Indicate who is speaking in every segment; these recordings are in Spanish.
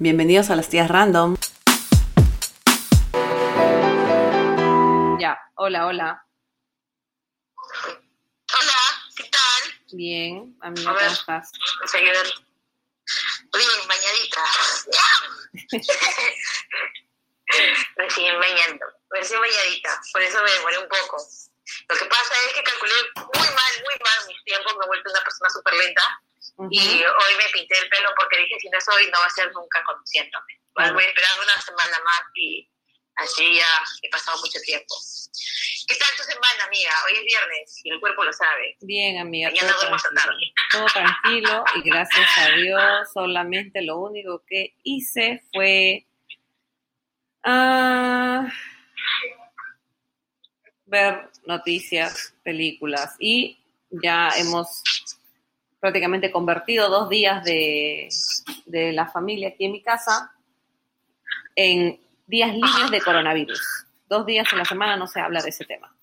Speaker 1: Bienvenidos a las tías random. Ya, hola, hola.
Speaker 2: Hola, ¿qué tal?
Speaker 1: Bien, amiga,
Speaker 2: A
Speaker 1: ¿cómo estás?
Speaker 2: Ayudar. Bien, bañadita. Recién bañando. Recién bañadita. Por eso me demoré un poco. Lo que pasa es que calculé muy mal, muy mal mis tiempos. Me he vuelto una persona súper lenta. Y hoy me pinté el pelo porque dije, si no es hoy, no va a ser nunca conociéndome. Voy a esperar una semana más y así ya he pasado mucho tiempo. ¿Qué tal tu semana, amiga? Hoy es viernes y el cuerpo lo sabe.
Speaker 1: Bien, amiga,
Speaker 2: Mañana
Speaker 1: todo tranquilo. Todo tranquilo y gracias a Dios, solamente lo único que hice fue ah, ver noticias, películas y ya hemos prácticamente convertido dos días de, de la familia aquí en mi casa en días libres de coronavirus. Dos días en la semana no se habla de ese tema.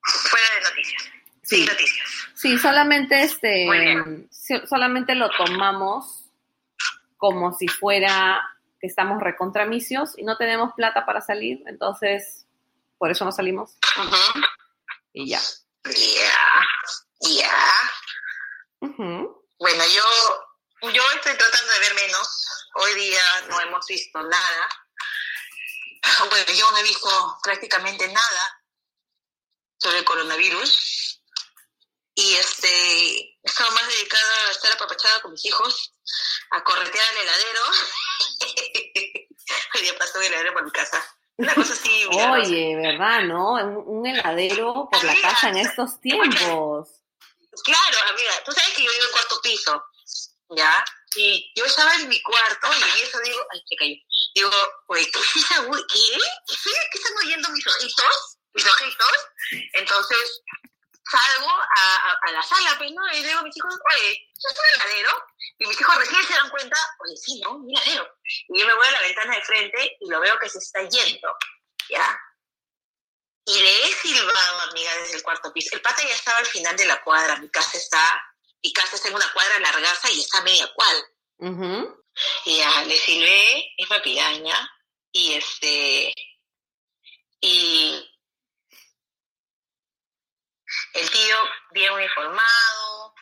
Speaker 2: Fuera de noticias.
Speaker 1: Sí.
Speaker 2: Noticias.
Speaker 1: Sí, solamente este, solamente lo tomamos como si fuera que estamos recontramicios y no tenemos plata para salir, entonces por eso no salimos y ya.
Speaker 2: Ya, ya.
Speaker 1: Ujú.
Speaker 2: Bueno, yo, yo estoy tratando de ver menos. Hoy día no hemos visto nada. Bueno, yo no he visto prácticamente nada sobre el coronavirus. Y este, he estado más dedicada a estar apapachada con mis hijos, a corretear al heladero. Hoy día pasó un heladero por mi casa. Una cosa así.
Speaker 1: Oye, ¿verdad, no? Un, un heladero por la casa en estos tiempos.
Speaker 2: Claro, amiga, tú sabes que yo vivo en cuarto piso, ¿ya? Y yo estaba en mi cuarto y eso digo, ay, se cayó. Digo, oye, ¿qué es esa ¿Qué? ¿Qué, ¿Qué están oyendo mis ojitos? Mis ojitos. Entonces salgo a la sala, pues, ¿no? Y digo a mis hijos, oye, ¿eso es un heladero? Y mis hijos recién se dan cuenta, oye, sí, ¿no? Un heladero. Y yo me voy a la ventana de frente y lo veo que se está yendo, ¿ya? Y le he silbado, amiga, desde el cuarto piso. El pata ya estaba al final de la cuadra. Mi casa está, mi casa está en una cuadra largaza y está media cuadra.
Speaker 1: Ujú.
Speaker 2: Y ya le silbé, es una piraña. Y este, y el tío bien uniformado,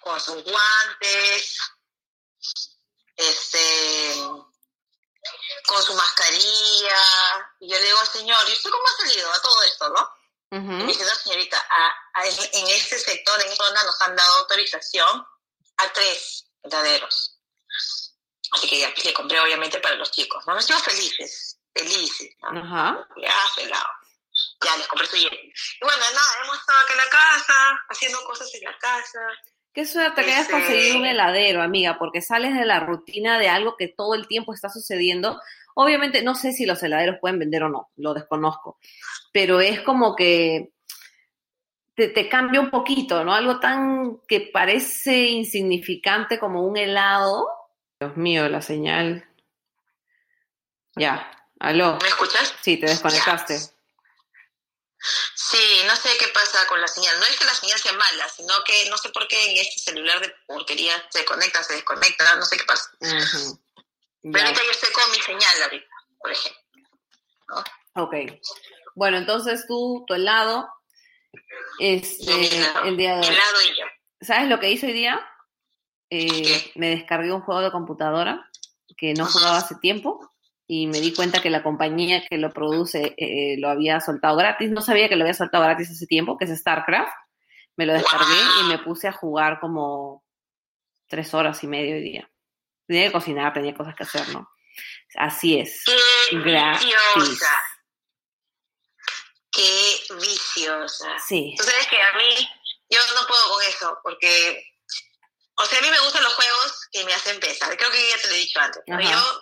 Speaker 2: con sus guantes, este, con su mascarilla. Y yo le digo al señor, ¿y usted cómo ha salido a todo esto, no? Y me
Speaker 1: Ujú.
Speaker 2: dice, no, señorita, a- a- en, este sector, en esta zona, nos han dado autorización a tres verdaderos. Así que ya le compré, obviamente, para los chicos. ¿no? Nos hicimos felices, felices. ¿no?
Speaker 1: Ajá.
Speaker 2: Ya, pelado. Ya, les compré su hielo. Y bueno, nada, hemos estado aquí en la casa, haciendo cosas en la casa.
Speaker 1: Qué suerte que hayas
Speaker 2: Este-
Speaker 1: conseguido un heladero, amiga, porque sales de la rutina de algo que todo el tiempo está sucediendo. Obviamente, no sé si los heladeros pueden vender o no, lo desconozco, pero es como que te, te cambia un poquito, ¿no? Algo tan que parece insignificante como un helado. Dios mío, la señal. Ya, aló.
Speaker 2: ¿Me escuchas?
Speaker 1: Sí, te desconectaste.
Speaker 2: Sí, no sé qué pasa con la señal. No es que la señal sea mala, sino que no sé por qué en este celular de porquería se conecta, se desconecta, no sé qué pasa.
Speaker 1: Ya.
Speaker 2: ahorita yo estoy con mi señal ahorita, por ejemplo.
Speaker 1: Ok. Bueno, entonces tú, tu helado, este,
Speaker 2: helado.
Speaker 1: el día de hoy.
Speaker 2: Helado y yo.
Speaker 1: ¿Sabes lo que hice hoy día? Eh, me descargué un juego de computadora que no jugaba hace tiempo y me di cuenta que la compañía que lo produce eh, lo había soltado gratis. No sabía que lo había soltado gratis hace tiempo, que es StarCraft. Me lo descargué y me puse a jugar como tres horas y media hoy día. Tenía que cocinar, tenía cosas que hacer, ¿no? Así es.
Speaker 2: Qué
Speaker 1: Gratis.
Speaker 2: viciosa. Qué viciosa.
Speaker 1: Sí.
Speaker 2: Tú sabes que a mí, yo no puedo con eso, porque, o sea, a mí me gustan los juegos que me hacen pensar. Creo que ya te lo he dicho antes. Pero yo,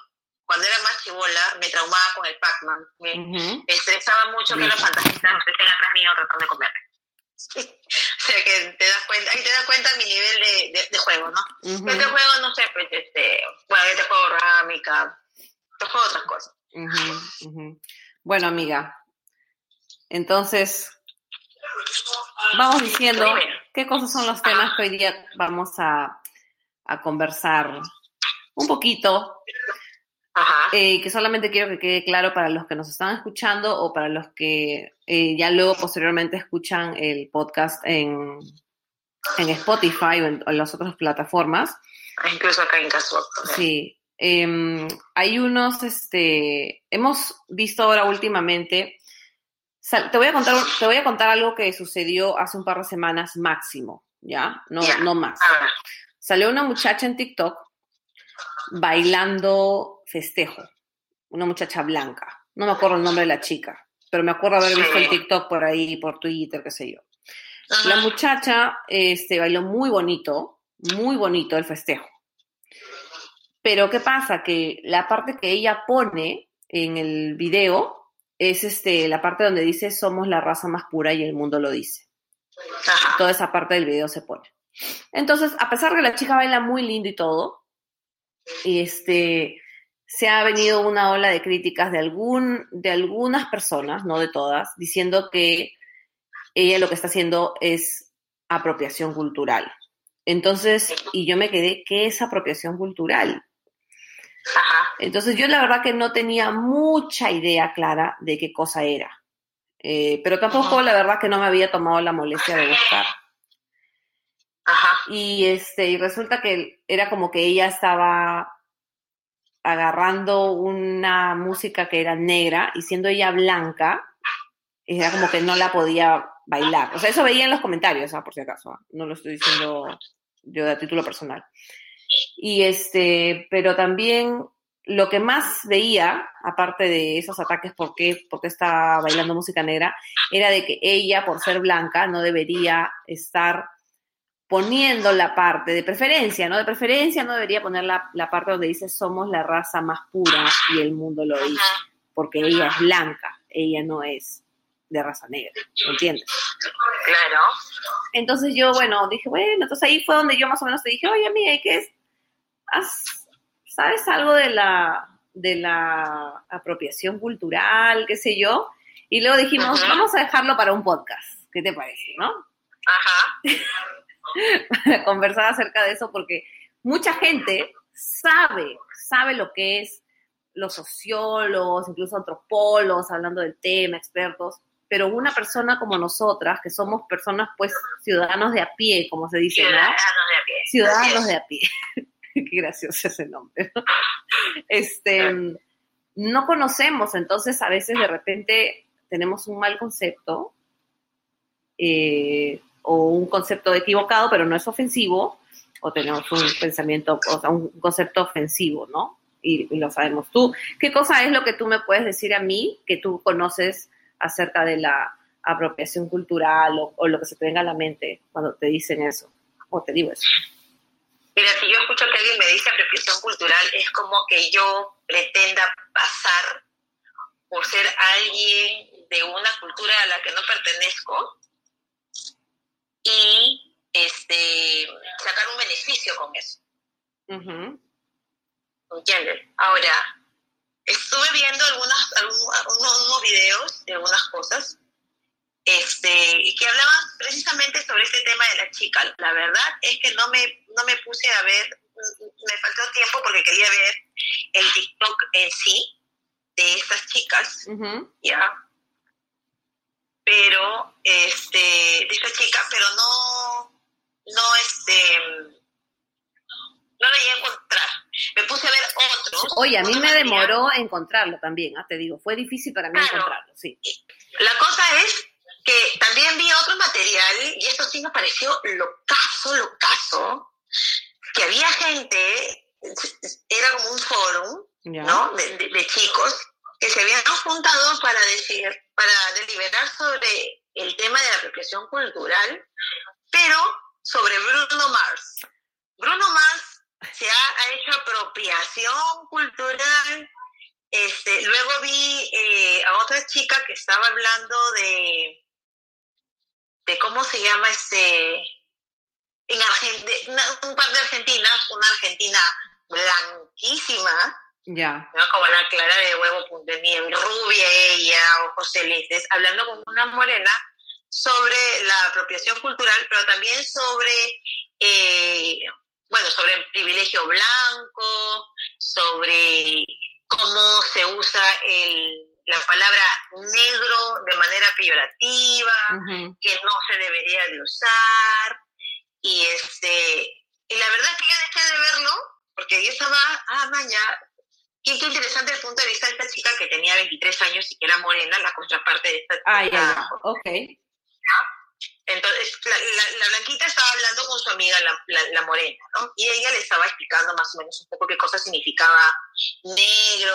Speaker 2: cuando era más chivola, me traumaba con el Pac-Man. Me, estresaba mucho que los fantasistas estén atrás mío tratando de comerme. o sea que te das cuenta, ahí te das cuenta mi nivel de, de, de juego, ¿no?
Speaker 1: Ujú.
Speaker 2: Yo te juego, no sé, pues, este, bueno, yo te juego rámica, te juego otras cosas.
Speaker 1: Bueno, amiga, entonces vamos diciendo qué cosas son los temas que hoy día vamos a, a conversar un poquito,
Speaker 2: Ajá.
Speaker 1: eh, que solamente quiero que quede claro para los que nos están escuchando o para los que eh, ya luego posteriormente escuchan el podcast en, en Spotify o en, las otras plataformas.
Speaker 2: Incluso acá en Casual.
Speaker 1: Sí. Em, hay unos, este, hemos visto ahora últimamente, te voy a contar, te voy a contar algo que sucedió hace un par de semanas máximo, ¿ya? No, no más. Salió una muchacha en TikTok bailando festejo, una muchacha blanca. No me acuerdo el nombre de la chica, pero me acuerdo haber visto el. TikTok por ahí, por Twitter, qué sé yo.
Speaker 2: Ajá.
Speaker 1: La muchacha este, bailó muy bonito, muy bonito el festejo. Pero ¿qué pasa? Que la parte que ella pone en el video es este, la parte donde dice somos la raza más pura y el mundo lo dice.
Speaker 2: Ajá.
Speaker 1: Toda esa parte del video se pone. Entonces, a pesar de que la chica baila muy lindo y todo, este, se ha venido una ola de críticas de, algún, de algunas personas, no de todas, diciendo que ella lo que está haciendo es apropiación cultural. Entonces, y yo me quedé, ¿qué es apropiación cultural?
Speaker 2: Ajá.
Speaker 1: Entonces yo la verdad que no tenía mucha idea clara de qué cosa era. Eh, pero tampoco
Speaker 2: Ajá.
Speaker 1: la verdad que no me había tomado la molestia de buscar.
Speaker 2: Ajá.
Speaker 1: Y este, y resulta que era como que ella estaba agarrando una música que era negra y siendo ella blanca, era como que no la podía bailar. O sea, eso veía en los comentarios, ah, por si acaso. ah, No lo estoy diciendo yo de título personal. Y este, pero también lo que más veía, aparte de esos ataques porque, porque está bailando música negra, era de que ella, por ser blanca, no debería estar poniendo la parte de preferencia, ¿no? De preferencia no debería poner la, la parte donde dice somos la raza más pura y el mundo lo dice, porque ella es blanca, ella no es de raza negra, ¿me entiendes?
Speaker 2: Claro.
Speaker 1: Entonces yo, bueno, dije, bueno, entonces ahí fue donde yo más o menos te dije, oye, amiga, ¿y qué es? ¿Has- ¿Sabes algo de la, de la apropiación cultural, qué sé yo? Y luego dijimos,
Speaker 2: Ajá.
Speaker 1: vamos a dejarlo para un podcast, ¿qué te parece, no?
Speaker 2: Ajá.
Speaker 1: para conversar acerca de eso porque mucha gente sabe, sabe lo que es los sociólogos, incluso antropólogos hablando del tema, expertos, pero una persona como nosotras, que somos personas pues ciudadanos de a pie, como se dice, ¿no?
Speaker 2: Ciudadanos de a pie.
Speaker 1: Ciudadanos de a pie. Qué gracioso ese nombre. ¿no? Este, no conocemos, entonces a veces de repente tenemos un mal concepto eh, o un concepto equivocado, pero no es ofensivo, o tenemos un pensamiento, o sea, un concepto ofensivo, ¿no? Y, lo sabemos. Tú, ¿qué cosa es lo que tú me puedes decir a mí que tú conoces acerca de la apropiación cultural o, o lo que se te venga a la mente cuando te dicen eso? O te digo eso.
Speaker 2: Mira, si yo escucho que alguien me dice apropiación cultural, es como que yo pretenda pasar por ser alguien de una cultura a la que no pertenezco y este sacar un beneficio con eso.
Speaker 1: Ujú.
Speaker 2: ¿Entiendes? Ahora, estuve viendo algunas, algunos, unos, unos videos de algunas cosas este, que hablaban precisamente sobre este tema de la chica. La verdad es que no me, no me puse a ver, me faltó tiempo porque quería ver el TikTok en sí de estas chicas. ¿ya? Pero, este, de esta chica, pero no, no, este, no la llegué a encontrar. Me puse a ver otros.
Speaker 1: Oye, a mí
Speaker 2: otro
Speaker 1: me
Speaker 2: material.
Speaker 1: demoró encontrarlo también, ah, te digo, fue difícil para mí
Speaker 2: Claro.
Speaker 1: encontrarlo, sí.
Speaker 2: La cosa es que también vi otro material, y esto sí me pareció locazo, locazo, que había gente, era como un fórum,
Speaker 1: Ya.
Speaker 2: ¿no? De, de- de chicos que se habían juntado para decir, para deliberar sobre el tema de la apropiación cultural, pero sobre Bruno Mars. Bruno Mars se ha, hecho apropiación cultural. Este, luego vi eh, a otra chica que estaba hablando de, de cómo se llama este, en Argentina, un par de argentinas, una argentina blanquísima,
Speaker 1: Ya.
Speaker 2: ¿no? como la clara de huevo punto de miel, rubia ella, ojos celestes, hablando con una morena sobre la apropiación cultural, pero también sobre eh, bueno, sobre el privilegio blanco, sobre cómo se usa el, la palabra negro de manera peyorativa, que no se debería de usar, y este, y la verdad es que yo dejé de verlo, porque yo estaba, ah, mañana, qué, interesante el punto de vista de esta chica que tenía 23 años y que era morena, la contraparte de esta
Speaker 1: Ah, ya, ok.
Speaker 2: Entonces, la, blanquita estaba hablando con su amiga, la, morena, ¿no? Y ella le estaba explicando más o menos un poco qué cosa significaba negro.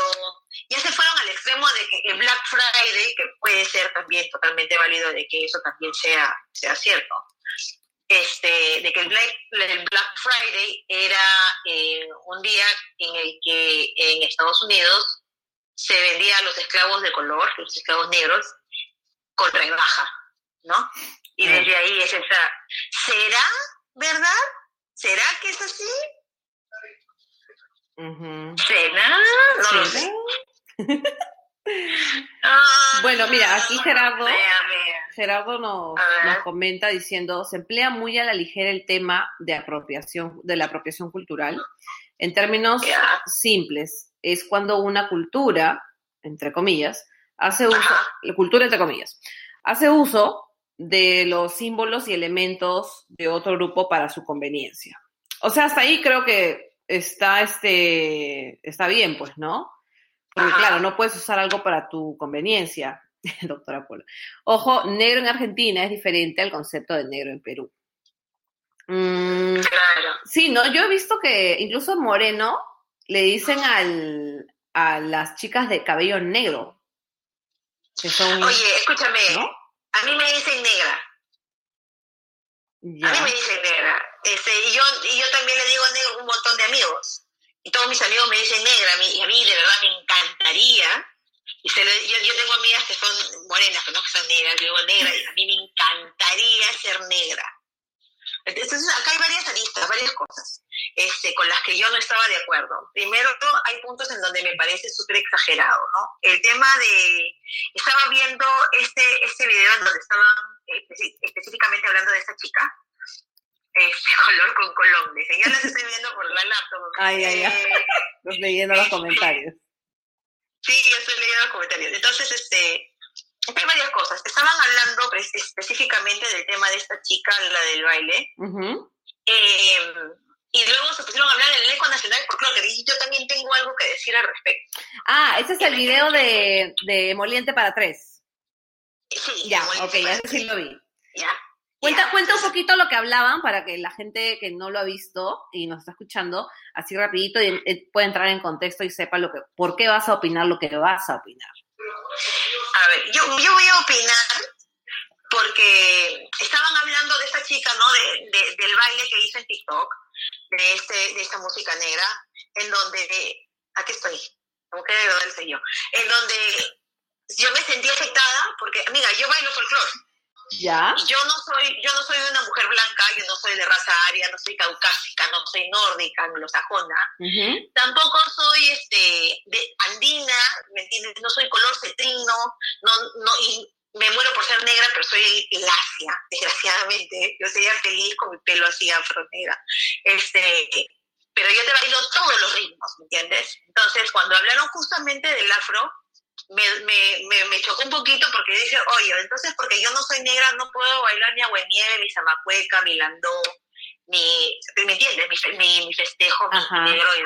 Speaker 2: Ya se fueron al extremo de que el Black Friday, que puede ser también totalmente válido de que eso también sea, sea cierto, este, de que el Black, el Black Friday era eh, un día en el que en Estados Unidos se vendía a los esclavos de color, los esclavos negros, con rebaja, ¿no? Y desde ahí es esa, ¿será verdad? ¿Será que es así? ¿Será? No lo sé.
Speaker 1: Ah, bueno, mira, aquí Gerardo, Gerardo nos, comenta diciendo, se emplea muy a la ligera el tema de apropiación, de la apropiación cultural. En términos simples, es cuando una cultura, entre comillas, hace uso, la cultura entre comillas, hace uso de los símbolos y elementos de otro grupo para su conveniencia. O sea, hasta ahí creo que está, este, está bien, pues, ¿no? Porque claro, no puedes usar algo para tu conveniencia, doctora Paula. Ojo, negro en Argentina es diferente al concepto de negro en Perú. Mm, claro. Sí, ¿no? Yo he visto que incluso moreno le dicen al, a las chicas de cabello negro.
Speaker 2: Oye, escúchame, a mí me dicen negra. A mí me dicen negra. Este, y, yo, y yo también le digo negro a un montón de amigos. Y todos mis amigos me dicen negra. Y a mí de verdad me encantaría. Y se yo, yo, tengo amigas que son morenas, pero no que son negras. Yo digo negra y a mí me encantaría ser negra. Entonces, acá hay varias aristas, varias cosas este, con las que yo no estaba de acuerdo. Primero, hay puntos en donde me parece súper exagerado, ¿no? El tema de... Estaba viendo este, este video en donde estaban específicamente hablando de esta chica, este color con colón. Dice, yo las estoy viendo por la laptop.
Speaker 1: Ay, ay, ay. Estoy leyendo los comentarios.
Speaker 2: Sí, yo estoy leyendo los comentarios. Entonces, este, hay varias cosas. Estaban hablando específicamente del tema de esta chica, la del baile. eh, y luego se pusieron a hablar del elenco nacional porque lo que yo también tengo algo que decir al respecto.
Speaker 1: Ah, ese es el video de, de Moliente para tres.
Speaker 2: Sí,
Speaker 1: ya, ok, ya sí lo vi. Ya. Cuenta, cuenta un poquito lo que hablaban para que la gente que no lo ha visto y nos está escuchando así rapidito y, pueda entrar en contexto y sepa lo que, por qué vas a opinar lo que vas a opinar.
Speaker 2: A ver, yo, yo voy a opinar porque estaban hablando de esta chica, ¿no? De, del baile que hizo en TikTok, de, este, de esta música negra, en donde, aquí estoy, como que de yo, en donde yo me sentí afectada porque, amiga, yo bailo folclore.
Speaker 1: ¿Ya?
Speaker 2: Y yo no soy, yo no soy una mujer blanca, yo no soy de raza aria, no soy caucásica, no soy nórdica, anglosajona. Tampoco soy este de andina, ¿me entiendes? No soy color cetrino, no, no, y me muero por ser negra, pero soy lacia, desgraciadamente. Yo sería feliz con mi pelo así afro negra. Este, pero yo te bailo todos los ritmos, ¿me entiendes? Entonces, cuando hablaron justamente del afro, me, me, me, chocó un poquito porque dije, oye, entonces porque yo no soy negra no puedo bailar ni aguenieve, ni zamacueca, mi landó, ni, ¿me entiendes? Mi, mi, festejo, mi negro de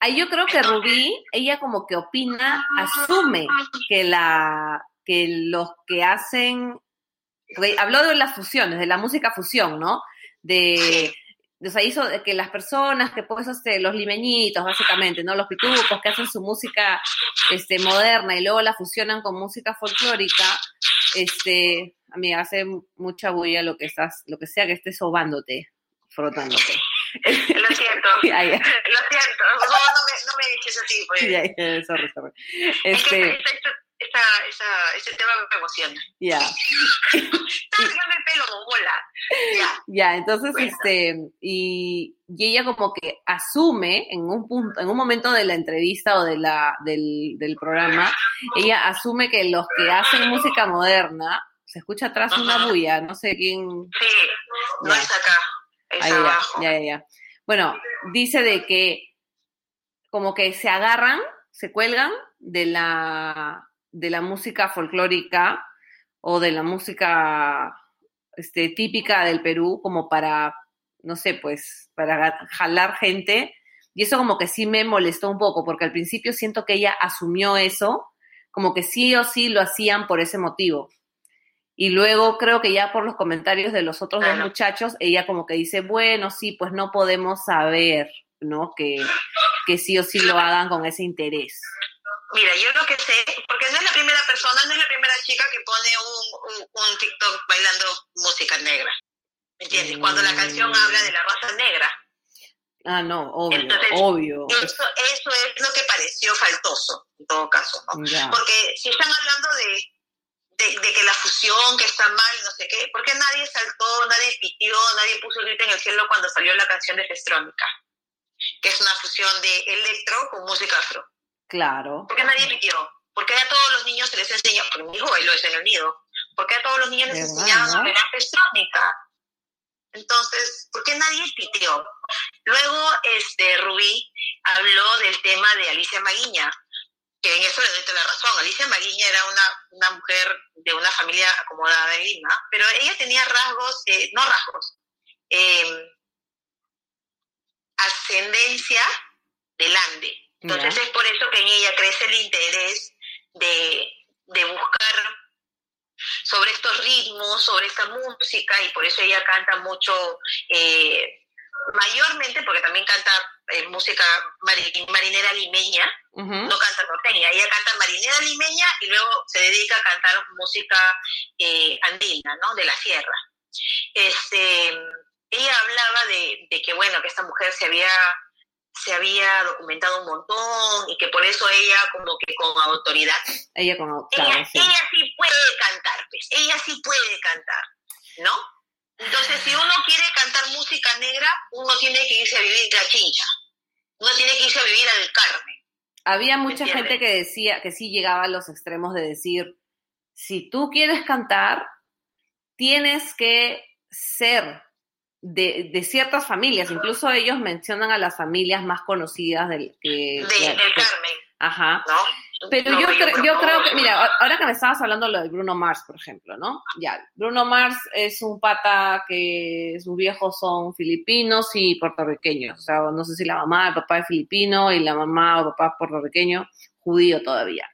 Speaker 1: Ahí yo creo que Rubí, ella como que opina, asume que la que los que hacen, habló de las fusiones, de la música fusión, ¿no? De, o sea, hizo que las personas que pues este, los limeñitos básicamente, ¿no? Los pitucos que hacen su música este, moderna y luego la fusionan con música folclórica, este, a mí hace mucha bulla lo que estás, lo que sea que estés sobándote, frotándote.
Speaker 2: Lo siento, lo siento, no, me, no me dices así, pues.
Speaker 1: Ya, sorry, sorry. Este,
Speaker 2: esa, esa, ese tema me emociona.
Speaker 1: Ya.
Speaker 2: Está el pelo como bola. Ya.
Speaker 1: Ya, entonces, este, y, y, ella como que asume en un punto, en un momento de la entrevista o de la, del, del programa, ella asume que los que hacen música moderna, se escucha atrás una bulla, no sé quién.
Speaker 2: Sí, no es acá, es
Speaker 1: Ahí
Speaker 2: abajo.
Speaker 1: Ya, ya, ya. Bueno, dice de que como que se agarran, se cuelgan de la, de la música folclórica o de la música este, típica del Perú como para, no sé, pues, para jalar gente. Y eso como que sí me molestó un poco, porque al principio siento que ella asumió eso, como que sí o sí lo hacían por ese motivo. Y luego creo que ya por los comentarios de los otros dos muchachos, ella como que dice, bueno, sí, pues no podemos saber, ¿no? Que, que sí o sí lo hagan con ese interés.
Speaker 2: Mira, yo lo que sé, porque no es la primera persona, no es la primera chica que pone un, un, TikTok bailando música negra. ¿Me entiendes? Cuando la canción habla de la raza negra.
Speaker 1: Ah, no, obvio, obvio.
Speaker 2: Eso, eso es lo que pareció faltoso, en todo caso, ¿no? Porque si están hablando de, de, de, que la fusión, que está mal, no sé qué, porque nadie saltó, nadie pitió, nadie puso el grito en el cielo cuando salió la canción de Festrónica, que es una fusión de electro con música afro.
Speaker 1: Claro.
Speaker 2: ¿Por qué nadie pitió? ¿Por qué a todos los niños se les enseñó? Porque mi hijo bailó eso en el nido. ¿Por qué a todos los niños les enseñaban a bailar festrónica? Entonces, ¿por qué nadie pitió? Luego, este, Rubí habló del tema de Alicia Maguiña, que en eso le doy toda la razón. Alicia Maguiña era una, una mujer de una familia acomodada en Lima, pero ella tenía rasgos, eh, no rasgos, eh, ascendencia del Ande. Entonces es por eso que en ella crece el interés de, de buscar sobre estos ritmos, sobre esta música, y por eso ella canta mucho, eh, mayormente porque también canta eh, música marinera limeña, no canta norteña, ella canta marinera limeña y luego se dedica a cantar música eh, andina, ¿no? De la sierra. Este, ella hablaba de, de que, bueno, que esta mujer se había se había documentado un montón y que por eso ella como que con autoridad.
Speaker 1: Ella con autoridad.
Speaker 2: Ella, sí. ella sí puede cantar, pues, ella sí puede cantar, ¿no? Entonces, si uno quiere cantar música negra, uno tiene que irse a vivir la chincha. Uno tiene que irse a vivir al Carmen.
Speaker 1: Había mucha gente que decía, que sí llegaba a los extremos de decir, si tú quieres cantar, tienes que ser de, de, ciertas familias, incluso ellos mencionan a las familias más conocidas del que...
Speaker 2: del Carmen.
Speaker 1: Ajá. Pero yo, yo, creo que, mira, ahora que me estabas hablando lo de Bruno Mars, por ejemplo, ¿no? Ya, Bruno Mars es un pata que sus viejos son filipinos y puertorriqueños. O sea, no sé si la mamá, el papá es filipino y la mamá o papá es puertorriqueño, judío todavía.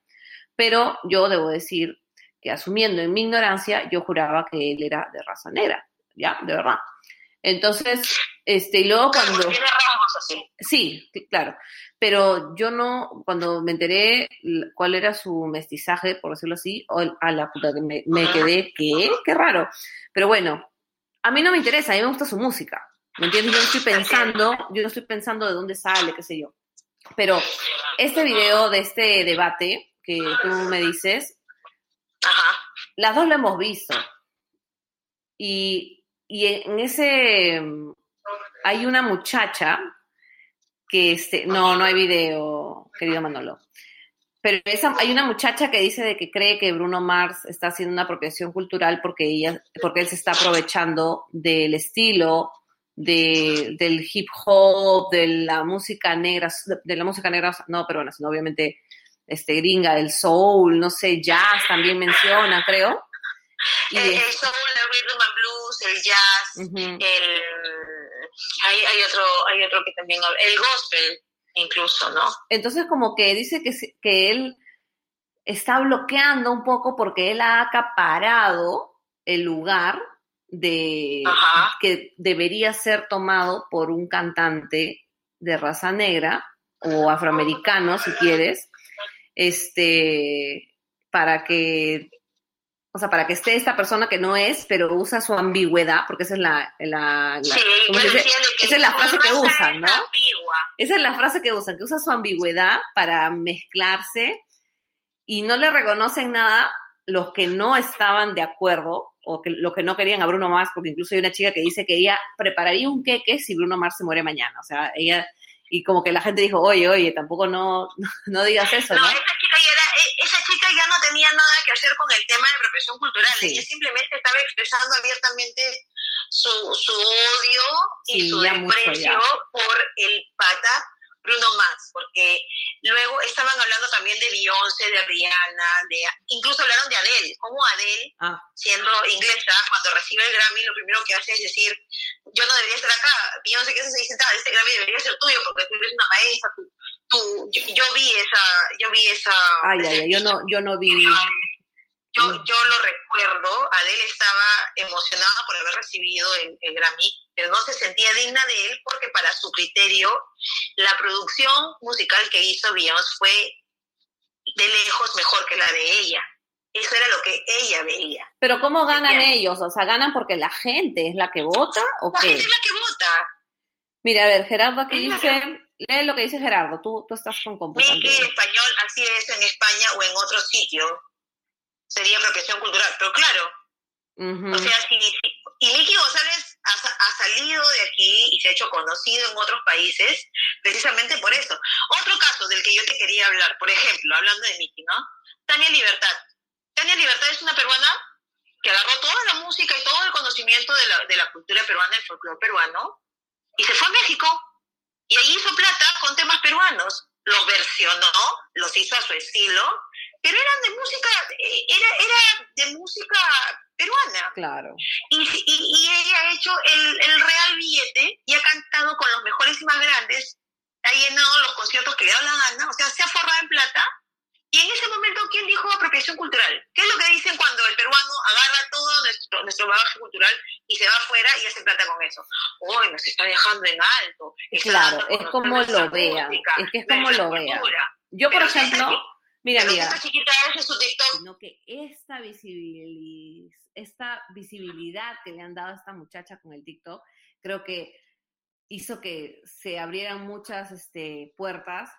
Speaker 1: Pero yo debo decir que asumiendo en mi ignorancia, yo juraba que él era de raza negra, ya, de verdad. Entonces, este, y luego cuando... Sí, claro. Pero yo no, cuando me enteré cuál era su mestizaje, por decirlo así, a la puta que me, me quedé, ¿qué? Qué raro. Pero bueno, a mí no me interesa, a mí me gusta su música. ¿Me entiendes? Yo no estoy pensando, yo no estoy pensando de dónde sale, qué sé yo. Pero este video de este debate que tú me dices, las dos lo hemos visto. Y y en ese hay una muchacha que este, no, no hay video, querido Manolo. Pero hay una muchacha que dice de que cree que Bruno Mars está haciendo una apropiación cultural porque ella, porque él se está aprovechando del estilo de, del hip hop, de la música negra, de la música negra, no pero bueno, sino obviamente este gringa, del soul, no sé, jazz también menciona, creo.
Speaker 2: Y el, soul, el el jazz, el, hay, hay, otro, hay otro que también el gospel incluso, ¿no?
Speaker 1: Entonces como que dice que, que él está bloqueando un poco porque él ha acaparado el lugar de que debería ser tomado por un cantante de raza negra o afroamericano, si quieres, este, para que o sea, para que esté esta persona que no es, pero usa su ambigüedad, porque esa es la, la,
Speaker 2: sí,
Speaker 1: esa es la frase que usan, ¿no? Esa es la frase que usan, que usa su ambigüedad para mezclarse y no le reconocen nada los que no estaban de acuerdo o que los que no querían a Bruno Mars, porque incluso hay una chica que dice que ella prepararía un queque si Bruno Mars se muere mañana, o sea, ella y como que la gente dijo, oye, oye, tampoco no, no, digas eso, ¿no?
Speaker 2: No, tenía nada que hacer con el tema de apropiación cultural, ella simplemente estaba expresando abiertamente su, su odio y su desprecio por el pata Bruno Mars, porque luego estaban hablando también de Beyoncé, de Rihanna, de, incluso hablaron de Adele, como Adele, ah. siendo inglesa, cuando recibe el Grammy, lo primero que hace es decir, yo no debería estar acá, Beyoncé, ¿qué haces ahí sentada? Este Grammy debería ser tuyo, porque tú eres una maestra, tú, yo, vi esa, yo vi esa...
Speaker 1: Ay, ay, yo no, yo no vi...
Speaker 2: Yo, yo lo recuerdo, Adele estaba emocionada por haber recibido el, Grammy, pero no se sentía digna de él porque para su criterio la producción musical que hizo Beyoncé fue de lejos mejor que la de ella. Eso era lo que ella veía.
Speaker 1: Pero ¿cómo ganan ellos? O sea, ¿ganan porque la gente es la que vota o
Speaker 2: la
Speaker 1: qué?
Speaker 2: gente es la que vota.
Speaker 1: Mira, a ver, Gerardo aquí dice, lee lo que dice Gerardo, tú, tú estás con computadora.
Speaker 2: que en español así es en España o en otro sitio sería apropiación cultural. Pero claro, o sea, si, y Nicky González ha, salido de aquí y se ha hecho conocido en otros países precisamente por eso. Otro caso del que yo te quería hablar, por ejemplo, hablando de Nicky, ¿no? Tania Libertad. Tania Libertad es una peruana que agarró toda la música y todo el conocimiento de la, de la cultura peruana, el folclore peruano, y se fue a México. Y allí hizo plata con temas peruanos. Los versionó, los hizo a su estilo, pero eran de música, eh, era, era de música peruana.
Speaker 1: Claro.
Speaker 2: Y, y, ella ha hecho el, el, real billete y ha cantado con los mejores y más grandes, ha llenado los conciertos que le da la gana, o sea, se ha forrado en plata. Y en ese momento, ¿quién dijo apropiación cultural? ¿Qué es lo que dicen cuando el peruano agarra todo nuestro, nuestro bagaje cultural y se va afuera y hace plata con eso? ¡Uy, nos está dejando en alto!
Speaker 1: claro, es como lo vea. Es que es como lo vea. Yo, por ejemplo Mira, mira. Sino que esta, visibilidad, esta visibilidad que le han dado a esta muchacha con el TikTok, creo que hizo que se abrieran muchas este, puertas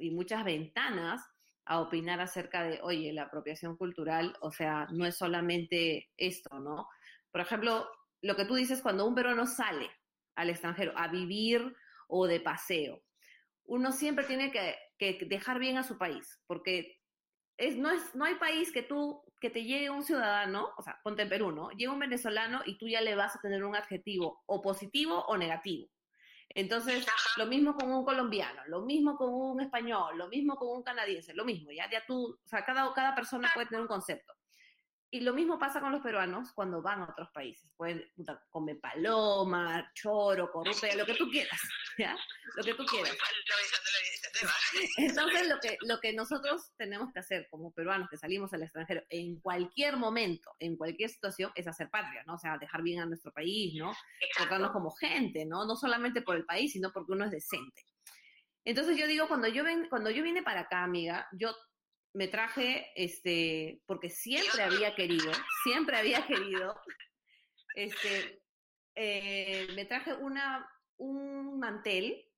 Speaker 1: y muchas ventanas a opinar acerca de, oye, la apropiación cultural, o sea, no es solamente esto, ¿no? Por ejemplo, lo que tú dices cuando un peruano sale al extranjero a vivir o de paseo, uno siempre tiene que que dejar bien a su país, porque es, no, es, no hay país que tú, que te llegue un ciudadano, o sea, ponte en Perú, ¿no? Llega un venezolano y tú ya le vas a tener un adjetivo o positivo o negativo. Entonces, lo mismo con un colombiano, lo mismo con un español, lo mismo con un canadiense, lo mismo, ya, ya tú, o sea, cada, cada persona puede tener un concepto. Y lo mismo pasa con los peruanos cuando van a otros países. Pueden comer paloma, choro, corrupta, lo que tú quieras, ¿ya? Lo que tú quieras. Entonces, lo que, lo que nosotros tenemos que hacer como peruanos que salimos al extranjero en cualquier momento, en cualquier situación, es hacer patria, ¿no? O sea, dejar bien a nuestro país, ¿no? Tratarnos como gente, ¿no? No solamente por el país, sino porque uno es decente. Entonces yo digo, cuando yo, ven, cuando yo vine para acá, amiga, yo me traje, este, porque siempre había querido, siempre había querido, este, eh, me traje una, un mantel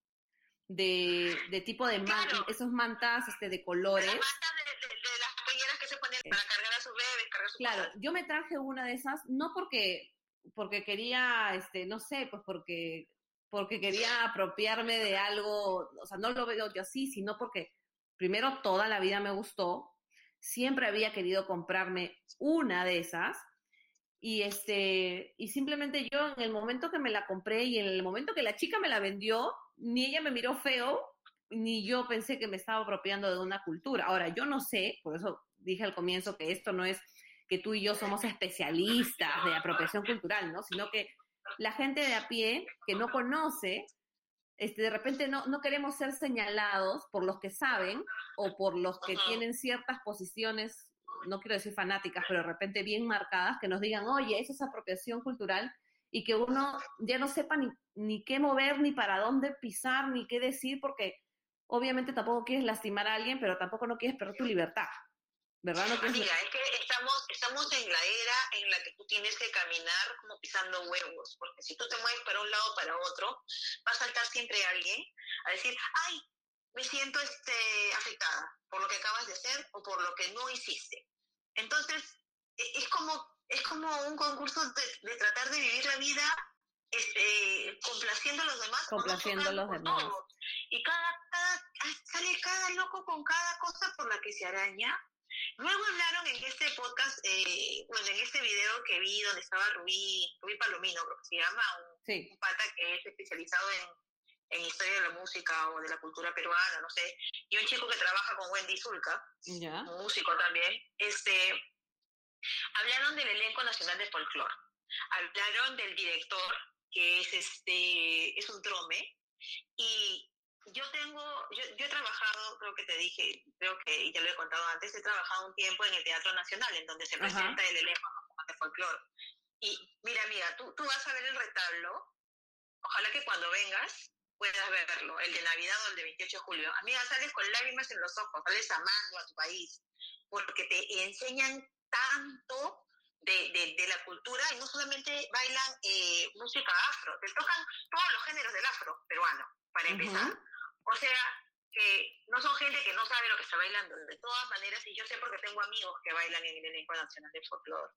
Speaker 1: de, de tipo de mantas, esos mantas este, de colores. Las
Speaker 2: mantas de, de, las polleras que se ponen para cargar a sus bebés, cargar a sus
Speaker 1: Claro, yo me traje una de esas, no porque, porque quería, este, no sé, pues porque, porque quería apropiarme de algo, o sea, no lo veo yo así, sino porque primero toda la vida me gustó, siempre había querido comprarme una de esas y este y simplemente yo en el momento que me la compré y en el momento que la chica me la vendió, ni ella me miró feo ni yo pensé que me estaba apropiando de una cultura. Ahora, yo no sé, por eso dije al comienzo que esto no es que tú y yo somos especialistas de apropiación cultural, ¿no? Sino que la gente de a pie que no conoce este, de repente no, no queremos ser señalados por los que saben o por los que tienen ciertas posiciones, no quiero decir fanáticas, pero de repente bien marcadas, que nos digan, oye, eso es apropiación cultural y que uno ya no sepa ni, ni qué mover, ni para dónde pisar, ni qué decir, porque obviamente tampoco quieres lastimar a alguien, pero tampoco no quieres perder tu libertad. ¿Verdad? No
Speaker 2: Amiga, es que estamos, estamos en la era en la que tú tienes que caminar como pisando huevos, porque si tú te mueves para un lado o para otro, va a saltar siempre alguien a decir, ay, me siento este, afectada por lo que acabas de hacer o por lo que no hiciste. Entonces, e, es como, es como un concurso de, tratar de vivir la vida este, complaciendo a los demás.
Speaker 1: Complaciendo a los demás.
Speaker 2: Y cada, cada, sale cada loco con cada cosa por la que se araña Luego hablaron en este podcast, eh, bueno, en este video que vi donde estaba Rubí, Rubí Palomino, creo que se llama, un, un pata que es especializado en, en, historia de la música o de la cultura peruana, no sé, y un chico que trabaja con Wendy Zulka, un músico también, este, hablaron del elenco nacional de folclore, hablaron del director, que es este, es un trome, y yo tengo, yo, yo, he trabajado, creo que te dije, creo que ya lo he contado antes, he trabajado un tiempo en el Teatro Nacional, en donde se presenta el elenco de folclore. Y mira, amiga, tú, tú vas a ver el retablo, ojalá que cuando vengas puedas verlo, el de Navidad o el de 28 de julio. Amiga, sales con lágrimas en los ojos, sales amando a tu país, porque te enseñan tanto de, de, de, la cultura y no solamente bailan eh, música afro, te tocan todos los géneros del afro peruano, para empezar. O sea, que no son gente que no sabe lo que está bailando. De todas maneras, y yo sé porque tengo amigos que bailan en el elenco nacional de folclore.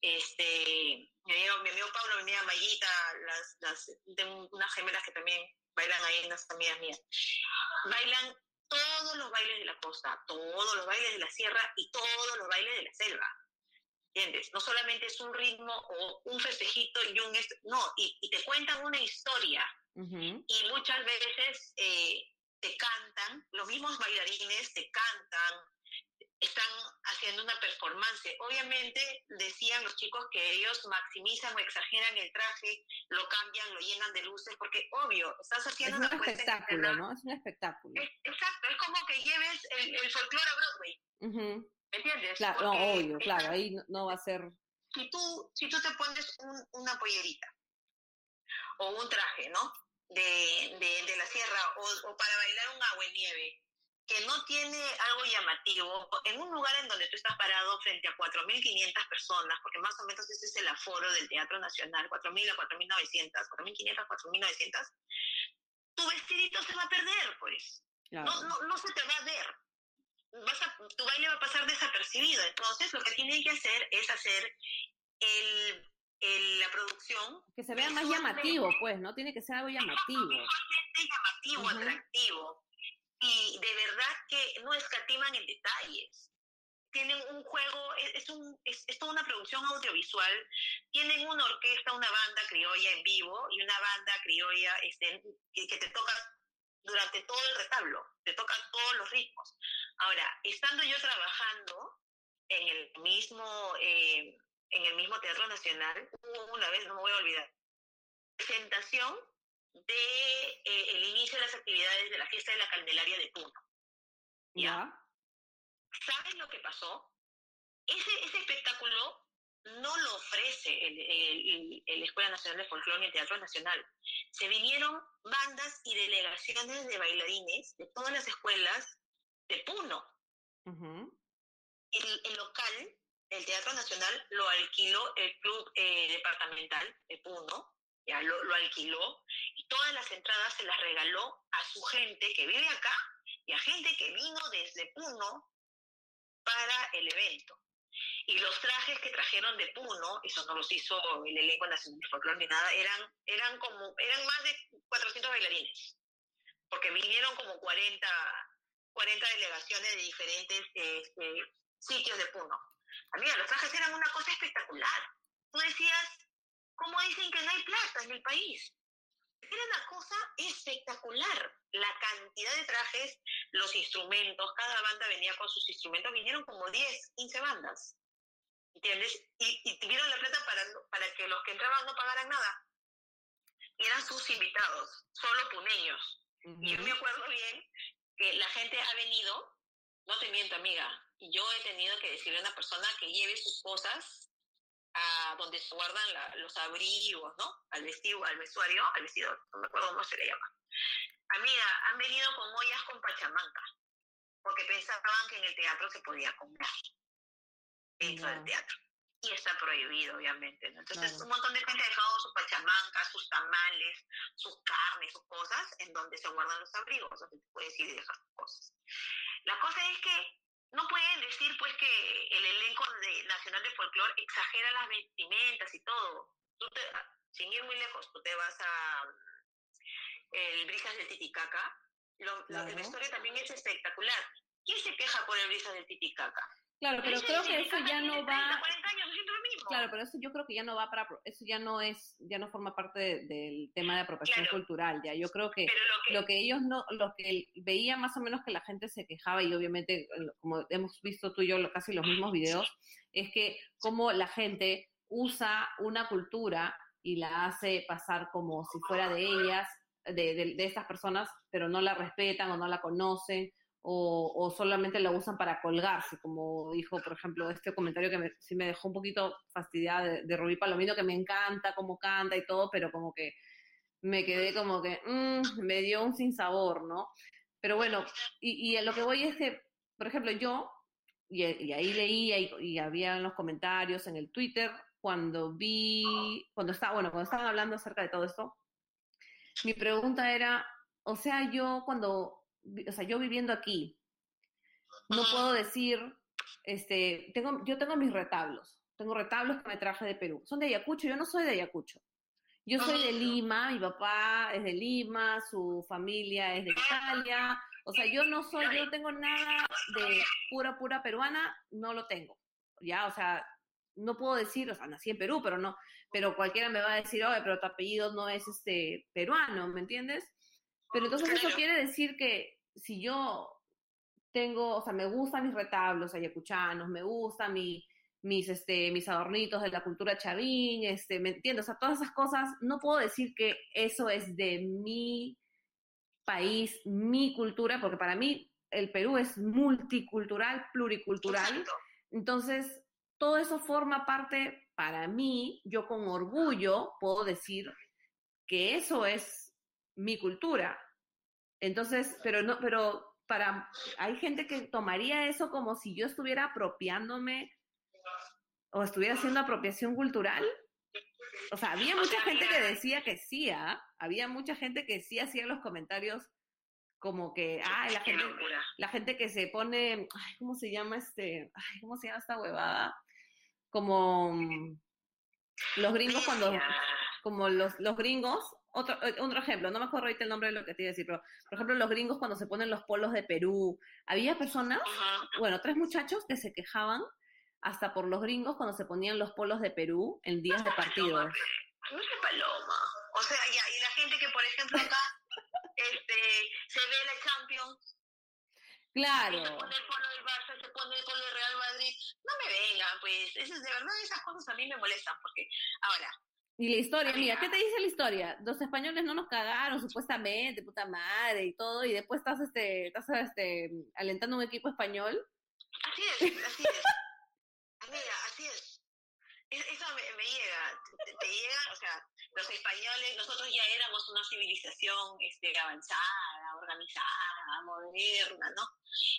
Speaker 2: Este, mi amigo, mi amigo Pablo, mi amiga Mayita, las, las, tengo unas gemelas que también bailan ahí, unas amigas mías. Bailan todos los bailes de la costa, todos los bailes de la sierra y todos los bailes de la selva. ¿Entiendes? No solamente es un ritmo o un festejito y un... No, y, y te cuentan una historia. Y muchas veces eh, te cantan, los mismos bailarines te cantan, están haciendo una performance. Obviamente decían los chicos que ellos maximizan o exageran el traje, lo cambian, lo llenan de luces, porque obvio, estás haciendo
Speaker 1: es un espectáculo, ¿no? Es un espectáculo.
Speaker 2: exacto, es como que lleves el, el folclore a Broadway. ¿Me entiendes?
Speaker 1: Claro, no, obvio, claro, ahí no, va a ser...
Speaker 2: Si tú, si tú te pones un, una pollerita o un traje, ¿no? De, de, de la sierra o, o para bailar un agua en nieve, que no tiene algo llamativo, en un lugar en donde tú estás parado frente a 4.500 personas, porque más o menos ese es el aforo del Teatro Nacional, 4.000 a 4.900, 4.500 a 4.900, tu vestidito se va a perder, pues. No, no, no se te va a ver. Vas a, tu baile va a pasar desapercibido. Entonces, lo que tienen que hacer es hacer el, el, la producción.
Speaker 1: Que se vea más llamativo, pues, ¿no? Tiene que ser algo llamativo.
Speaker 2: llamativo, atractivo y de verdad que no escatiman en detalles. Tienen un juego, es, un, es, es, toda una producción audiovisual, tienen una orquesta, una banda criolla en vivo y una banda criolla este, que, que te toca durante todo el retablo, te toca todos los ritmos. Ahora, estando yo trabajando en el mismo, eh, en el mismo Teatro Nacional, una vez, no me voy a olvidar, presentación de eh, el inicio de las actividades de la fiesta de la Candelaria de Puno. ¿Ya? ¿Sabes lo que pasó? Ese, ese espectáculo no lo ofrece el, el, el, Escuela Nacional de Folclore ni el Teatro Nacional. Se vinieron bandas y delegaciones de bailarines de todas las escuelas de Puno. el, el, local, el Teatro Nacional, lo alquiló el Club eh, Departamental de Puno ya lo, lo, alquiló y todas las entradas se las regaló a su gente que vive acá y a gente que vino desde Puno para el evento. Y los trajes que trajeron de Puno, eso no los hizo el elenco nacional de folclore ni nada, eran, eran como, eran más de 400 bailarines, porque vinieron como 40, 40 delegaciones de diferentes este, sitios de Puno. Amiga, los trajes eran una cosa espectacular. Tú decías, ¿Cómo dicen que no hay plata en el país? Era una cosa espectacular. La cantidad de trajes, los instrumentos, cada banda venía con sus instrumentos, vinieron como 10, 15 bandas. ¿Entiendes? Y, y tuvieron la plata para, para que los que entraban no pagaran nada. Y eran sus invitados, solo puneños. Uh -huh. Y yo me acuerdo bien que la gente ha venido, no te miento, amiga, yo he tenido que decirle a una persona que lleve sus cosas a donde se guardan la, los abrigos, ¿no? Al vestido, al vestuario, al vestido, no me acuerdo cómo se le llama. Amiga, han venido con ollas con pachamanca, porque pensaban que en el teatro se podía comer dentro no. del teatro. Y está prohibido, obviamente. ¿no? Entonces, claro. un montón de gente ha dejado su pachamanca, sus tamales, sus carnes, sus cosas, en donde se guardan los abrigos, donde te puedes ir y dejar tus cosas. La cosa es que no pueden decir pues que el elenco de, nacional de folclore exagera las vestimentas y todo. Tú te, sin ir muy lejos, tú te vas a el Brisas del Titicaca, lo, claro. el vestuario también es espectacular. ¿Quién se queja por el Brisas del Titicaca?
Speaker 1: Claro, pero creo que eso ya no va.
Speaker 2: 40 años haciendo lo mismo.
Speaker 1: Claro, pero eso yo creo que ya no va para, eso ya no es, ya no forma parte de- del tema de apropiación
Speaker 2: Claro.
Speaker 1: cultural, ya. Yo creo que
Speaker 2: lo que,
Speaker 1: lo que ellos no, lo que veía más o menos que la gente se quejaba y obviamente como hemos visto tú y yo casi los mismos videos, es que como la gente usa una cultura y la hace pasar como si fuera de ellas, de, de, de estas personas, pero no la respetan o no la conocen o, solamente la usan para colgarse, como dijo, por ejemplo, este comentario que me, sí me dejó un poquito fastidiada de, Rubí Palomino, que me encanta cómo canta y todo, pero como que me quedé como que mm, me dio un sinsabor, ¿no? Pero bueno, y, a lo que voy es que, por ejemplo, yo, y, ahí leía y, y había en los comentarios en el Twitter, cuando vi, cuando estaba, bueno, cuando estaban hablando acerca de todo esto, mi pregunta era, o sea, yo cuando, o sea, yo viviendo aquí, no puedo decir, este, tengo, yo tengo mis retablos, tengo retablos que me traje de Perú, son de Ayacucho, yo no soy de Ayacucho. Yo soy de. Lima, mi papá es de Lima, su familia es de Italia, o sea, yo no soy, yo no tengo nada de pura, pura peruana, no lo tengo, ya, o sea, no puedo decir, o sea, nací en Perú, pero no, pero cualquiera me va a decir, oye, pero tu apellido no es este peruano, ¿me entiendes? Pero entonces eso quiere decir que si yo tengo, o sea, me gustan mis retablos ayacuchanos, me gustan mi, mis, este, mis adornitos de la cultura chavín, este, ¿me entiendes? O sea, todas esas cosas, no puedo decir que eso es de mi país, mi cultura, porque para mí el Perú es multicultural, pluricultural.
Speaker 2: Exacto.
Speaker 1: Entonces, todo eso forma parte, para mí, yo con orgullo puedo decir que eso es mi cultura. Entonces, pero no, pero para, hay gente que tomaría eso como si yo estuviera apropiándome o estuviera haciendo apropiación cultural. O sea, había mucha gente que decía que sí, ¿ah? Había mucha gente que sí hacía los comentarios como que, ay, la gente, la gente que se pone, ay, ¿cómo se llama este? Ay, ¿cómo se llama esta huevada? Como mm, los gringos cuando, como los, los gringos, otro, eh, otro ejemplo, no me acuerdo ahorita el nombre de lo que te iba a decir, pero por ejemplo los gringos cuando se ponen los polos de Perú, había personas, bueno, tres muchachos que se quejaban hasta por los gringos cuando se ponían los polos de Perú en días de partidos.
Speaker 2: No es paloma. O sea, ya, y la gente que, por ejemplo, acá este, se ve la Champions,
Speaker 1: Claro,
Speaker 2: se pone el polo del Barça, se pone el polo del Real Madrid. No me vengan, pues. Es de verdad, esas cosas a mí me molestan, porque, ahora,
Speaker 1: y la historia, mira, ¿qué te dice la historia? Los españoles no nos cagaron, supuestamente, puta madre y todo, y después estás, este, estás, este, alentando un equipo español.
Speaker 2: así es, así es. Amiga, así es. Es- Eso me, me llega, te, te llega, o sea, los españoles, nosotros ya éramos una civilización este, avanzada, organizada, moderna, ¿no?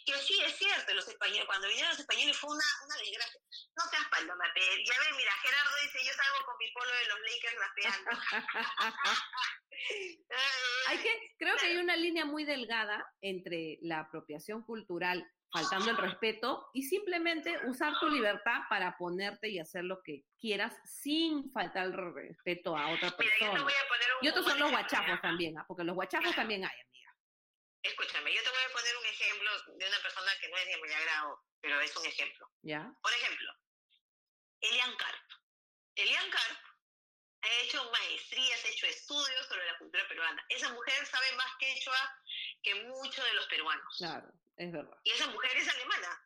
Speaker 2: Que sí, es cierto, los españoles, cuando vinieron los españoles fue una, una desgracia. No seas paloma, pe. ya ves, mira, Gerardo dice, yo salgo con mi polo de los Lakers rapeando.
Speaker 1: Hay que, creo que hay una línea muy delgada entre la apropiación cultural, faltando el respeto, y simplemente usar tu libertad para ponerte y hacer lo que quieras sin faltar el respeto a otra
Speaker 2: Mira, yo te
Speaker 1: persona.
Speaker 2: voy a poner un
Speaker 1: Y otros son los guachafos también, ¿ah? porque los guachafos también hay, amiga.
Speaker 2: Escúchame, yo te voy a poner un ejemplo de una persona que no es de mi agrado, pero es un ejemplo.
Speaker 1: ¿Ya?
Speaker 2: Por ejemplo, Elian Karp. Elian Karp ha hecho maestrías, ha hecho estudios sobre la cultura peruana. Esa mujer sabe más quechua que muchos de los peruanos.
Speaker 1: Claro, es verdad.
Speaker 2: Y esa mujer es alemana.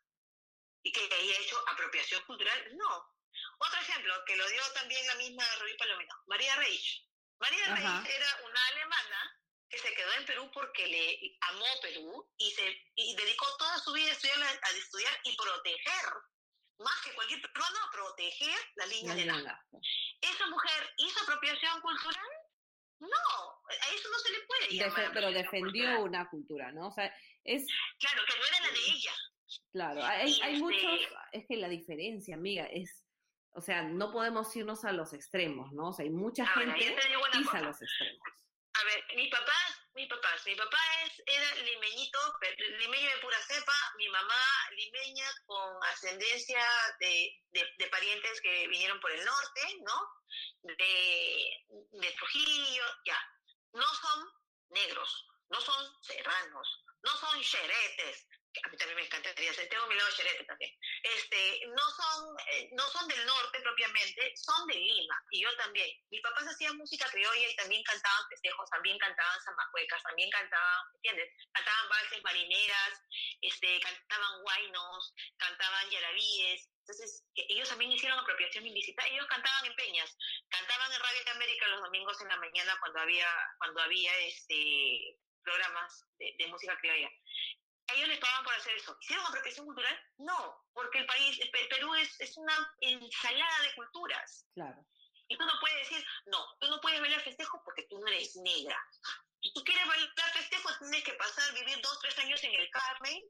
Speaker 2: ¿Y que haya hecho apropiación cultural? No. Otro ejemplo, que lo dio también la misma Rubí Palomino, María Reich. María
Speaker 1: Ajá.
Speaker 2: Reich era una alemana que se quedó en Perú porque le amó Perú y se y dedicó toda su vida a estudiar, a estudiar y proteger, más que cualquier peruano, a proteger las líneas
Speaker 1: Ya,
Speaker 2: de la
Speaker 1: ya.
Speaker 2: ¿Esa mujer hizo apropiación cultural? No, a eso no se le puede
Speaker 1: Defe- pero defendió
Speaker 2: cultural.
Speaker 1: una cultura, ¿no? O sea, es,
Speaker 2: Claro, que no era la de ella.
Speaker 1: claro, hay, hay
Speaker 2: este-
Speaker 1: muchos, es que la diferencia, amiga, es, o sea, no podemos irnos a los extremos, ¿no? O sea, hay mucha
Speaker 2: Ahora,
Speaker 1: gente pisa
Speaker 2: cosa.
Speaker 1: los extremos.
Speaker 2: A ver, mis papás, mis papás, mi papá es, era limeñito, limeño de pura cepa, mi mamá limeña con ascendencia de, de, de parientes que vinieron por el norte, ¿no? De, de Trujillo, ya. No son negros, no son serranos, no son xeretes, que a mí también me encanta tengo mi lado cherete también. Este, no son, eh, no son del norte propiamente, son de Lima, y yo también. Mis papás hacían música criolla y también cantaban festejos, también cantaban zamacuecas, también cantaban, ¿entiendes? Cantaban valses marineras, este, cantaban guainos, cantaban yarabíes. Entonces, ellos también hicieron apropiación ilícita. Ellos cantaban en peñas, cantaban en Radio de América los domingos en la mañana cuando había, cuando había este, programas de, de música criolla ellos les pagaban por hacer eso. ¿Hicieron apropiación cultural? No, porque el país, el Perú es, es una ensalada de culturas.
Speaker 1: Claro.
Speaker 2: Y tú no puedes decir, no, tú no puedes bailar festejo porque tú no eres negra. Si tú quieres bailar festejo, tienes que pasar, vivir dos, tres años en el Carmen,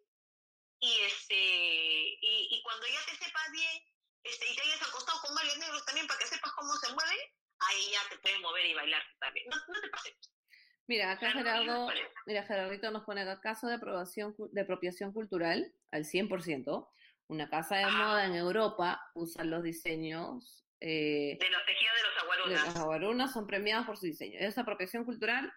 Speaker 2: y este, y, y cuando ya te sepas bien, este, y te hayas acostado con varios negros también para que sepas cómo se mueven, ahí ya te puedes mover y bailar también. No, no te pases.
Speaker 1: Mira, acá Gerardo, mira, Gerardito nos pone acá caso de aprobación de apropiación cultural al 100%. Una casa de moda en Europa usa los diseños
Speaker 2: eh, de los tejidos de los aguarunas.
Speaker 1: Los aguarunas son premiados por su diseño. ¿Es apropiación cultural?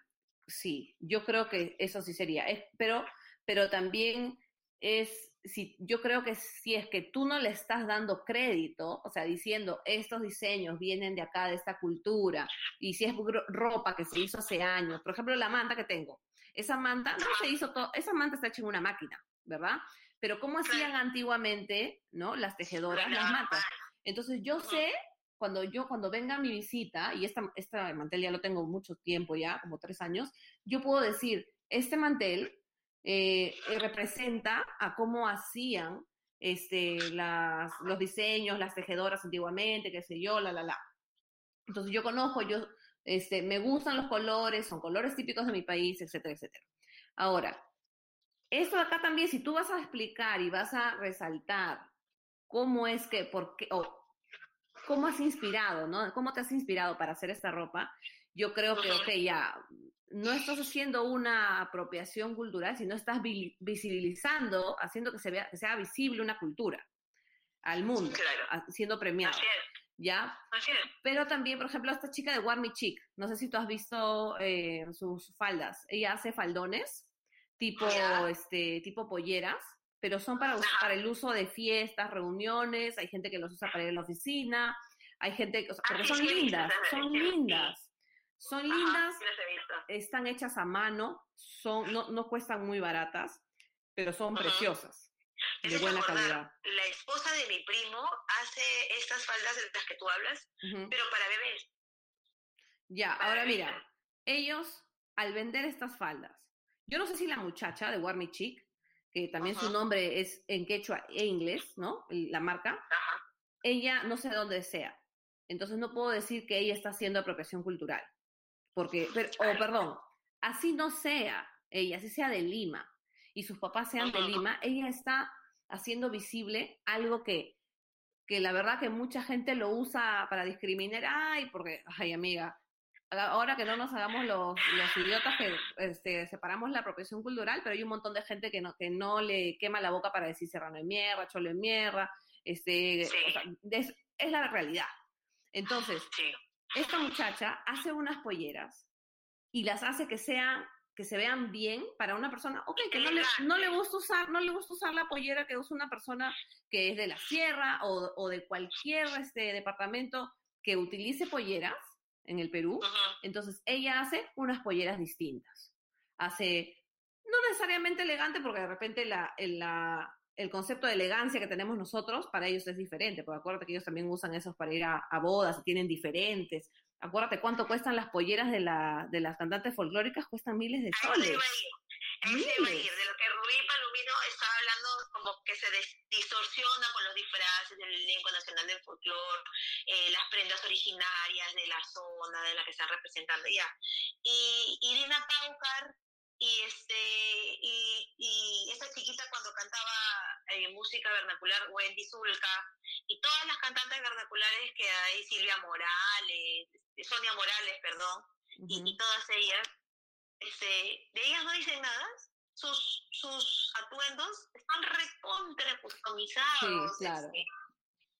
Speaker 1: Sí, yo creo que eso sí sería. Es, pero, pero también es, si, yo creo que si es que tú no le estás dando crédito, o sea, diciendo estos diseños vienen de acá, de esta cultura, y si es ropa que se hizo hace años, por ejemplo, la manta que tengo, esa manta no se hizo todo, esa manta está hecha en una máquina, ¿verdad? Pero ¿cómo hacían antiguamente, no? Las tejedoras, las mantas. Entonces yo sé, cuando yo, cuando venga mi visita, y esta, esta mantel ya lo tengo mucho tiempo ya, como tres años, yo puedo decir, este mantel eh, eh, representa a cómo hacían este, las, los diseños, las tejedoras antiguamente, qué sé yo, la, la, la. Entonces yo conozco, yo, este, me gustan los colores, son colores típicos de mi país, etcétera, etcétera. Ahora, esto acá también, si tú vas a explicar y vas a resaltar cómo es que, por qué, o cómo has inspirado, ¿no? ¿Cómo te has inspirado para hacer esta ropa? Yo creo que, ok, ya, no estás haciendo una apropiación cultural, sino estás visibilizando, haciendo que se vea, que sea visible una cultura al mundo, siendo premiado. ¿Ya? Pero también, por ejemplo, esta chica de Warmy Chic, no sé si tú has visto eh, sus faldas. Ella hace faldones, tipo, este, tipo polleras, pero son para, para el uso de fiestas, reuniones, hay gente que los usa para ir a la oficina, hay gente, o porque son lindas, son lindas. Son lindas, están hechas a mano, son, no, no cuestan muy baratas, pero son preciosas, de buena calidad.
Speaker 2: La esposa de mi primo hace estas faldas de las que tú hablas, pero para bebés.
Speaker 1: Ya, ahora mira, ellos al vender estas faldas, yo no sé si la muchacha de Warmy Chic, que también su nombre es en quechua e inglés, ¿no? La marca, ella no sé dónde sea. Entonces no puedo decir que ella está haciendo apropiación cultural. Porque, o perdón, así no sea ella, así sea de Lima y sus papás sean de Lima, ella está haciendo visible algo que, que la verdad que mucha gente lo usa para discriminar. Ay, porque, ay amiga, ahora que no nos hagamos los, los idiotas que este, separamos la apropiación cultural, pero hay un montón de gente que no, que no le quema la boca para decir serrano en mierda, cholo en mierda, este, es, es, la realidad. Entonces, esta muchacha hace unas polleras y las hace que sean que se vean bien para una persona, ok, que no le, no le gusta usar, no le gusta usar la pollera que usa una persona que es de la sierra o, de cualquier este departamento que utilice polleras en el Perú. Entonces ella hace unas polleras distintas. Hace, no necesariamente elegante, porque de repente la, la, el concepto de elegancia que tenemos nosotros, para ellos es diferente, porque acuérdate que ellos también usan esos para ir a, bodas y tienen diferentes. Acuérdate cuánto cuestan las polleras de, la, de las cantantes folclóricas, cuestan miles de soles.
Speaker 2: de lo que Rubí Palomino estaba hablando, como que se distorsiona con los disfraces del elenco nacional del folclore, eh, las prendas originarias de la zona de la que están representando ya. Y Irina Paucar y este y, y esa chiquita cuando cantaba eh, música vernacular Wendy Zulka y todas las cantantes vernaculares que hay Silvia Morales Sonia Morales perdón y, todas ellas este, de ellas no dicen nada sus sus atuendos están recontra customizados este,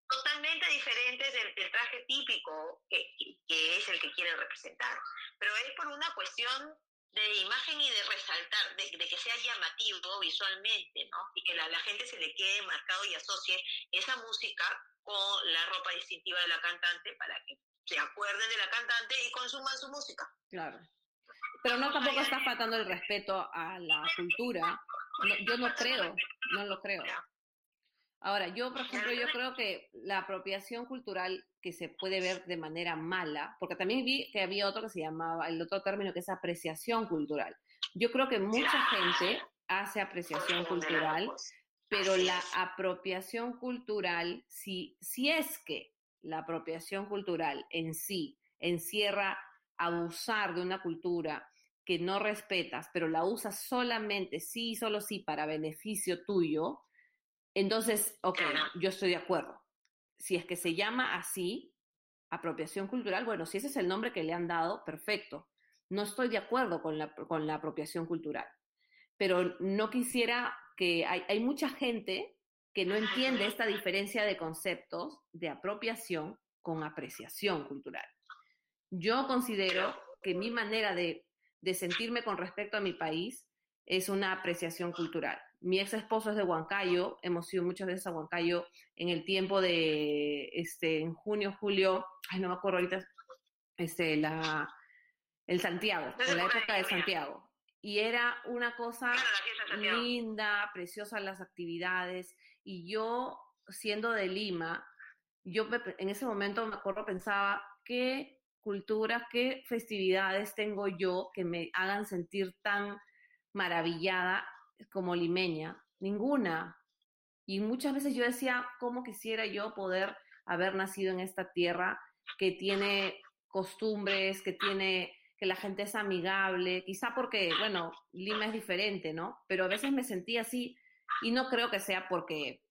Speaker 2: totalmente diferentes del, traje típico que, que, es el que quieren representar pero es por una cuestión de imagen y de resaltar, de, que sea llamativo visualmente, ¿no? Y que la, la, gente se le quede marcado y asocie esa música con la ropa distintiva de la cantante para que se acuerden de la cantante y consuman su música.
Speaker 1: Claro. Pero no tampoco está faltando el respeto a la cultura. yo no creo, no lo creo. Ahora, yo, por ejemplo, yo creo que la apropiación cultural que se puede ver de manera mala, porque también vi que había otro que se llamaba, el otro término que es apreciación cultural. Yo creo que mucha gente hace apreciación cultural, pero la apropiación cultural, si, si es que la apropiación cultural en sí encierra abusar de una cultura que no respetas, pero la usas solamente, sí, solo sí, para beneficio tuyo, entonces, ok, yo estoy de acuerdo. Si es que se llama así, apropiación cultural, bueno, si ese es el nombre que le han dado, perfecto. No estoy de acuerdo con la, con la apropiación cultural. Pero no quisiera que hay, hay mucha gente que no entiende esta diferencia de conceptos de apropiación con apreciación cultural. Yo considero que mi manera de, de sentirme con respecto a mi país es una apreciación cultural. Mi ex esposo es de Huancayo, hemos ido muchas veces a Huancayo en el tiempo de, este, en junio, julio, ay, no me acuerdo ahorita, este, la, el Santiago, en la época de Santiago. Y era una cosa linda, preciosa las actividades. Y yo, siendo de Lima, yo en ese momento me acuerdo, pensaba, ¿qué cultura, qué festividades tengo yo que me hagan sentir tan maravillada como limeña, ninguna. Y muchas veces yo decía, ¿cómo quisiera yo poder haber nacido en esta tierra que tiene costumbres, que tiene, que la gente es amigable, quizá porque, bueno, Lima es diferente, ¿no? Pero a veces me sentía así y no creo que sea porque,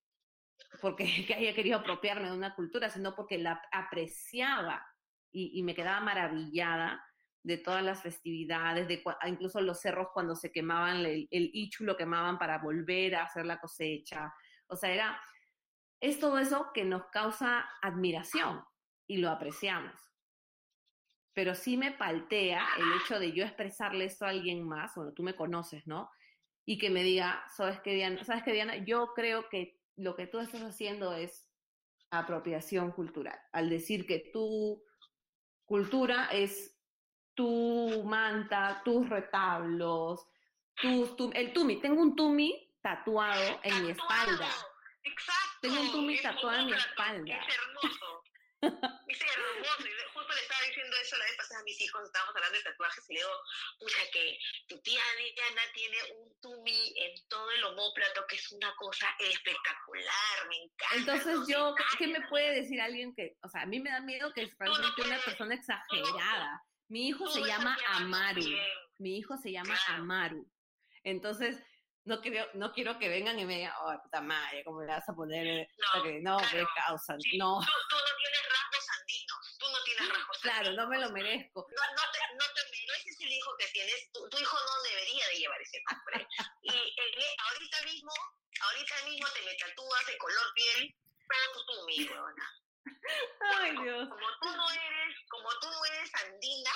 Speaker 1: porque haya querido apropiarme de una cultura, sino porque la apreciaba y, y me quedaba maravillada de todas las festividades, de incluso los cerros cuando se quemaban, el, el ichu lo quemaban para volver a hacer la cosecha. O sea, era, es todo eso que nos causa admiración y lo apreciamos. Pero sí me paltea el hecho de yo expresarle eso a alguien más, bueno, tú me conoces, ¿no? Y que me diga, ¿sabes qué, Diana? ¿Sabes qué, Diana? Yo creo que lo que tú estás haciendo es apropiación cultural, al decir que tu cultura es tu manta, tus retablos, tu, el tumi. Tengo un tumi tatuado en mi espalda.
Speaker 2: Exacto.
Speaker 1: Tengo un tumi tatuado en mi espalda.
Speaker 2: Es hermoso. Es hermoso. Y justo le estaba diciendo eso la vez pasada a mis hijos, estábamos hablando de tatuajes y le digo, pucha, que tu tía Diana tiene un tumi en todo el homóplato, que es una cosa espectacular, me encanta.
Speaker 1: Entonces yo, ¿qué me puede decir alguien que, o sea, a mí me da miedo que es realmente una persona exagerada? Mi hijo se llama Amaru. Mi hijo se llama Amaru. Entonces, no quiero, no quiero que vengan y me digan, oh, puta madre, ¿cómo le vas a poner?
Speaker 2: No, no claro. causa. no. Tú, no tienes rasgos andinos, tú no tienes rasgos
Speaker 1: Claro, no me lo merezco.
Speaker 2: No, no, te, no te mereces el hijo que tienes, tu, tu, hijo no debería de llevar ese nombre. y eh, ahorita mismo, ahorita mismo te me tatúas de color piel, pero tú, mi huevona.
Speaker 1: Ay, Dios.
Speaker 2: Como tú no eres, como tú no eres andina,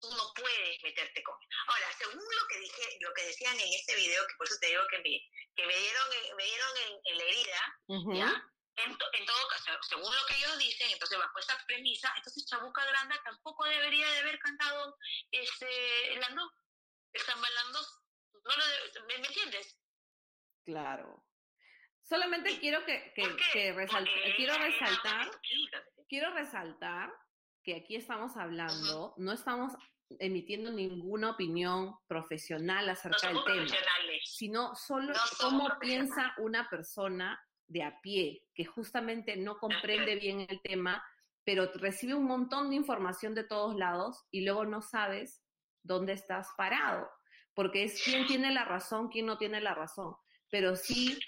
Speaker 2: tú no puedes meterte con. Ahora, según lo que dije, lo que decían en este video, que por eso te digo que me, que me dieron, me dieron en, la herida, ¿ya? En, en, todo caso, según lo que ellos dicen, entonces bajo esa premisa, entonces Chabuca Granda tampoco debería de haber cantado este el andó, el zambalando. No lo ¿me, entiendes?
Speaker 1: Claro. Solamente quiero que, que, quiero resaltar, quiero resaltar que aquí estamos hablando, no estamos emitiendo ninguna opinión profesional acerca del tema, sino solo cómo piensa una persona de a pie, que justamente no comprende bien el tema, pero recibe un montón de información de todos lados y luego no sabes dónde estás parado, porque es quién tiene la razón, quién no tiene la razón pero sí,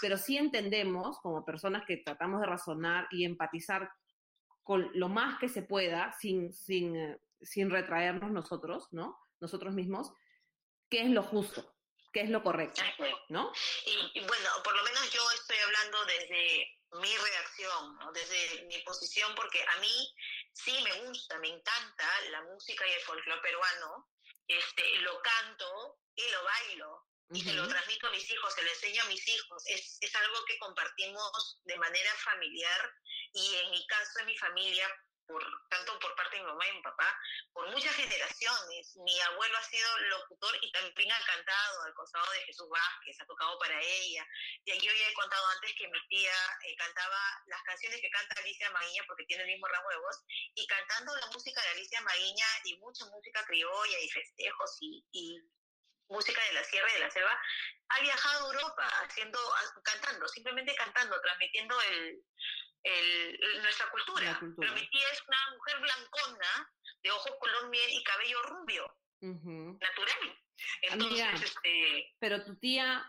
Speaker 1: pero sí entendemos como personas que tratamos de razonar y empatizar con lo más que se pueda sin, sin, eh, sin retraernos nosotros, ¿no? Nosotros mismos, qué es lo justo, qué es lo correcto, ¿no?
Speaker 2: Y, bueno, por lo menos yo estoy hablando desde mi reacción, ¿no? desde mi posición, porque a mí sí me gusta, me encanta la música y el folclore peruano, este, lo canto y lo bailo. Y se lo transmito a mis hijos, se lo enseño a mis hijos. Es, es algo que compartimos de manera familiar y en mi caso, en mi familia, por, tanto por parte de mi mamá y mi papá, por muchas generaciones. Mi abuelo ha sido locutor y también ha cantado al costado de Jesús Vázquez, ha tocado para ella. Y aquí yo ya he contado antes que mi tía eh, cantaba las canciones que canta Alicia Maguiña porque tiene el mismo rango de voz, y cantando la música de Alicia Maguiña y mucha música criolla y festejos y, y música de la sierra y de la selva, ha viajado a Europa haciendo, cantando, simplemente cantando, transmitiendo el, nuestra cultura. Pero mi tía es una mujer blancona, de ojos color miel y cabello rubio, natural. Entonces, este...
Speaker 1: Pero tu tía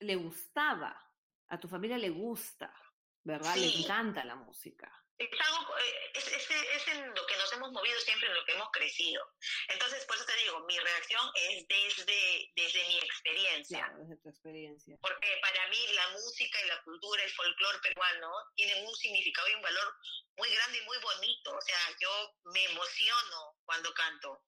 Speaker 1: le gustaba, a tu familia le gusta, ¿verdad? Le encanta la música
Speaker 2: es algo, eh, es, es, es, en lo que nos hemos movido siempre, en lo que hemos crecido. Entonces, por eso te digo, mi reacción es desde, desde mi experiencia.
Speaker 1: Claro, desde tu experiencia.
Speaker 2: Porque para mí la música y la cultura, el folclore peruano, tienen un significado y un valor muy grande y muy bonito. O sea, yo me emociono cuando canto.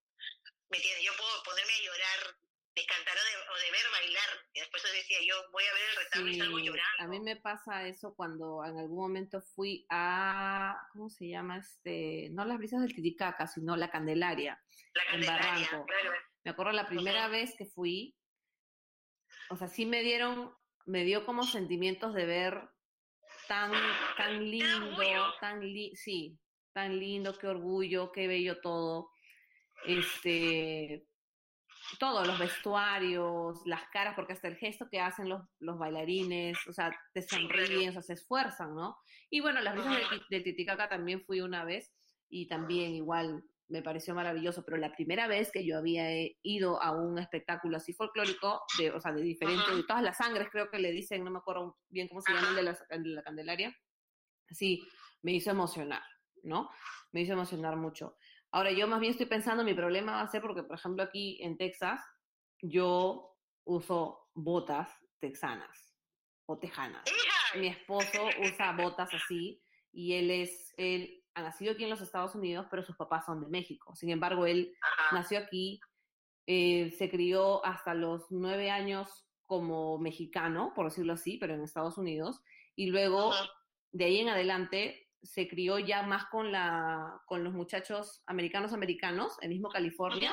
Speaker 2: ¿Me entiendes? Yo puedo ponerme a llorar de cantar o de, ver bailar. Y después decía, yo voy a ver el retablo y salgo llorando.
Speaker 1: A mí me pasa eso cuando en algún momento fui a, ¿cómo se llama? este No las brisas del Titicaca, sino la Candelaria.
Speaker 2: La Candelaria,
Speaker 1: Claro. Me acuerdo la primera vez que fui, o sea, sí me dieron, me dio como sentimientos de ver tan, tan lindo, tan li sí, tan lindo, qué orgullo, qué bello todo. Este, todos los vestuarios, las caras, porque hasta el gesto que hacen los, los bailarines, o sea, te sonríen, o sea, se esfuerzan, ¿no? Y bueno, las brisas del, Titicaca también fui una vez y también igual me pareció maravilloso, pero la primera vez que yo había ido a un espectáculo así folclórico, de, o sea, de diferente, de todas las sangres, creo que le dicen, no me acuerdo bien cómo se llama el de la, de la Candelaria, sí, me hizo emocionar, ¿no? Me hizo emocionar mucho. Ahora, yo más bien estoy pensando, mi problema va a ser porque, por ejemplo, aquí en Texas, yo uso botas texanas o tejanas. Mi esposo usa botas así y él es, él ha nacido aquí en los Estados Unidos, pero sus papás son de México. Sin embargo, él nació aquí, eh, se crió hasta los nueve años como mexicano, por decirlo así, pero en Estados Unidos, y luego de ahí en adelante se crió ya más con, la, con los muchachos americanos americanos, en mismo California,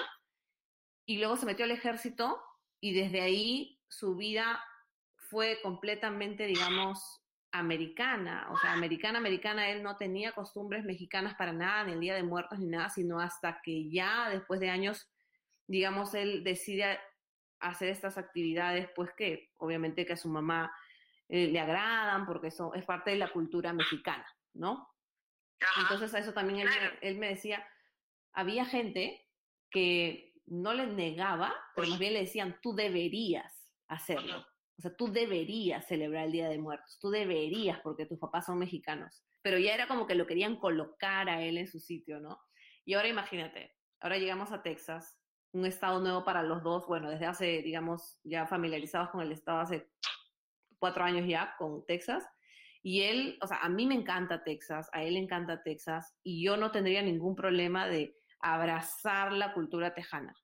Speaker 1: y luego se metió al ejército y desde ahí su vida fue completamente, digamos, americana, o sea, americana, americana, él no tenía costumbres mexicanas para nada, ni el Día de Muertos, ni nada, sino hasta que ya después de años, digamos, él decide hacer estas actividades, pues que obviamente que a su mamá eh, le agradan, porque eso es parte de la cultura mexicana. ¿No? Entonces a eso también él, me decía, había gente que no le negaba, pero más bien le decían, tú deberías hacerlo. O sea, tú deberías celebrar el Día de Muertos, tú deberías porque tus papás son mexicanos. Pero ya era como que lo querían colocar a él en su sitio, ¿no? Y ahora imagínate, ahora llegamos a Texas, un estado nuevo para los dos, bueno, desde hace, digamos, ya familiarizados con el estado hace cuatro años ya, con Texas, y él, o sea, a mí me encanta Texas, a él le encanta Texas, y yo no tendría ningún problema de abrazar la cultura tejana,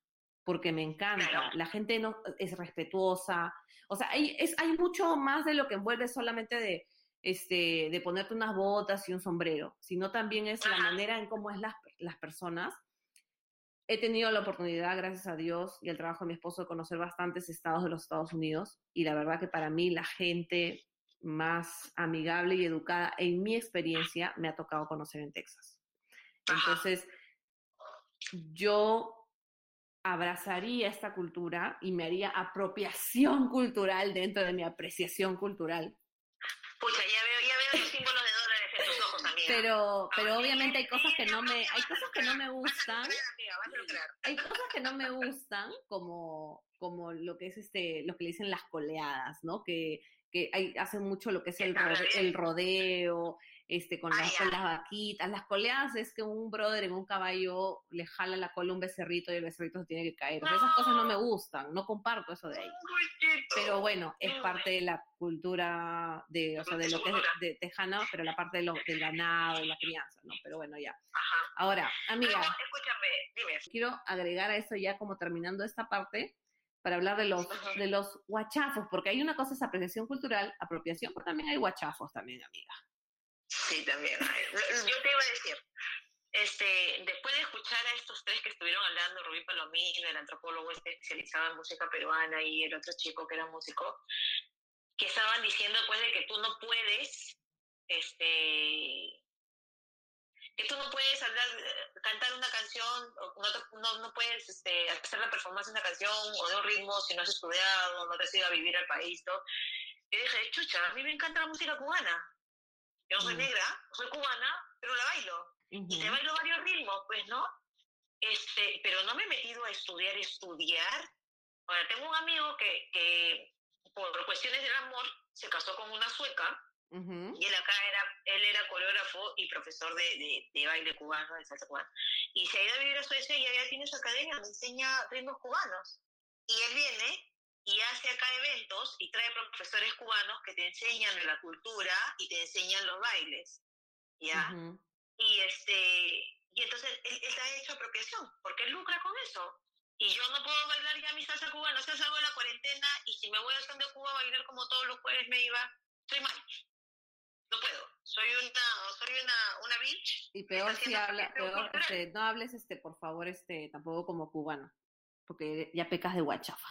Speaker 1: porque me encanta. La gente no, es respetuosa. O sea, hay, es, hay mucho más de lo que envuelve solamente de, este, de ponerte unas botas y un sombrero, sino también es la manera en cómo es las, las personas. He tenido la oportunidad, gracias a Dios y al trabajo de mi esposo, de conocer bastantes estados de los Estados Unidos y la verdad que para mí la gente más amigable y educada en mi experiencia me ha tocado conocer en Texas. Entonces, yo abrazaría esta cultura y me haría apropiación cultural dentro de mi apreciación cultural.
Speaker 2: Pucha, ya veo, ya veo los símbolos de dólares en tus ojos también.
Speaker 1: Pero, pero obviamente hay cosas que no me, hay cosas que no me gustan. Hay cosas que no me gustan, como como lo que es este, lo que le dicen las coleadas, ¿no? Que, que hay, hacen mucho lo que es el, el rodeo, este, con, las, con las vaquitas. Las coleadas es que un brother en un caballo le jala la cola a un becerrito y el becerrito se tiene que caer. esas cosas no me gustan, no comparto eso de ahí. Pero bueno, es parte de la cultura de, o sea, de lo que es de tejana, pero la parte de lo, del ganado, la crianza, ¿no? Pero bueno, ya. Ahora, amiga.
Speaker 2: escúchame, dime.
Speaker 1: Quiero agregar a eso ya como terminando esta parte para hablar de los, de los guachafos, porque hay una cosa es apreciación cultural, apropiación, pero también hay guachafos también, amiga.
Speaker 2: Sí, también. Yo te iba a decir, este, después de escuchar a estos tres que estuvieron hablando, Rubí Palomino, el antropólogo especializado en música peruana y el otro chico que era músico, que estaban diciendo pues de que tú no puedes, este, tú no puedes hablar, cantar una canción, no, no, no puedes este, hacer la performance de una canción o de un ritmo si no has estudiado, no te has ido a vivir al país, ¿no? Y dije, chucha, a mí me encanta la música cubana. Yo soy mm. negra, soy cubana, pero la bailo. Y te bailo varios ritmos, pues, ¿no? Este, pero no me he metido a estudiar, estudiar. Ahora, tengo un amigo que, que por cuestiones del amor se casó con una sueca y él acá era, él era coreógrafo y profesor de, de, baile cubano, de salsa cubana. Y se ha ido a vivir a Suecia y allá tiene su academia, me enseña ritmos cubanos. Y él viene y hace acá eventos y trae profesores cubanos que te enseñan de la cultura y te enseñan los bailes, ¿ya? Y este y entonces él, él, ha hecho apropiación, porque él lucra con eso. Y yo no puedo bailar ya mi salsa cubana, o sea, salgo de la cuarentena y si me voy a de Cuba a bailar como todos los jueves me iba, estoy mal. No puedo. Soy una, soy una, una bitch.
Speaker 1: Y peor si habla, peor, este, no hables este, por favor, este, tampoco como cubano, porque ya pecas de guachafa.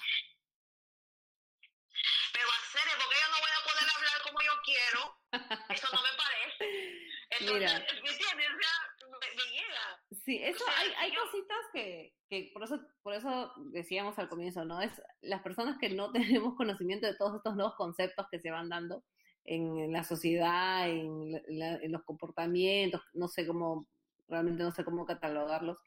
Speaker 2: quiero, eso no me parece. Mira. ¿me entiendes? me, llega.
Speaker 1: Sí, eso hay, hay cositas que, que por eso, por eso decíamos al comienzo, ¿no? Es las personas que no tenemos conocimiento de todos estos nuevos conceptos que se van dando en, la sociedad, en, en los comportamientos, no sé cómo, realmente no sé cómo catalogarlos,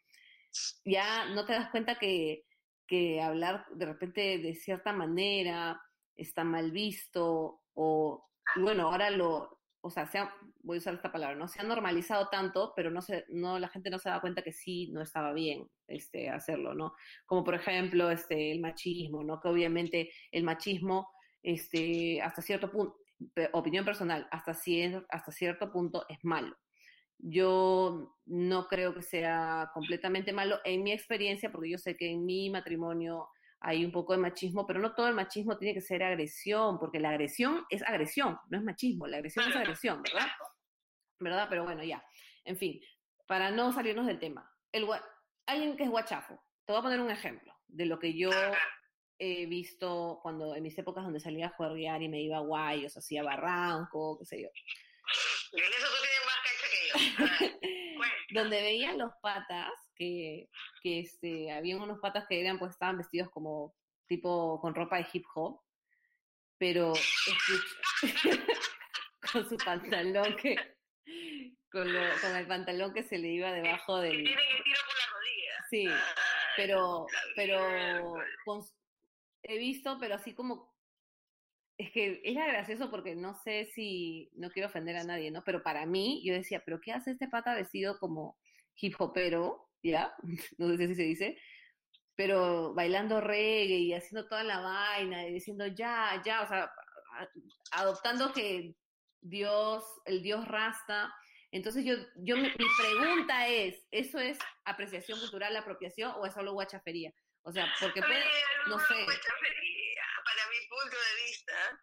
Speaker 1: ya no te das cuenta que, que hablar de repente de cierta manera está mal visto o bueno, ahora lo, o sea, se voy a usar esta palabra, ¿no? Se ha normalizado tanto, pero no se, no, la gente no se da cuenta que sí no estaba bien, este, hacerlo, ¿no? Como por ejemplo, este, el machismo, ¿no? Que obviamente el machismo, este, hasta cierto punto, opinión personal, hasta, hasta cierto punto es malo. Yo no creo que sea completamente malo en mi experiencia, porque yo sé que en mi matrimonio hay un poco de machismo, pero no todo el machismo tiene que ser agresión, porque la agresión es agresión, no es machismo, la agresión es agresión, ¿verdad? ¿Verdad? Pero bueno, ya. En fin, para no salirnos del tema. El, alguien que es guachafo, te voy a poner un ejemplo de lo que yo he visto cuando en mis épocas donde salía a jugar y me iba a guayos, hacía barranco, qué sé yo.
Speaker 2: En eso tú tienes más cancha que yo.
Speaker 1: donde veían los patas, que, que este, habían unos patas que eran, pues estaban vestidos como tipo con ropa de hip hop, pero con su pantalón que, con, con, el pantalón que se le iba debajo del...
Speaker 2: Que tienen el tiro por la rodilla.
Speaker 1: Sí, pero, pero he visto, pero así como es que era gracioso porque no sé si, no quiero ofender a nadie, ¿no? Pero para mí, yo decía, ¿pero qué hace este pata vestido como hip hopero? ¿Ya? No sé si se dice. Pero bailando reggae y haciendo toda la vaina y diciendo ya, ya, o sea, adoptando que Dios, el Dios rasta. Entonces yo, yo mi pregunta es, ¿eso es apreciación cultural, apropiación o es solo guachafería? O sea, porque puede, no sé
Speaker 2: para mi punto de vista,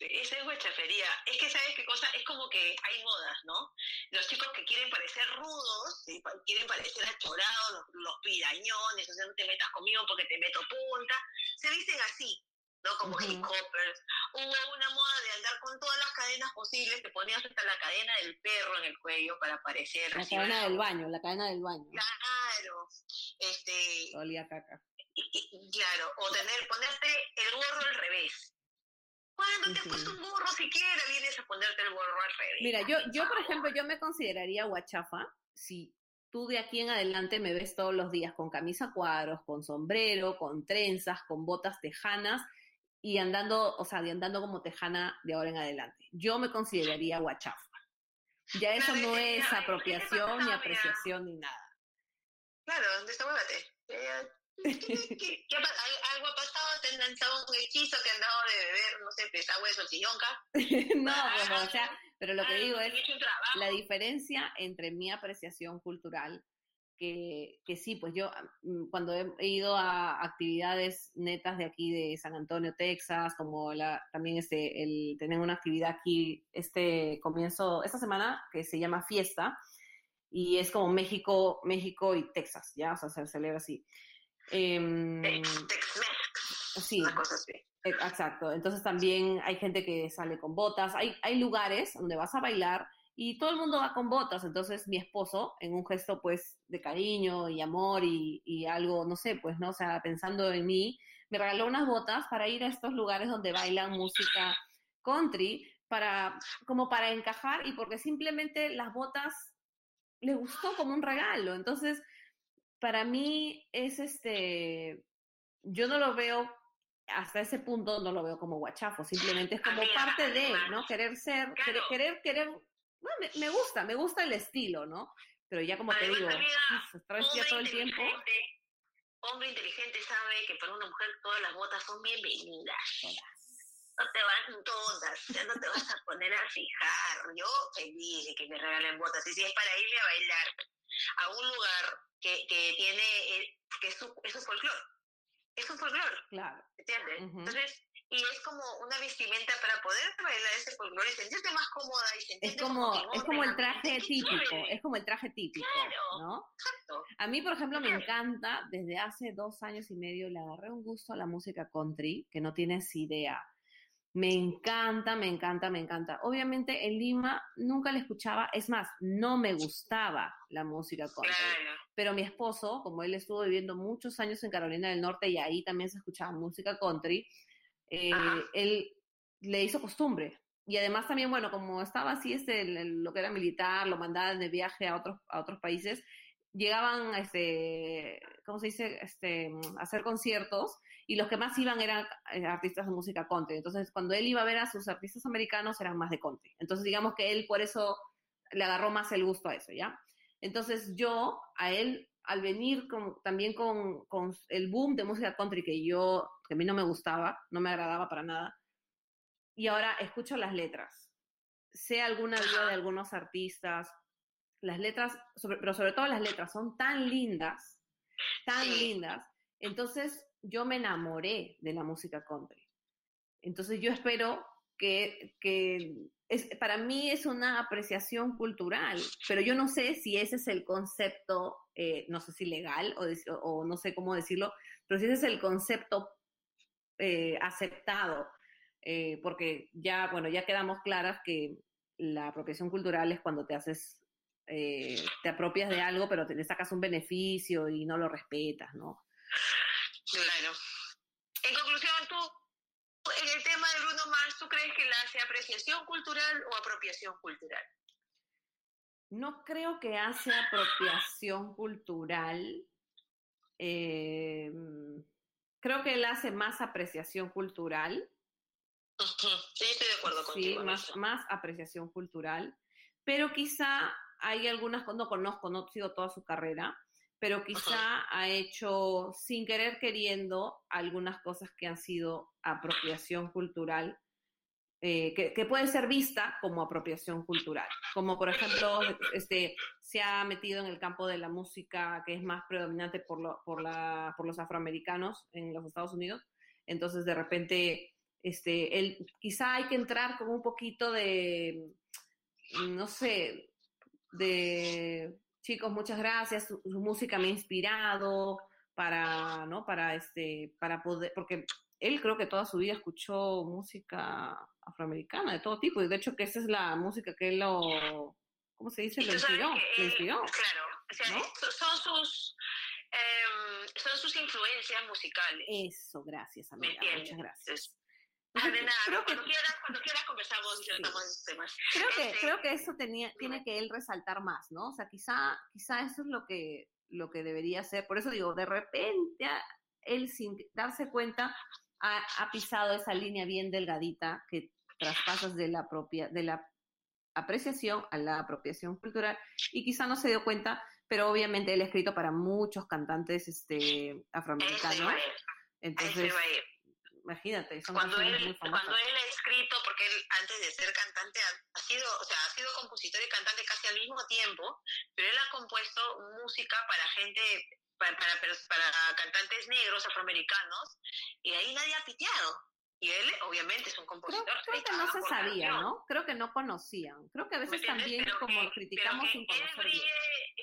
Speaker 2: esa es guachafería. Es que, ¿sabes qué cosa? Es como que hay modas, ¿no? Los chicos que quieren parecer rudos, quieren parecer achorados, los, los pirañones, o sea, no te metas conmigo porque te meto punta, se dicen así, ¿no? Como hip hoppers. Hubo una moda de andar con todas las cadenas posibles, te ponías hasta la cadena del perro en el cuello para parecer...
Speaker 1: La cadena del baño, la cadena del baño.
Speaker 2: Claro. Este...
Speaker 1: Olía caca
Speaker 2: claro, o tener, ponerte el gorro al revés. ¿Cuándo te has puesto un gorro siquiera vienes a ponerte el gorro al revés?
Speaker 1: Mira, yo, yo por ejemplo, yo me consideraría guachafa si tú de aquí en adelante me ves todos los días con camisa cuadros, con sombrero, con trenzas, con botas tejanas y andando, o sea, andando como tejana de ahora en adelante. Yo me consideraría guachafa. Ya eso no es apropiación ni apreciación ni nada.
Speaker 2: Claro, ¿dónde está huevate? ¿Qué, algo ha pasado? ¿Te han lanzado un hechizo que han dado de beber, no sé, pesagüe de sochillonca?
Speaker 1: no, bueno, o sea, pero lo que digo es la diferencia entre mi apreciación cultural, que, que sí, pues yo mm, cuando he ido a actividades netas de aquí de San Antonio, Texas, como la, también este, el, tener una actividad aquí este comienzo, esta semana, que se llama Fiesta, y es como México, México y Texas, ya, o sea, se celebra así. Eh, sí, e, exacto. Entonces también hay gente que sale con botas. Hay, hay lugares donde vas a bailar y todo el mundo va con botas. Entonces mi esposo, en un gesto pues de cariño y amor y, y algo, no sé, pues, ¿no? O sea, pensando en mí, me regaló unas botas para ir a estos lugares donde bailan música country, para, como para encajar y porque simplemente las botas le gustó como un regalo. Entonces, para mí es este, yo no lo veo hasta ese punto no lo veo como guachafo, simplemente es como parte de, ¿no? Querer ser, querer, querer, me, gusta, me gusta el estilo, ¿no? Pero ya como te digo, se todo el tiempo.
Speaker 2: Hombre inteligente sabe que para una mujer todas las botas son bienvenidas. No te van todas, ya no te vas a poner a fijar. Yo feliz de que me regalen botas. Y si es para irme a bailar a un lugar que, que tiene, eh, que es su, es su folclore. Es un folclore.
Speaker 1: Claro.
Speaker 2: ¿Entiendes? Entonces, y es como una vestimenta para poder bailar ese folclore y sentirte más cómoda y sentirte
Speaker 1: es como, es como el traje típico, es como el traje típico, ¿no? Exacto. A mí, por ejemplo, me encanta, desde hace dos años y medio le agarré un gusto a la música country, que no tienes idea. Me encanta, me encanta, me encanta. Obviamente en Lima nunca la escuchaba, es más, no me gustaba la música country. Pero mi esposo, como él estuvo viviendo muchos años en Carolina del Norte y ahí también se escuchaba música country, eh, él le hizo costumbre. Y además también, bueno, como estaba así, este, lo que era militar, lo mandaban de viaje a otros, a otros países, llegaban, este, ¿cómo se dice?, este, a hacer conciertos y los que más iban eran eh, artistas de música country. Entonces, cuando él iba a ver a sus artistas americanos, eran más de country. Entonces, digamos que él por eso le agarró más el gusto a eso, ¿ya? Entonces, yo, a él, al venir con, también con, con el boom de música country que yo, que a mí no me gustaba, no me agradaba para nada, y ahora escucho las letras. Sé alguna vida de algunos artistas, las letras, pero sobre todo las letras son tan lindas, tan lindas. Entonces yo me enamoré de la música country. Entonces yo espero que, que es, para mí es una apreciación cultural, pero yo no sé si ese es el concepto, eh, no sé si legal o, o, no sé cómo decirlo, pero si ese es el concepto eh, aceptado, eh, porque ya, bueno, ya quedamos claras que la apropiación cultural es cuando te haces eh, te apropias de algo, pero te le sacas un beneficio y no lo respetas, ¿no?
Speaker 2: Claro. En conclusión, tú, en el tema de Bruno Mars, ¿tú crees que la hace apreciación cultural o apropiación cultural?
Speaker 1: No creo que hace apropiación cultural. Eh, creo que él hace más apreciación cultural.
Speaker 2: Sí, estoy de acuerdo contigo.
Speaker 1: Sí, más, más apreciación cultural. Pero quizá hay algunas, no conozco, no sigo toda su carrera, pero quizá ha hecho sin querer queriendo algunas cosas que han sido apropiación cultural, eh, que, puede ser vista como apropiación cultural. Como por ejemplo, este, se ha metido en el campo de la música que es más predominante por, lo, por, la, por los afroamericanos en los Estados Unidos. Entonces, de repente, este, el, quizá hay que entrar con un poquito de, no sé, de chicos, muchas gracias, su, música me ha inspirado para, ¿no? Para este, para poder, porque él creo que toda su vida escuchó música afroamericana de todo tipo, y de hecho que esa es la música que él lo, ¿cómo se dice? Lo inspiró,
Speaker 2: inspiró. Claro, son sus, em, son sus influencias musicales.
Speaker 1: Eso, gracias, amiga, muchas gracias.
Speaker 2: Ah, de nada, creo cuando, que, quieras, cuando quieras conversamos y tratamos de esos temas.
Speaker 1: Creo que, este, creo que eso tenía, tiene que él resaltar más, ¿no? O sea, quizá, quizá eso es lo que, lo que debería hacer. Por eso digo, de repente él sin darse cuenta ha, ha pisado esa línea bien delgadita que traspasas de la propia, de la apreciación a la apropiación cultural y quizá no se dio cuenta, pero obviamente él ha escrito para muchos cantantes este, afroamericanos. Entonces, imagínate, son
Speaker 2: cuando él, muy Cuando él ha escrito, porque él antes de ser cantante ha, sido, o sea, ha sido compositor y cantante casi al mismo tiempo, pero él ha compuesto música para gente, para, para, para cantantes negros, afroamericanos, y ahí nadie ha piteado. Y él, obviamente, es un compositor.
Speaker 1: Creo, que no se sabía, ¿no? Creo que no conocían. Creo que a veces también, como criticamos sin conocer
Speaker 2: él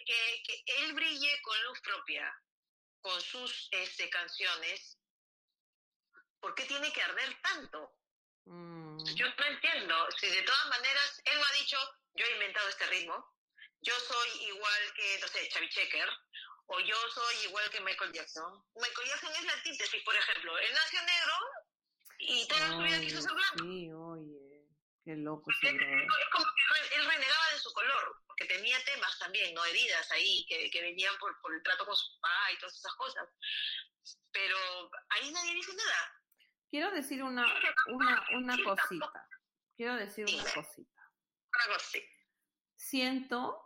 Speaker 2: que, que, él brille con luz propia, con sus este, canciones, ¿por qué tiene que arder tanto? Mm. Yo no entiendo. Si de todas maneras, él me ha dicho, yo he inventado este ritmo, yo soy igual que, no sé, Chavi Checker, o yo soy igual que Michael Jackson. Michael Jackson es la antítesis, por ejemplo. Él nació negro, y toda su vida quiso ser blanco.
Speaker 1: Sí, oye, qué loco.
Speaker 2: es como que él renegaba de su color, porque tenía temas también, ¿no? Heridas ahí que, que venían por, por el trato con su papá y todas esas cosas. Pero ahí nadie dice nada.
Speaker 1: Quiero decir una, una, una cosita. Quiero decir una cosita.
Speaker 2: Una cosita.
Speaker 1: Siento,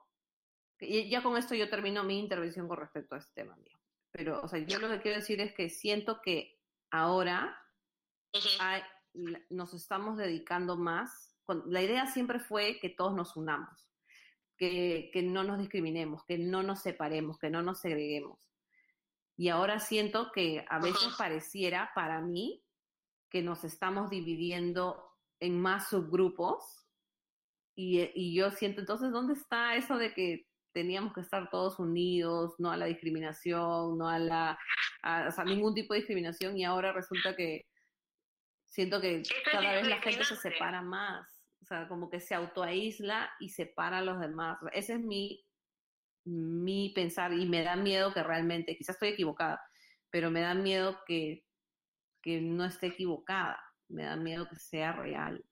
Speaker 1: y ya con esto yo termino mi intervención con respecto a este tema mío. Pero, o sea, yo lo que quiero decir es que siento que ahora nos estamos dedicando más. La idea siempre fue que todos nos unamos, que, no nos discriminemos, que no nos separemos, que no nos segreguemos. Y ahora siento que a veces pareciera para mí que nos estamos dividiendo en más subgrupos y, y, yo siento entonces, ¿dónde está eso de que teníamos que estar todos unidos, no a la discriminación, no a la, a, ningún tipo de discriminación y ahora resulta que Siento que cada vez la gente se separa más, o sea, como que se autoaísla y separa a los demás. Ese es mi, mi pensar y me da miedo que realmente, quizás estoy equivocada, pero me da miedo que, que no esté equivocada, me da miedo que sea real.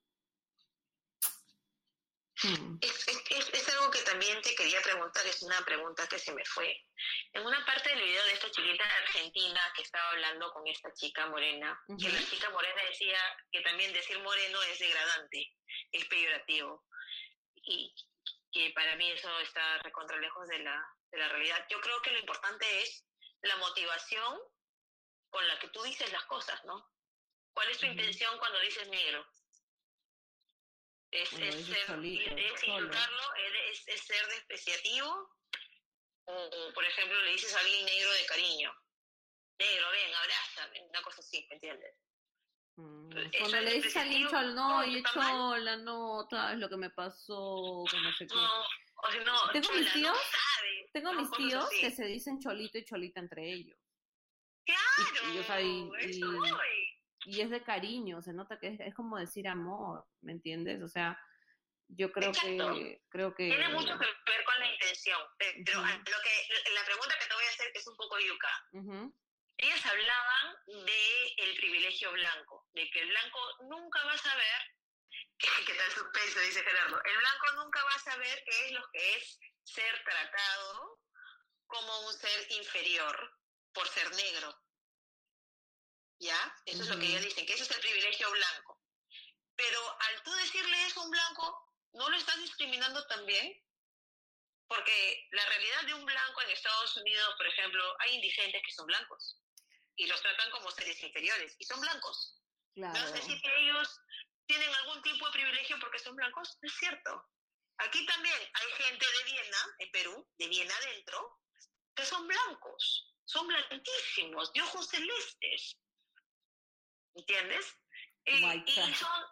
Speaker 2: Hmm. Es, algo que también te quería preguntar, es una pregunta que se me fue. En una parte del video de esta chiquita argentina que estaba hablando con esta chica morena, que la chica morena decía que también decir moreno es degradante, es peyorativo. Y que para mí eso está recontra lejos de la, de la realidad. Yo creo que lo importante es la motivación con la que tú dices las cosas, ¿no? ¿Cuál es tu intención cuando dices negro? Es, ser, es, insultarlo, es, es, ser despreciativo, o, por ejemplo le dices a alguien negro de cariño, negro, ven, abrázame, una cosa así, ¿me entiendes?
Speaker 1: Mm, cuando le dices a alguien chol, no, y chola, no, es lo que me pasó, que no sé qué. No,
Speaker 2: o sea, no,
Speaker 1: tengo mis tíos, tengo mis tíos que se dicen cholito y cholita entre ellos.
Speaker 2: Claro, y,
Speaker 1: y es de cariño, se nota que es, como decir amor, ¿me entiendes? O sea, yo creo que creo que
Speaker 2: tiene mucho que ver con la intención, pero lo que la pregunta que te voy a hacer que es un poco yuca. Ellas hablaban de el privilegio blanco, de que el blanco nunca va a saber qué, qué tal suspenso, dice Gerardo. El blanco nunca va a saber qué es lo que es ser tratado como un ser inferior por ser negro. ¿ya? Eso es lo que ellos dicen, que ese es el privilegio blanco. Pero al tú decirle eso a un blanco, ¿no lo estás discriminando también? Porque la realidad de un blanco en Estados Unidos, por ejemplo, hay indigentes que son blancos y los tratan como seres inferiores y son blancos. Claro. ¿No decir que ellos tienen algún tipo de privilegio porque son blancos? Es cierto. Aquí también hay gente de Viena, en Perú, de Viena adentro, que son blancos, son blanquísimos, de ojos celestes, ¿entiendes? Y, son,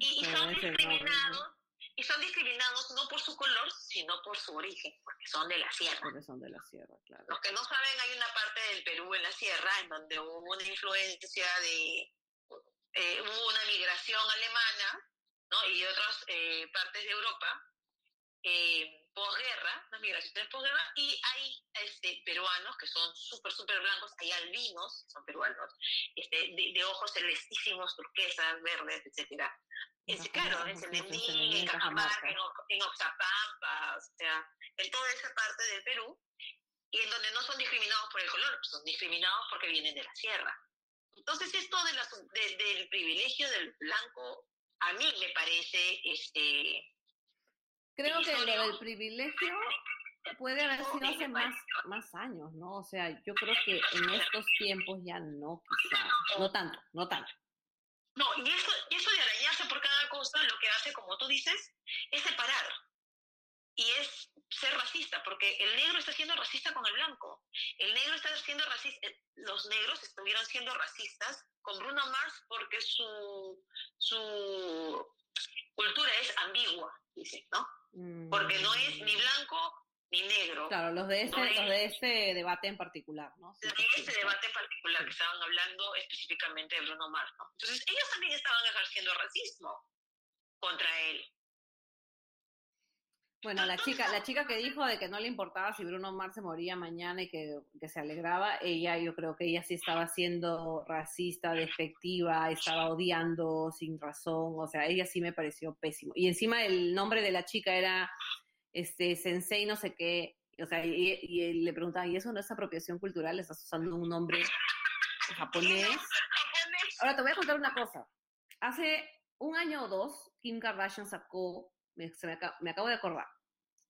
Speaker 2: y, son discriminados, y son discriminados no por su color, sino por su origen, porque son de la sierra.
Speaker 1: Porque son de la sierra, claro.
Speaker 2: Los que no saben, hay una parte del Perú en la sierra en donde hubo una influencia de, eh, hubo una migración alemana, ¿no? Y otras eh, partes de Europa, eh, posguerra, las migraciones posguerra, y hay este, peruanos que son súper, súper blancos, hay albinos, que son peruanos, este, de, ojos celestísimos, turquesas, verdes, etcétera. Es, claro, en Senendín, en Cajamarca, en, Oxapampa, o sea, en toda esa parte del Perú, y en donde no son discriminados por el color, son discriminados porque vienen de la sierra. Entonces esto de del privilegio del blanco, a mí me parece, este...
Speaker 1: Creo que lo del privilegio puede haber sido hace más, más años, ¿no? O sea, yo creo que en estos tiempos ya no, quizá, no tanto, no tanto.
Speaker 2: No, y eso, y eso de arañarse por cada cosa, lo que hace, como tú dices, es separar y es ser racista, porque el negro está siendo racista con el blanco. El negro está siendo racista, eh, los negros estuvieron siendo racistas con Bruno Mars porque su, su cultura es ambigua, dice, ¿no? Mm. Porque no es ni blanco ni negro.
Speaker 1: Claro, los de ese, los de ese debate en particular, ¿no?
Speaker 2: de ese debate en particular que estaban hablando específicamente de Bruno Mars, ¿no? Entonces ellos también estaban ejerciendo racismo contra él.
Speaker 1: Bueno, la chica, la chica que dijo de que no le importaba si Bruno Mars se moría mañana y que, se alegraba, ella, yo creo que ella sí estaba siendo racista, despectiva, estaba odiando sin razón, o sea, ella sí me pareció pésimo. Y encima el nombre de la chica era este Sensei no sé qué, o sea, y, le preguntaban, ¿y eso no es apropiación cultural? ¿Estás usando un nombre japonés? Ahora te voy a contar una cosa. Hace un año o dos, Kim Kardashian sacó me, acabo, de acordar.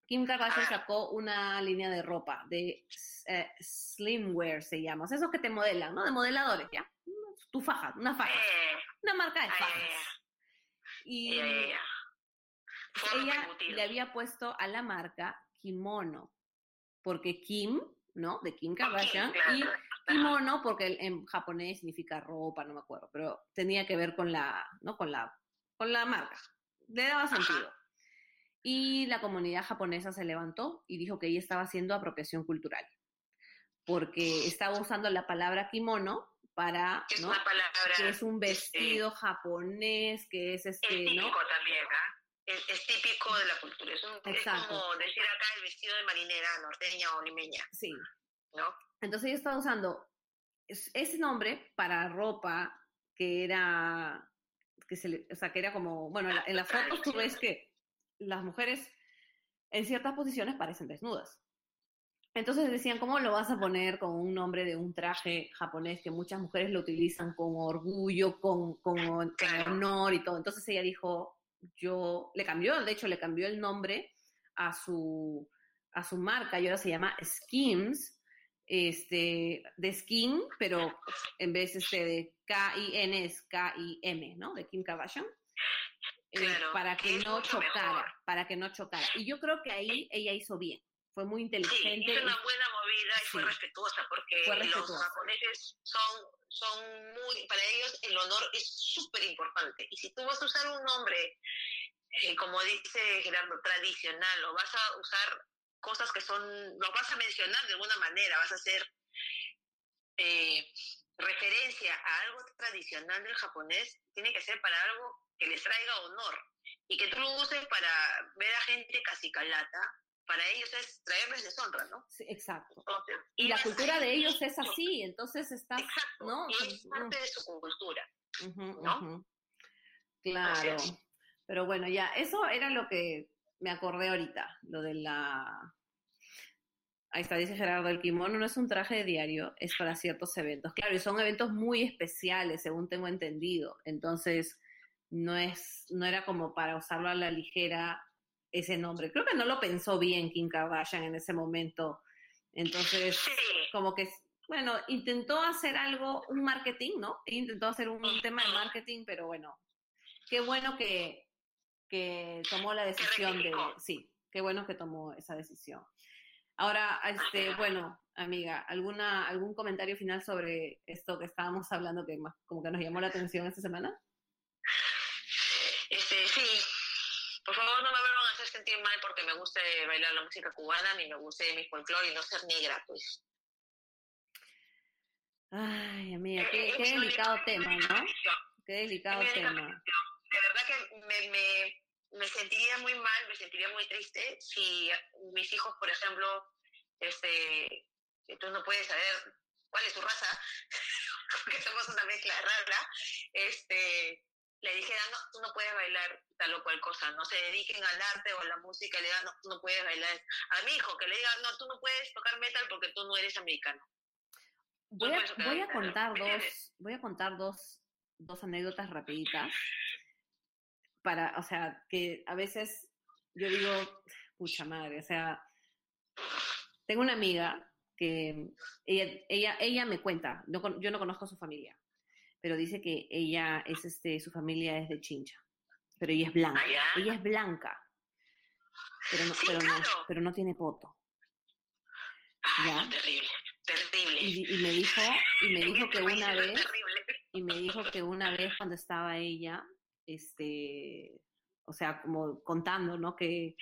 Speaker 1: Kim Kardashian ah. sacó una línea de ropa, de eh, slimwear se llama, o sea, esos que te modelan, ¿no? De modeladores, ¿ya? Tu faja, una faja, eh. una marca de fajas. Y ella le había puesto a la marca kimono, porque Kim, ¿no? De Kim Kardashian, y kimono porque en japonés significa ropa, no me acuerdo, pero tenía que ver con la, ¿no? Con la, con la marca. Le daba sentido. Y la comunidad japonesa se levantó y dijo que ella estaba haciendo apropiación cultural, porque estaba usando la palabra kimono para,
Speaker 2: es una palabra,
Speaker 1: que es un vestido japonés, que es este,
Speaker 2: es típico también, ¿ah? Es, típico de la cultura, es, un, como decir acá el vestido de marinera norteña o limeña.
Speaker 1: Sí. ¿No? Entonces ella estaba usando ese nombre para ropa que era, que se o sea, que era como, bueno, en la, foto tú ves que las mujeres en ciertas posiciones parecen desnudas. Entonces decían, ¿cómo lo vas a poner con un nombre de un traje japonés que muchas mujeres lo utilizan con orgullo, con, con, honor y todo? Entonces ella dijo, yo, le cambió, de hecho le cambió el nombre a su, a su marca y ahora se llama Skims, este, de skin, pero en vez este de K-I-N es K-I-M, ¿no? De Kim Kardashian. Eh, para que no chocara, para que no chocara. Y yo creo que ahí ella hizo bien, fue muy inteligente.
Speaker 2: Sí, hizo una buena movida y fue respetuosa, porque los japoneses son, son muy, para ellos el honor es súper importante. Y si tú vas a usar un nombre, eh, como dice Gerardo, tradicional, o vas a usar cosas que son, lo vas a mencionar de alguna manera, vas a hacer eh, referencia a algo tradicional del japonés, tiene que ser para algo que les traiga honor y que tú lo uses para ver a gente casi calata, para ellos es traerles deshonra, ¿no?
Speaker 1: Sí, exacto. y la cultura de ellos es así, entonces está, exacto, ¿no?
Speaker 2: Y es parte de su cultura, ¿no?
Speaker 1: Claro. Pero bueno, ya, eso era lo que me acordé ahorita, lo de la... Ahí está, dice Gerardo, el kimono no es un traje de diario, es para ciertos eventos. Claro, y son eventos muy especiales, según tengo entendido. Entonces, no es, no era como para usarlo a la ligera ese nombre. Creo que no lo pensó bien Kim Kardashian en ese momento. Entonces, como que, bueno, intentó hacer algo, un marketing, ¿no? Intentó hacer un, tema de marketing, pero bueno, qué bueno que, que tomó la decisión de, sí, qué bueno que tomó esa decisión. Ahora, este, bueno, amiga, ¿alguna, ¿algún comentario final sobre esto que estábamos hablando que como que nos llamó la atención esta semana?
Speaker 2: Por favor, no me vuelvan a hacer sentir mal porque me guste bailar la música cubana, ni me guste mi folclore y no ser negra, pues.
Speaker 1: Ay, amiga, qué, delicado tema, ¿no? Qué delicado tema.
Speaker 2: De verdad que me, me sentiría muy mal, me sentiría muy triste si mis hijos, por ejemplo, este, tú no puedes saber cuál es su raza, porque somos una mezcla rara, este, le dijeran, no, tú no puedes bailar tal o cual cosa, no se dediquen al arte o a la música, le digan, no, tú no puedes bailar. A mi hijo, que le digan, no, tú no puedes tocar metal porque tú no eres americano.
Speaker 1: Voy a, voy a contar dos, voy a contar dos, dos anécdotas rapiditas para, o sea, que a veces yo digo, pucha madre, o sea, tengo una amiga que ella, ella, ella me cuenta, yo no conozco a su familia, pero dice que ella es, este, su familia es de Chincha, pero ella es blanca,
Speaker 2: Ah,
Speaker 1: ella es blanca, pero no,
Speaker 2: Sí,
Speaker 1: pero no,
Speaker 2: claro.
Speaker 1: pero no tiene poto. Ya.
Speaker 2: no, terrible, terrible.
Speaker 1: Y, y me dijo, y me dijo que una vez,
Speaker 2: terrible.
Speaker 1: y me dijo que una vez cuando estaba ella, este, o sea, como contando, ¿no? Que,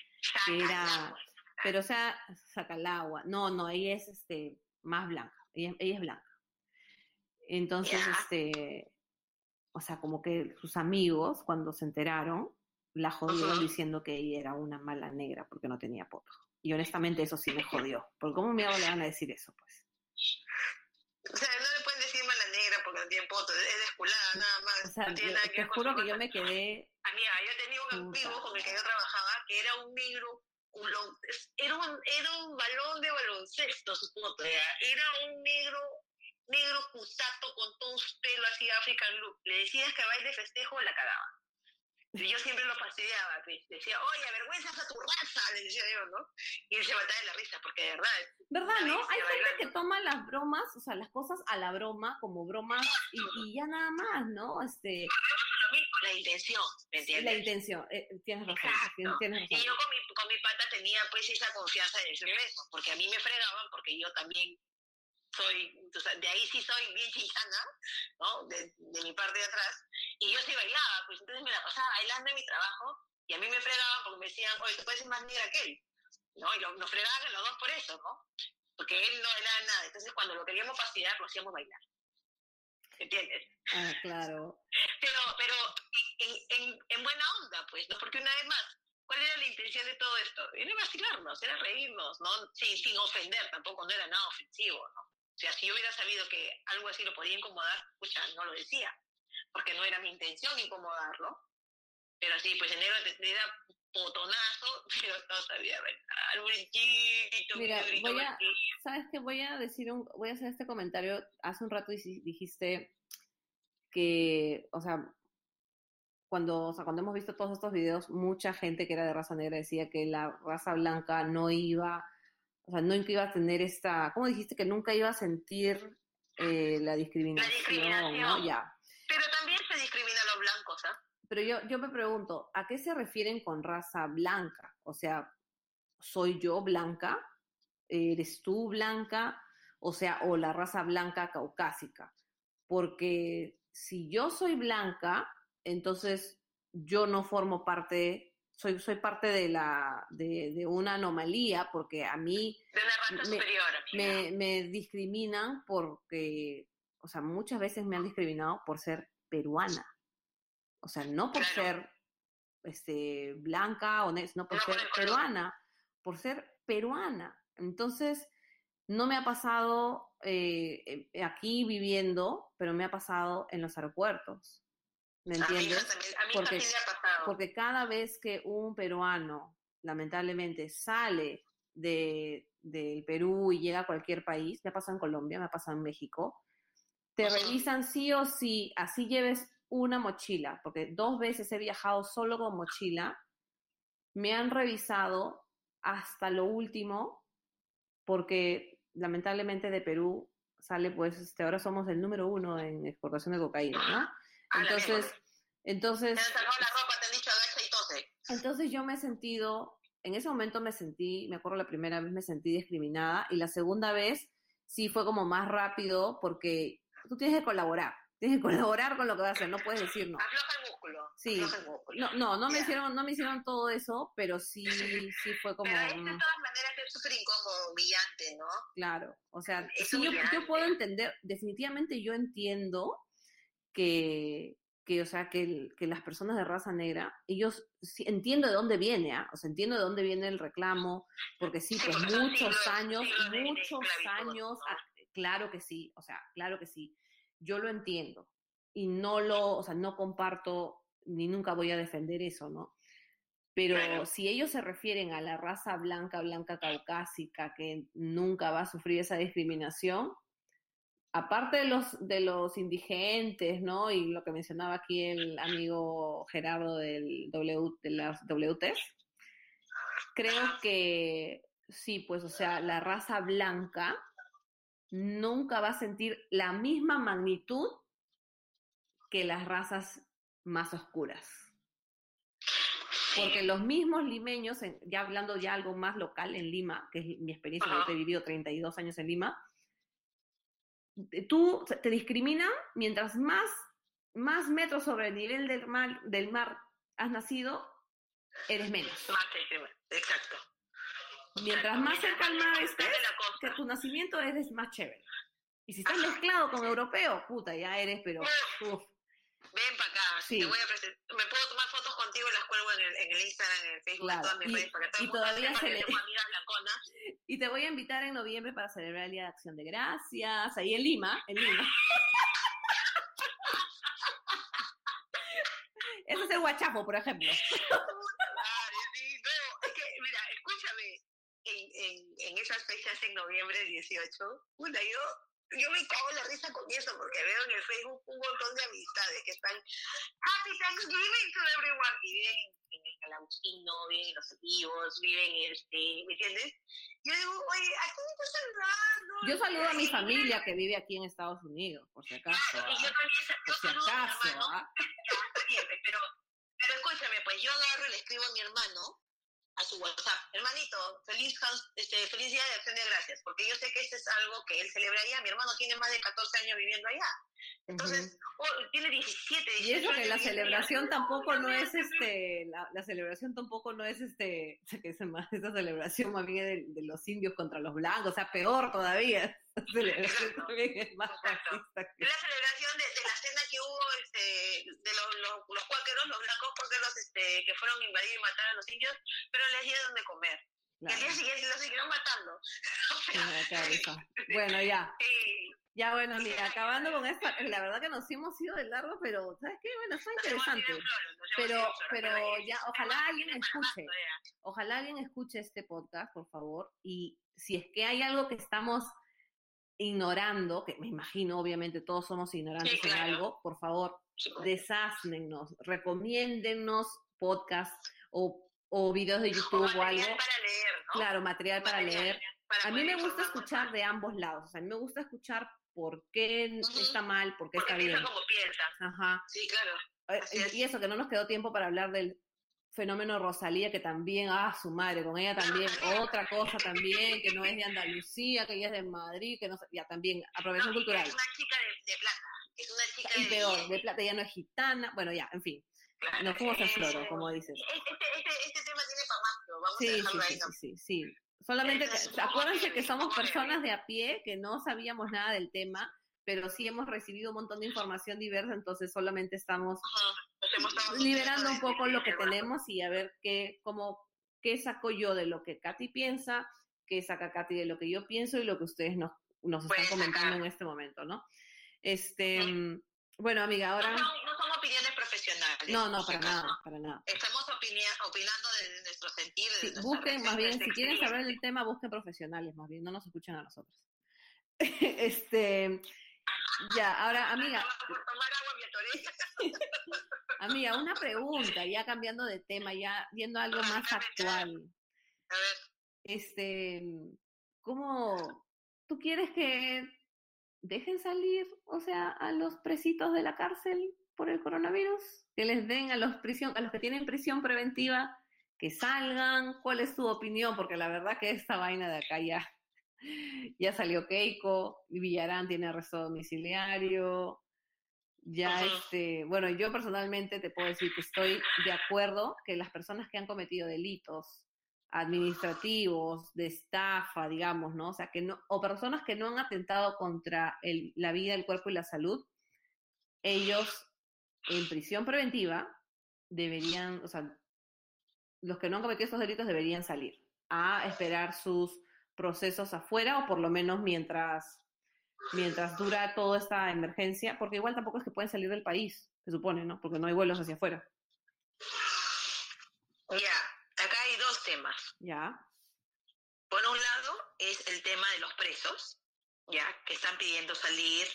Speaker 1: que era, pero o sea, saca el agua. No, no, ella es este más blanca. Ella, ella es blanca. Entonces, este, o sea, como que sus amigos, cuando se enteraron, la jodieron diciendo que ella era una mala negra porque no tenía poto. Y honestamente eso sí me jodió. Porque ¿cómo me le van a decir eso, pues?
Speaker 2: O sea, no le pueden decir mala negra porque no tiene poto, es nada más.
Speaker 1: O sea,
Speaker 2: no tiene
Speaker 1: yo-
Speaker 2: nada que
Speaker 1: te juro que yo me quedé,
Speaker 2: Amiga, yo tenía un amigo con el que yo trabajaba que era un negro, era un, era un balón de baloncesto su poto, ya. era un negro, negro cutato con todo su pelo así African look. Le decías que baile festejo, la cagaba. Y yo siempre lo fastidiaba, pues. decía, oye, avergüenzas a tu raza, le decía yo, ¿no? Y él se mataba de la risa, porque de verdad,
Speaker 1: ¿verdad, no? Hay gente
Speaker 2: bailando.
Speaker 1: que toma las bromas, o sea, las cosas a la broma, como bromas, y, y ya nada más, ¿no? Este,
Speaker 2: la intención, ¿me entiendes?
Speaker 1: la intención, eh, tienes razón,
Speaker 2: Exacto.
Speaker 1: tienes, tienes
Speaker 2: Y
Speaker 1: razón.
Speaker 2: yo con mi, con mi pata tenía pues esa confianza de decirle eso, porque a mí me fregaban, porque yo también soy, de ahí sí soy bien chinchana, ¿no? De, de mi parte de atrás, y yo sí bailaba, pues entonces me la pasaba bailando en mi trabajo, y a mí me fregaban porque me decían, oye, tú puedes ser más negra que él, ¿no? Y lo- nos fregaban los dos por eso, ¿no? Porque él no bailaba nada, entonces cuando lo queríamos fastidiar, lo hacíamos bailar. ¿Entiendes?
Speaker 1: Ah, claro.
Speaker 2: pero, pero en, en, en buena onda, pues, ¿no? Porque una vez más, ¿cuál era la intención de todo esto? Era vacilarnos, era reírnos, ¿no? Sin, sin ofender, tampoco no era nada ofensivo, ¿no? O sea, si yo hubiera sabido que algo así lo podía incomodar, pucha, no lo decía, porque no era mi intención incomodarlo. Pero sí, pues enero te, da potonazo, pero no sabía bailar, brinquito,
Speaker 1: Mira,
Speaker 2: brinquito,
Speaker 1: voy a-. ¿Sabes qué? Voy a decir un, voy a hacer este comentario. Hace un rato dijiste que, o sea, cuando, o sea, cuando hemos visto todos estos videos, mucha gente que era de raza negra decía que la raza blanca no iba, o sea, nunca iba a tener esta, ¿cómo dijiste? Que nunca iba a sentir eh, la discriminación,
Speaker 2: discriminación.
Speaker 1: ¿no? Ya.
Speaker 2: Pero también se discrimina a los blancos, ¿ah?
Speaker 1: Pero yo, yo me pregunto, ¿a qué se refieren con raza blanca? O sea, ¿soy yo blanca? ¿Eres tú blanca? O sea, o la raza blanca caucásica. Porque si yo soy blanca, entonces yo no formo parte, soy, soy parte de, la, de, de una anomalía, porque a mí
Speaker 2: De una raza
Speaker 1: Me-
Speaker 2: superior, amiga.
Speaker 1: me, me discriminan porque, o sea, muchas veces me han discriminado por ser peruana. O sea, no por
Speaker 2: Claro.
Speaker 1: ser este, blanca o no por
Speaker 2: No
Speaker 1: ser peruana, por ser peruana. Entonces, no me ha pasado eh, eh, aquí viviendo, pero me ha pasado en los aeropuertos. ¿Me
Speaker 2: A
Speaker 1: entiendes?
Speaker 2: a mí
Speaker 1: Porque-
Speaker 2: también le ha pasado.
Speaker 1: Porque cada vez que un peruano, lamentablemente, sale de, del Perú y llega a cualquier país, me ha pasado en Colombia, me ha pasado en México, te revisan sí o sí, así lleves una mochila, porque dos veces he viajado solo con mochila, me han revisado hasta lo último, porque lamentablemente de Perú sale, pues, este, ahora somos el número uno en exportación de cocaína, ¿no?
Speaker 2: A la
Speaker 1: Entonces, entonces,
Speaker 2: Te han sacado la ropa, te han dicho agacha y tose.
Speaker 1: Entonces yo me he sentido, en ese momento me sentí, me acuerdo la primera vez me sentí discriminada y la segunda vez sí fue como más rápido porque tú tienes que colaborar, tienes que colaborar con lo que vas a hacer, no puedes decir no.
Speaker 2: Afloja el músculo.
Speaker 1: Sí.
Speaker 2: Afloja el músculo.
Speaker 1: No, no, no me hicieron, no me hicieron todo eso, pero sí, sí fue como,
Speaker 2: Pero es de todas maneras es súper incómodo, humillante, ¿no?
Speaker 1: claro, o sea, sí, yo puedo entender, definitivamente yo entiendo que, que, o sea, que, que las personas de raza negra, ellos, sí, entiendo de dónde viene, ¿ah? o sea, entiendo de dónde viene el reclamo, porque sí,
Speaker 2: Sí,
Speaker 1: pues
Speaker 2: porque
Speaker 1: muchos años, muchos años,
Speaker 2: ¿no?
Speaker 1: ah, claro que sí, o sea, claro que sí, yo lo entiendo y no lo, o sea, no comparto ni nunca voy a defender eso, ¿no? Pero
Speaker 2: Claro.
Speaker 1: si ellos se refieren a la raza blanca, blanca caucásica, que nunca va a sufrir esa discriminación, aparte de los, de los indigentes, ¿no? Y lo que mencionaba aquí el amigo Gerardo del w, de las WTs, creo que sí, pues, o sea, la raza blanca nunca va a sentir la misma magnitud que las razas más oscuras. Porque los mismos limeños, ya hablando ya algo más local en Lima, que es mi experiencia, yo he vivido 32 años en Lima, tú te discriminan mientras más, más metros sobre el nivel del mar, del mar has nacido, eres menos.
Speaker 2: Más exacto.
Speaker 1: Mientras más cerca al mar estés, que tu nacimiento eres más chévere. Y si estás mezclado con europeo, puta, ya eres, pero uf,
Speaker 2: Ven para acá,
Speaker 1: Sí.
Speaker 2: te voy a presentar. Me puedo tomar fotos contigo y las cuelgo en el, en el Instagram, en el Facebook,
Speaker 1: Claro,
Speaker 2: en todas mis
Speaker 1: y-
Speaker 2: redes, para
Speaker 1: y todavía se le-. Y te voy a invitar en noviembre para celebrar el Día de Acción de Gracias, ahí en Lima, en Lima. Ese es el guachapo, por ejemplo.
Speaker 2: Madre, sí, no, es que, mira, escúchame, en, en, en esas fechas en noviembre 18, puta, yo, yo me cago en la risa con eso, porque veo en el Facebook un montón de amistades que están Happy Thanksgiving to everyone, y viven en el Calabustino, viven en Los Olivos, viven en este, ¿me entiendes? Yo digo, oye, ¿a quién estás saludando?
Speaker 1: Yo saludo a mi familia que vive aquí en Estados Unidos, por si acaso.
Speaker 2: Claro, y yo
Speaker 1: ¿ah?
Speaker 2: también, sa- yo
Speaker 1: Por si
Speaker 2: saludo a mi hermano,
Speaker 1: ¿ah?
Speaker 2: ya, siempre, pero, pero escúchame, pues yo agarro y le escribo a mi hermano a su WhatsApp, hermanito, feliz, este, feliz día de acción de gracias, porque yo sé que este es algo que él celebraría, mi hermano tiene más de 14 años viviendo allá, entonces, oh, tiene 17, 18
Speaker 1: Y eso que la celebración
Speaker 2: allá.
Speaker 1: tampoco no es este, la, la celebración tampoco no es este, que es más, esa celebración más bien de, de los indios contra los blancos, o sea, peor todavía. Esa celebración también es más que-
Speaker 2: la celebración de, de la cena que hubo este, de los, los, los cuáqueros, los blancos cuáqueros este, que fueron a invadir y matar a los indios, pero les dieron de comer. Y al
Speaker 1: Claro.
Speaker 2: día siguiente los siguieron matando. O sea.
Speaker 1: Bueno, ya.
Speaker 2: sí.
Speaker 1: Ya, bueno, mira, acabando con esto, la verdad que nos hemos ido de largo, pero, ¿sabes qué? Bueno,
Speaker 2: ido
Speaker 1: interesante. Pero- pero ya, ojalá alguien escuche. Ojalá alguien escuche este podcast, por favor, y si es que hay algo que estamos ignorando, que me imagino, obviamente, todos somos ignorantes
Speaker 2: Sí, claro.
Speaker 1: en algo, por favor,
Speaker 2: Sí,
Speaker 1: desáznenos, recomiéndennos podcasts o, o videos de YouTube o
Speaker 2: material
Speaker 1: algo.
Speaker 2: para leer, ¿no?
Speaker 1: Claro, material para leer.
Speaker 2: para
Speaker 1: A mí me gusta escuchar de ambos lados, o sea, a mí me gusta escuchar por qué está mal, por qué
Speaker 2: Porque
Speaker 1: está bien.
Speaker 2: piensa como piensa.
Speaker 1: Ajá.
Speaker 2: Sí, claro.
Speaker 1: Eh,
Speaker 2: es.
Speaker 1: Y eso, que no nos quedó tiempo para hablar del fenómeno Rosalía, que también, ah, su madre, con ella también, otra cosa también, que no es de Andalucía, que ella es de Madrid, que no sé, ya también, apropiación
Speaker 2: No,
Speaker 1: cultural.
Speaker 2: Es una chica de, de plata. Es una chica
Speaker 1: Y
Speaker 2: de
Speaker 1: peor, de plata, ella no es gitana, bueno, ya, en fin,
Speaker 2: Claro.
Speaker 1: nos fuimos en
Speaker 2: Eh,
Speaker 1: floro, como dices.
Speaker 2: Este, este, este tema tiene para más, pero vamos a
Speaker 1: Sí,
Speaker 2: dejarlo ahí.
Speaker 1: sí,
Speaker 2: ¿no?
Speaker 1: sí, sí, sí. Solamente, que, acuérdense que somos personas de a pie, que no sabíamos nada del tema, pero sí hemos recibido un montón de información diversa, entonces solamente estamos
Speaker 2: Ajá.
Speaker 1: Liberando un poco lo que tenemos y a ver qué, cómo, qué saco yo de lo que Katy piensa, qué saca Katy de lo que yo pienso y lo que ustedes nos, nos están comentando en este momento, ¿no? Este,
Speaker 2: Sí.
Speaker 1: mm, bueno, amiga,
Speaker 2: No
Speaker 1: ahora...
Speaker 2: son, no son opiniones
Speaker 1: No, no,
Speaker 2: si
Speaker 1: para nada, para nada.
Speaker 2: Estamos opinando de nuestro sentir.
Speaker 1: Sí, busquen, más bien, si quieren saber del tema, busquen profesionales, más bien, no nos escuchen a nosotros. este, ya, ahora, amiga, amiga, una pregunta, ya cambiando de tema, ya viendo algo más actual.
Speaker 2: A ver,
Speaker 1: Este, ¿cómo tú quieres que dejen salir, o sea, a los presitos de la cárcel por el coronavirus? Que les den a los prisión, a los que tienen prisión preventiva, que salgan. ¿Cuál es tu opinión? Porque la verdad que esta vaina de acá ya, ya salió Keiko, Villarán tiene arresto domiciliario. Ya, este, bueno, yo personalmente te puedo decir que estoy de acuerdo que las personas que han cometido delitos administrativos, de estafa, digamos, ¿no? O sea, que no, o personas que no han atentado contra el- la vida, el cuerpo y la salud, ellos en prisión preventiva deberían, o sea, los que no han cometido estos delitos deberían salir a esperar sus procesos afuera o por lo menos mientras mientras dura toda esta emergencia, porque igual tampoco es que pueden salir del país, se supone, ¿no? Porque no hay vuelos hacia afuera.
Speaker 2: Ya, acá hay dos temas.
Speaker 1: Ya.
Speaker 2: Por un lado es el tema de los presos, ya, que están pidiendo salir.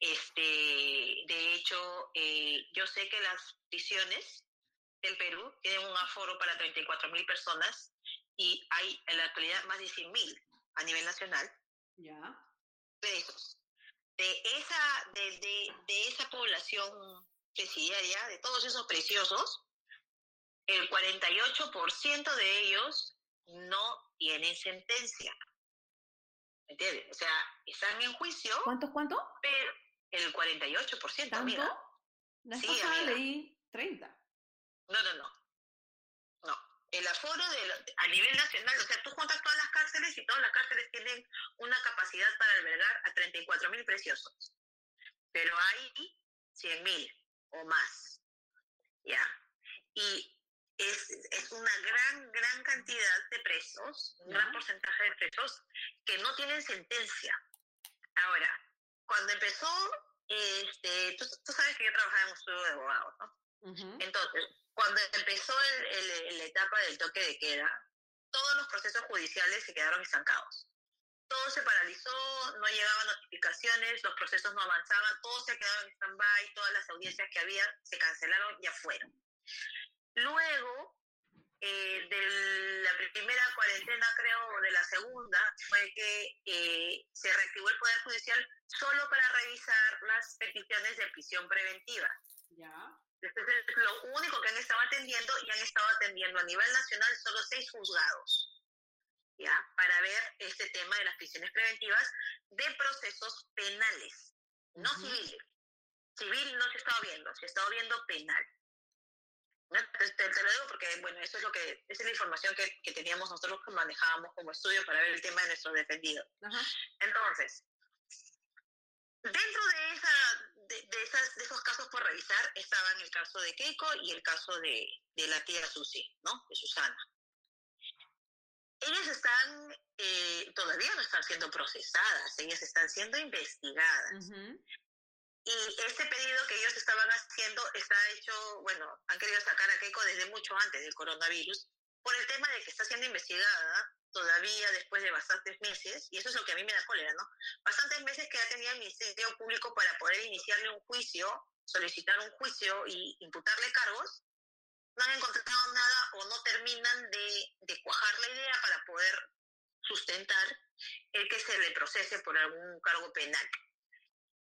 Speaker 2: Este, de hecho, eh, yo sé que las prisiones del Perú tienen un aforo para 34 mil personas y hay en la actualidad más de 100 mil a nivel nacional.
Speaker 1: Ya.
Speaker 2: Presos. De esa, de, de, de esa población presidiaria, de todos esos preciosos, el 48% de ellos no tienen sentencia. ¿Me entiendes? O sea, están en juicio.
Speaker 1: ¿Cuánto, cuánto?
Speaker 2: Pero el 48%,
Speaker 1: ¿Tanto?
Speaker 2: amiga.
Speaker 1: La
Speaker 2: Sí, amiga.
Speaker 1: leí 30.
Speaker 2: No, no, no. No. El aforo de lo- a nivel nacional, o sea, tú juntas todas las cárceles y todas las cárceles tienen una capacidad para albergar a 34 mil preciosos. Pero hay 100 mil o más. ¿Ya? Y es, es una gran, gran cantidad de presos, un gran porcentaje de presos que no tienen sentencia. Ahora, cuando empezó, este, tú, tú sabes que yo trabajaba en un estudio de abogados, ¿no?
Speaker 1: Ujú.
Speaker 2: Entonces, cuando empezó la etapa del toque de queda, todos los procesos judiciales se quedaron estancados. Todo se paralizó, no llegaban notificaciones, los procesos no avanzaban, todo se quedaba en stand-by, todas las audiencias que había se cancelaron, ya fueron. Luego, eh, de la primera cuarentena, creo, o de la segunda, fue que eh, se reactivó el Poder Judicial solo para revisar las peticiones de prisión preventiva.
Speaker 1: Ya.
Speaker 2: Entonces, lo único que han estado atendiendo y han estado atendiendo a nivel nacional solo seis juzgados, ¿ya? Para ver este tema de las prisiones preventivas de procesos penales, no
Speaker 1: Ujú.
Speaker 2: civiles. Civil no se ha estado viendo, se ha estado viendo penal. ¿No? Te, te- te lo digo porque, bueno, eso es lo que, esa es la información que, que teníamos nosotros que manejábamos como estudio para ver el tema de nuestros defendidos.
Speaker 1: Ajá.
Speaker 2: Entonces, dentro de, esa, de, de esas, de esos casos por revisar estaban el caso de Keiko y el caso de, de la tía Susi, ¿no? De Susana. Ellas están, eh, todavía no están siendo procesadas, ellas están siendo investigadas.
Speaker 1: Ujú.
Speaker 2: Y este pedido que ellos estaban haciendo está hecho, bueno, han querido sacar a Keiko desde mucho antes del coronavirus, por el tema de que está siendo investigada todavía después de bastantes meses, y eso es lo que a mí me da cólera, ¿no? Bastantes meses que ya tenía el Ministerio Público para poder iniciarle un juicio, solicitar un juicio y imputarle cargos, no han encontrado nada o no terminan de, de cuajar la idea para poder sustentar el que se le procese por algún cargo penal.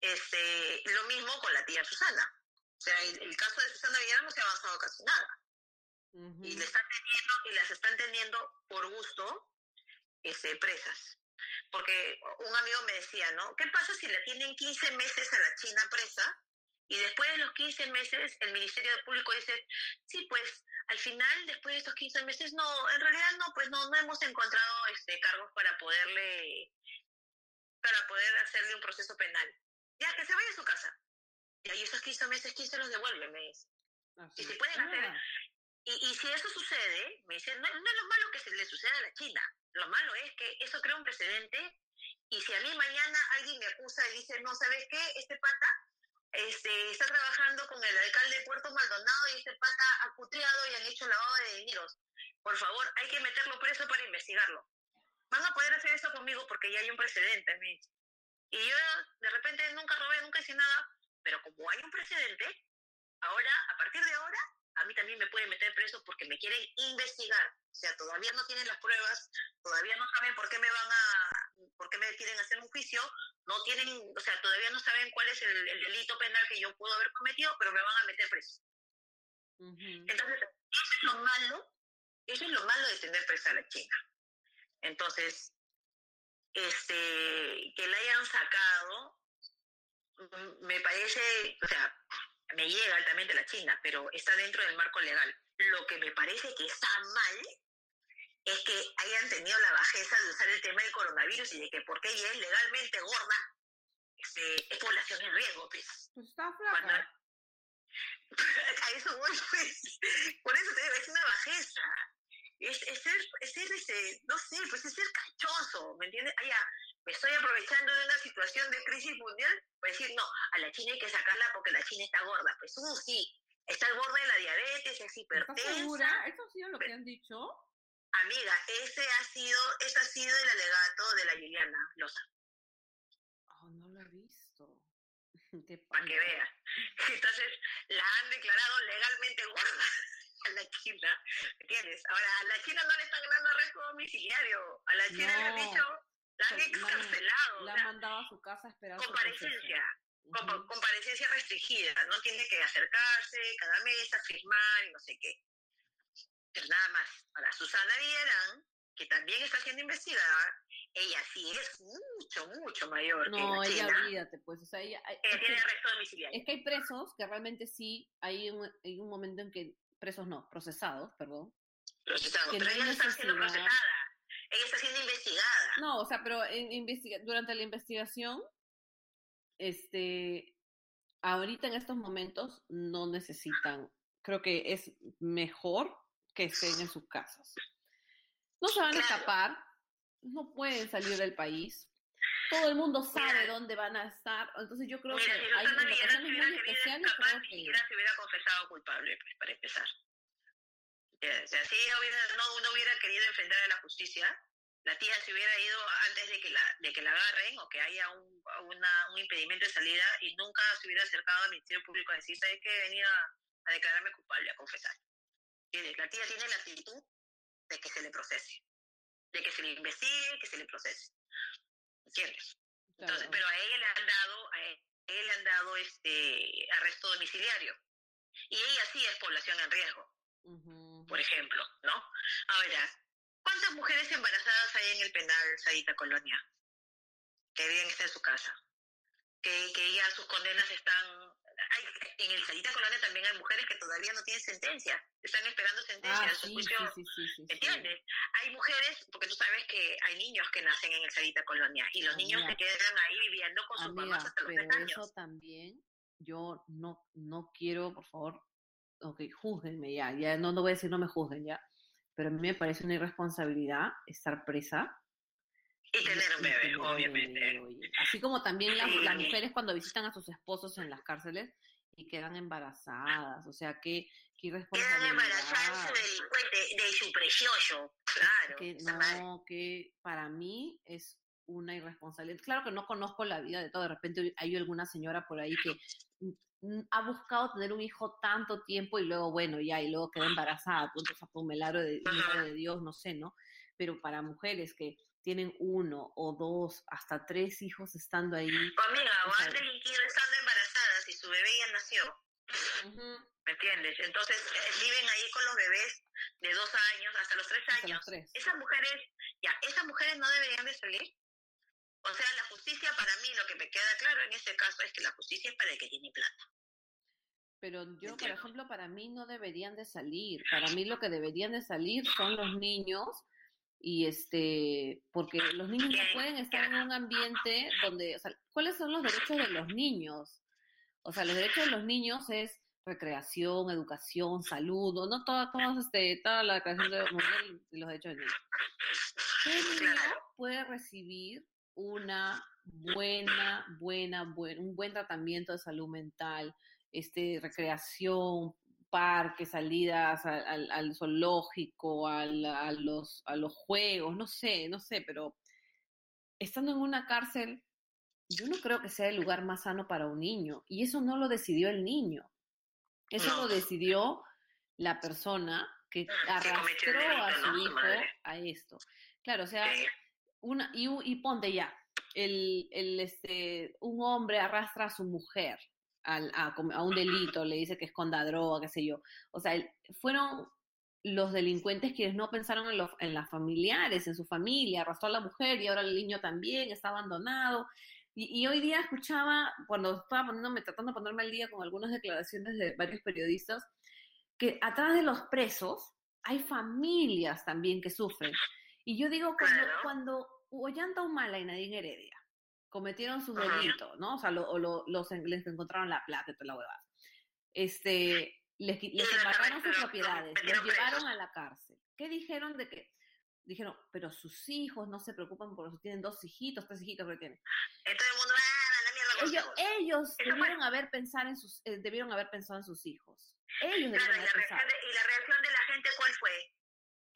Speaker 2: Este, lo mismo con la tía Susana. O sea, el, el caso de Susana Villar no se ha avanzado casi nada. Y, le están teniendo, y las están teniendo por gusto este, presas. Porque un amigo me decía, ¿no? ¿Qué pasa si la tienen 15 meses a la China presa? Y después de los 15 meses, el Ministerio Público dice, sí, pues al final, después de estos 15 meses, no, en realidad no, pues no, no hemos encontrado este, cargos para poderle, para poder hacerle un proceso penal. Ya, que se vaya a su casa. Y ahí esos 15 meses, ¿quién se los devuelve? Me dice.
Speaker 1: Así
Speaker 2: Y
Speaker 1: es.
Speaker 2: pueden hacer-
Speaker 1: Ah,
Speaker 2: Y, y si eso sucede, me dice, no, no es lo malo que se le suceda a la China. Lo malo es que eso crea un precedente. Y si a mí mañana alguien me acusa y dice, no, ¿sabes qué? Este pata este, está trabajando con el alcalde de Puerto Maldonado y este pata ha cutriado y han hecho lavado de dineros. Por favor, hay que meterlo preso para investigarlo. Van a poder hacer eso conmigo porque ya hay un precedente, me dice. Y yo de repente nunca robé, nunca hice nada, pero como hay un precedente, ahora, a partir de ahora, a mí también me pueden meter preso porque me quieren investigar. O sea, todavía no tienen las pruebas, todavía no saben por qué me van a, por qué me quieren hacer un juicio, no tienen, o sea, todavía no saben cuál es el, el delito penal que yo puedo haber cometido, pero me van a meter preso.
Speaker 1: ujú.
Speaker 2: Entonces, eso es lo malo, eso es lo malo de tener presa a la China. Entonces, este, que la hayan sacado, mm, me parece, o sea, me llega altamente la China, pero está dentro del marco legal. Lo que me parece que está mal es que hayan tenido la bajeza de usar el tema del coronavirus y de que porque ella es legalmente gorda, este, es población en riesgo, pues.
Speaker 1: Pues está
Speaker 2: Cuando-
Speaker 1: flaca.
Speaker 2: a eso voy, pues. Por eso te digo, es una bajeza. Es, es ser, es ser ese, no sé, pues es ser cachoso, ¿me entiendes? Ya, me estoy aprovechando de una situación de crisis mundial para decir, no, a la China hay que sacarla porque la China está gorda. Pues uh, sí, está al borde de la diabetes, es hipertensa.
Speaker 1: ¿Estás segura? ¿Eso ha sido lo que han dicho?
Speaker 2: Amiga, ese ha sido, ese ha sido el alegato de la Liliana Loza.
Speaker 1: Oh, no lo he visto.
Speaker 2: Para que veas. Entonces, la han declarado legalmente gorda a la China. ¿Entiendes? Ahora, a la China no le están dando arresto domiciliario. A la China le han dicho, la han excarcelado.
Speaker 1: La han mandado a su casa a esperar
Speaker 2: comparecencia. Comparecencia restringida. No tiene que acercarse cada mes a firmar y no sé qué. Pero nada más. Ahora, Susana Villarán, que también está siendo investigada, ella sí es mucho, mucho mayor
Speaker 1: no,
Speaker 2: que la
Speaker 1: ella olvídate, pues, o sea, ella...
Speaker 2: Ella tiene arresto domiciliario.
Speaker 1: Es que hay presos que realmente sí, hay un, hay un momento en que, presos no, procesados, perdón.
Speaker 2: Procesados, pero ella no está siendo procesada. Ella está siendo investigada.
Speaker 1: No, o sea, pero en investiga durante la investigación, este, ahorita en estos momentos no necesitan, creo que es mejor que estén en sus casas. No se van a escapar, no pueden salir del país. Todo el mundo sabe
Speaker 2: Mira.
Speaker 1: dónde van a estar, entonces yo creo
Speaker 2: Mira,
Speaker 1: que
Speaker 2: si
Speaker 1: hay
Speaker 2: hubiera
Speaker 1: muy especiales, creo
Speaker 2: ni siquiera se hubiera confesado culpable, pues, para empezar. Ya, O sea, si ella hubiera, no, no hubiera querido enfrentar a la justicia, la tía se hubiera ido antes de que la, de que la agarren o que haya un, una- un impedimento de salida y nunca se hubiera acercado al Ministerio Público a decir, ¿sabes qué? Venido a, declararme culpable, a confesar. La tía tiene la actitud de que se le procese, de que se le investigue, que se le procese. ¿Entiendes? Entonces,
Speaker 1: Claro.
Speaker 2: pero a ella le han dado, a ella le han dado este arresto domiciliario. Y ella sí es población en riesgo, por ejemplo, ¿no? Ahora, ¿cuántas mujeres embarazadas hay en el penal Sadita Colonia? Que estar en su casa. Que, que ya sus condenas están... Hay, en el Sadita Colonia también hay mujeres que todavía no tienen sentencia. Están esperando sentencia
Speaker 1: Ah, sí, sí, sí, sí.
Speaker 2: ¿Entiendes? Hay mujeres, porque tú sabes que hay niños que nacen en el Sarita Colonia y los niños
Speaker 1: Amiga.
Speaker 2: se quedan ahí viviendo con sus
Speaker 1: Amiga,
Speaker 2: mamás hasta los
Speaker 1: pero
Speaker 2: tres años.
Speaker 1: eso también, yo no, no quiero, por favor, ok, júzguenme ya, ya no, no voy a decir no me juzguen ya, pero a mí me parece una irresponsabilidad estar presa.
Speaker 2: Y tener un bebé, obviamente.
Speaker 1: bebé. Así como también las,
Speaker 2: Sí.
Speaker 1: las mujeres cuando visitan a sus esposos en las cárceles y quedan embarazadas, o sea, qué, qué
Speaker 2: Quedan embarazadas de delincuente, de su precioso. Claro.
Speaker 1: que no, que para mí es una irresponsabilidad. Claro que no conozco la vida de todo, de repente hay alguna señora por ahí que ha buscado tener un hijo tanto tiempo y luego, bueno, ya, y luego queda embarazada, sea, por un milagro de, milagro de Dios, no sé, ¿no? Pero para mujeres que tienen uno o dos, hasta tres hijos estando ahí,
Speaker 2: Pues amiga, o
Speaker 1: sea-
Speaker 2: han delinquido estando embarazadas y su bebé ya nació. ¿Me entiendes? Entonces eh, viven ahí con los bebés de dos años hasta los tres
Speaker 1: hasta
Speaker 2: años.
Speaker 1: los tres.
Speaker 2: Esas mujeres, ya, esas mujeres no deberían de salir. O sea, la justicia para mí, lo que me queda claro en este caso es que la justicia es para el que tiene plata.
Speaker 1: Pero yo, por ejemplo, para mí no deberían de salir. Para mí lo que deberían de salir son los niños y este, porque los niños no pueden estar en un ambiente donde, o sea, ¿cuáles son los derechos de los niños? O sea, los derechos de los niños es recreación, educación, salud, no toda, todas, este, toda la declaración de, de los derechos del niño. ¿Qué niño puede recibir una buena, buena, buen, un buen tratamiento de salud mental, este, recreación, parques, salidas al, al- al zoológico, al- a, los, a los juegos, no sé, no sé, pero estando en una cárcel, yo no creo que sea el lugar más sano para un niño. Y eso no lo decidió el niño. Eso
Speaker 2: No.
Speaker 1: lo decidió la persona que
Speaker 2: el
Speaker 1: arrastró a su hijo a esto. Claro, o sea, una, y, ponte ya, el, el, este, un hombre arrastra a su mujer al- a, a un delito, le dice que esconda droga, qué sé yo. O sea, fueron los delincuentes quienes no pensaron en, los, en las familiares, en su familia, arrastró a la mujer y ahora el niño también está abandonado. Y, y hoy día escuchaba, cuando estaba poniéndome, tratando de ponerme al día con algunas declaraciones de varios periodistas, que atrás de los presos hay familias también que sufren. Y yo digo, cuando, cuando Ollanta Humala y Nadine Heredia cometieron sus
Speaker 2: Ajá.
Speaker 1: delitos, ¿no? O sea, lo- o lo- los les encontraron la plata y toda la huevada. este, les, les embargaron sus propiedades, los llevaron a la cárcel. ¿Qué dijeron de que? Dijeron, pero sus hijos no se preocupan por eso, tienen dos hijitos, tres hijitos que tienen.
Speaker 2: Todo el mundo, ah, la mierda
Speaker 1: ellos, ellos debieron haber pensado en sus, eh, debieron haber pensado en sus hijos. Ellos
Speaker 2: Claro,
Speaker 1: debieron
Speaker 2: y la,
Speaker 1: pensado.
Speaker 2: de, y la reacción de la gente, ¿cuál fue?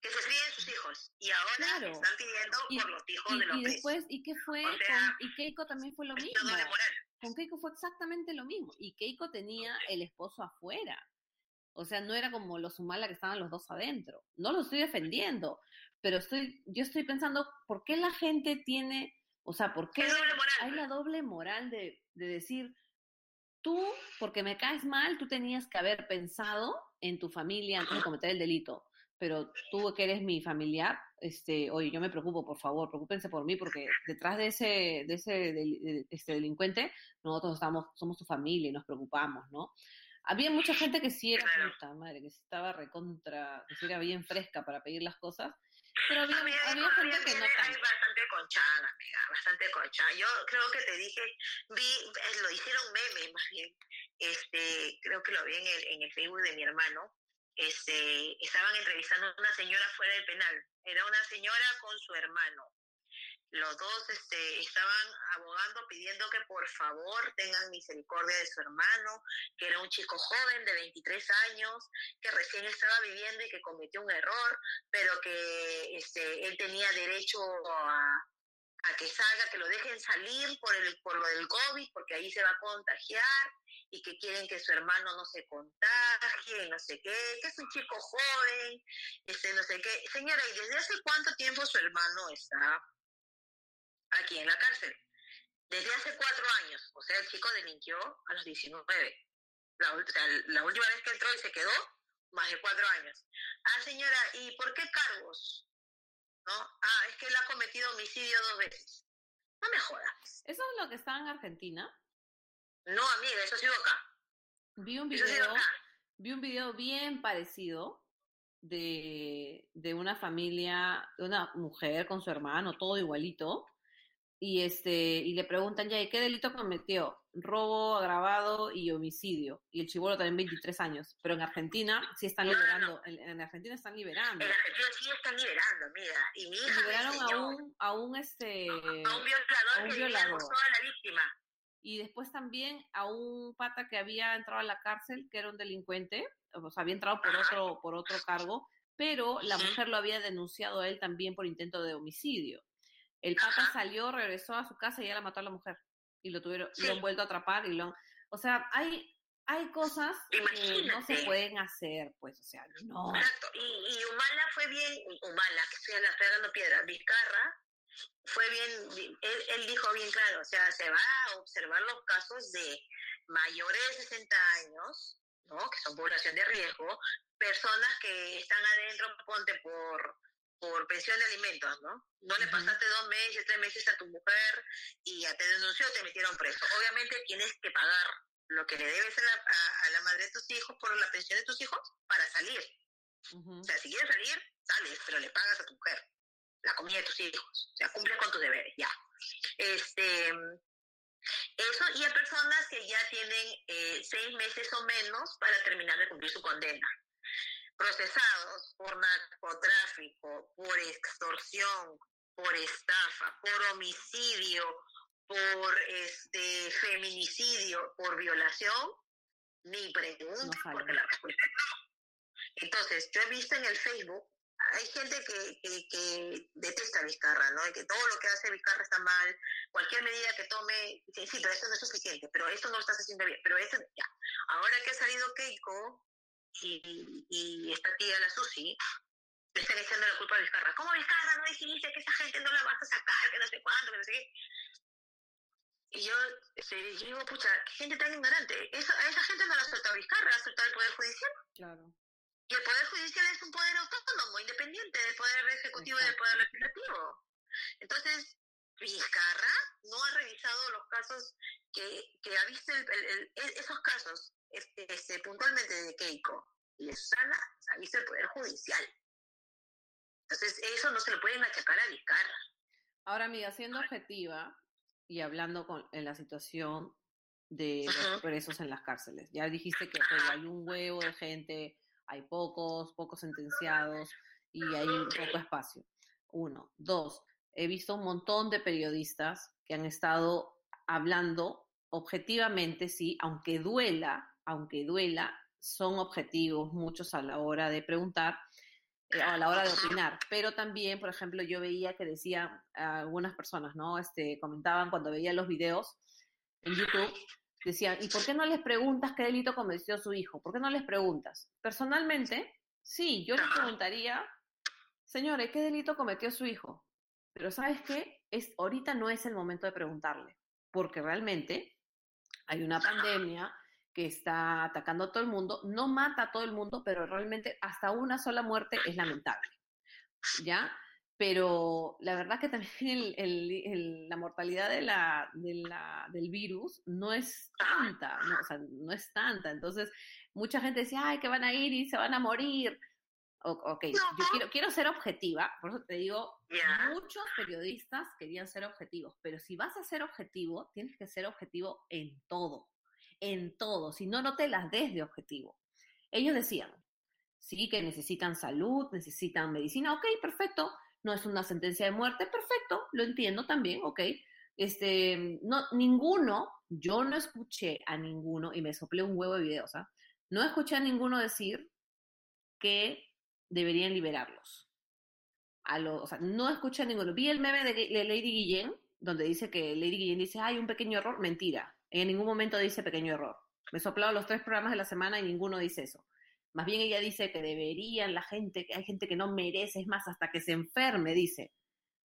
Speaker 2: Que se fríen hijos. Y ahora
Speaker 1: Claro.
Speaker 2: están pidiendo
Speaker 1: Y-
Speaker 2: por los hijos
Speaker 1: Y,
Speaker 2: de los
Speaker 1: y
Speaker 2: presos.
Speaker 1: después, ¿y qué fue?
Speaker 2: O sea,
Speaker 1: con, y Keiko también fue lo mismo. Con Keiko fue exactamente lo mismo. Y Keiko tenía el esposo afuera. O sea, no era como los Humala que estaban los dos adentro. No lo estoy defendiendo, pero estoy, yo estoy pensando, ¿por qué la gente tiene, o sea, por qué hay la doble moral de, de decir, tú, porque me caes mal, tú tenías que haber pensado en tu familia antes de cometer el delito. Pero tú que eres mi familiar, este, oye, yo me preocupo, por favor, preocúpense por mí, porque detrás de ese, de ese del- de- este delincuente, nosotros estamos, somos tu familia y nos preocupamos, ¿no? Había mucha gente que sí era puta madre, que estaba recontra, que sí era bien fresca para pedir las cosas, pero había,
Speaker 2: Había,
Speaker 1: había gente que no
Speaker 2: hay bastante conchada, amiga, bastante conchada. Yo creo que te dije, vi, eh, lo hicieron meme más bien. Este, creo que lo vi en el, en el Facebook de mi hermano. Este, estaban entrevistando a una señora fuera del penal. Era una señora con su hermano. Los dos este, estaban abogando, pidiendo que por favor tengan misericordia de su hermano, que era un chico joven de 23 años, que recién estaba viviendo y que cometió un error, pero que este, él tenía derecho a, a que salga, que lo dejen salir por, el, por lo del COVID, porque ahí se va a contagiar, y que quieren que su hermano no se contagie, no sé qué, que es un chico joven, este, no sé qué. Señora, ¿y desde hace cuánto tiempo su hermano está aquí en la cárcel? Desde hace cuatro años, o sea, el chico delinquió a los 19. La, la última vez que entró y se quedó, más de cuatro años. Ah, señora, ¿y por qué cargos? ¿No? Ah, es que él ha cometido homicidio dos veces. No me jodas.
Speaker 1: Eso es lo que estaba en Argentina.
Speaker 2: No, amiga, eso ha sido acá.
Speaker 1: Vi un video, vi un video bien parecido de, de una familia, de una mujer con su hermano, todo igualito, y este, y le preguntan ya, ¿y qué delito cometió? Robo agravado y homicidio. Y el chivolo también 23 años. Pero en Argentina sí están
Speaker 2: No, no,
Speaker 1: liberando, en, en Argentina están liberando.
Speaker 2: En Argentina sí están liberando, amiga. Y mi hija
Speaker 1: Liberaron a un, a un este
Speaker 2: a un violador
Speaker 1: a un
Speaker 2: que
Speaker 1: violador.
Speaker 2: toda la víctima.
Speaker 1: Y después también a un pata que había entrado a la cárcel, que era un delincuente, o sea, había entrado por otro, por otro cargo, pero la mujer lo había denunciado a él también por intento de homicidio. El pata salió, regresó a su casa y ya la mató a la mujer. Y lo tuvieron,
Speaker 2: Sí.
Speaker 1: lo han vuelto a atrapar y lo o sea, hay, hay cosas que no se pueden hacer, pues, o sea, no.
Speaker 2: Exacto. Y, y Humala fue bien, Humala, que estoy, la estoy dando piedra, Vizcarra, fue bien, él, él dijo bien claro, o sea, se va a observar los casos de mayores de 60 años, ¿no? Que son población de riesgo, personas que están adentro, ponte por por pensión de alimentos, ¿no? No le pasaste dos meses, tres meses a tu mujer y ya te denunció, te metieron preso. Obviamente tienes que pagar lo que le debes a la, a- a la madre de tus hijos por la pensión de tus hijos para salir. O sea, si quieres salir, sales, pero le pagas a tu mujer la comida de tus hijos. O sea, cumples con tus deberes, ya. Este, eso, y hay personas que ya tienen eh, seis meses o menos para terminar de cumplir su condena. Procesados por narcotráfico, por extorsión, por estafa, por homicidio, por este feminicidio, por violación, ni pregunta,
Speaker 1: No
Speaker 2: porque la respuesta es no. Entonces, yo he visto en el Facebook, hay gente que, que, detesta a Vizcarra, ¿no? Y que todo lo que hace Vizcarra está mal, cualquier medida que tome, dice, sí, pero esto no es suficiente, pero esto no lo estás haciendo bien, pero esto, ya. Ahora que ha salido Keiko y, y esta tía, la Susi, le están echando la culpa a Vizcarra. ¿Cómo Vizcarra no dijiste que esa gente no la vas a sacar, que no sé cuándo, que no sé qué? Y yo, este, yo digo, pucha, qué gente tan ignorante. Eso, a esa gente no la ha soltado Vizcarra, la ha soltado el Poder Judicial.
Speaker 1: Claro.
Speaker 2: Y el Poder Judicial es un poder autónomo, independiente del Poder Ejecutivo y del Poder Legislativo. Entonces, Vizcarra no ha revisado los casos que, que ha visto, el- el- el- e- esos casos este, este, puntualmente de Keiko y de Susana, ha visto el Poder Judicial. Entonces, eso no se lo pueden achacar a Vizcarra.
Speaker 1: Ahora, amiga, siendo objetiva y hablando con, en la situación, de los presos en las cárceles. Ya dijiste que ok, hay un huevo de gente, hay pocos, pocos sentenciados y hay poco espacio. Uno. Dos, he visto un montón de periodistas que han estado hablando objetivamente, sí, aunque duela, aunque duela, son objetivos muchos a la hora de preguntar, eh, a la hora de opinar. Pero también, por ejemplo, yo veía que decían algunas personas, ¿no? Este, comentaban cuando veía los videos en YouTube, decían, ¿y por qué no les preguntas qué delito cometió su hijo? ¿Por qué no les preguntas? Personalmente, sí, yo les preguntaría, señores, ¿qué delito cometió su hijo? Pero ¿sabes qué? Es, ahorita no es el momento de preguntarle, porque realmente hay una pandemia que está atacando a todo el mundo, no mata a todo el mundo, pero realmente hasta una sola muerte es lamentable, ¿ya? Pero la verdad que también el- el- el- la mortalidad de la, de la- del virus no es tanta, ¿no? O sea, no es tanta. Entonces, mucha gente decía, ay, que van a ir y se van a morir. O- ok, yo quiero, quiero ser objetiva, por eso te digo,
Speaker 2: Ya.
Speaker 1: muchos periodistas querían ser objetivos, pero si vas a ser objetivo, tienes que ser objetivo en todo, en todo, si no, no te las des de objetivo. Ellos decían, sí, que necesitan salud, necesitan medicina, ok, perfecto, no es una sentencia de muerte, perfecto, lo entiendo también, ok. Este, no, ninguno, yo no escuché a ninguno, y me soplé un huevo de videos, ¿ah? No escuché a ninguno decir que deberían liberarlos. A lo, o sea, no escuché a ninguno. Vi el meme de, Lady Guillén, donde dice que Lady Guillén dice, hay un pequeño error, mentira. En ningún momento dice pequeño error. Me he soplado los tres programas de la semana y ninguno dice eso. Más bien ella dice que deberían la gente, que hay gente que no merece, es más, hasta que se enferme, dice.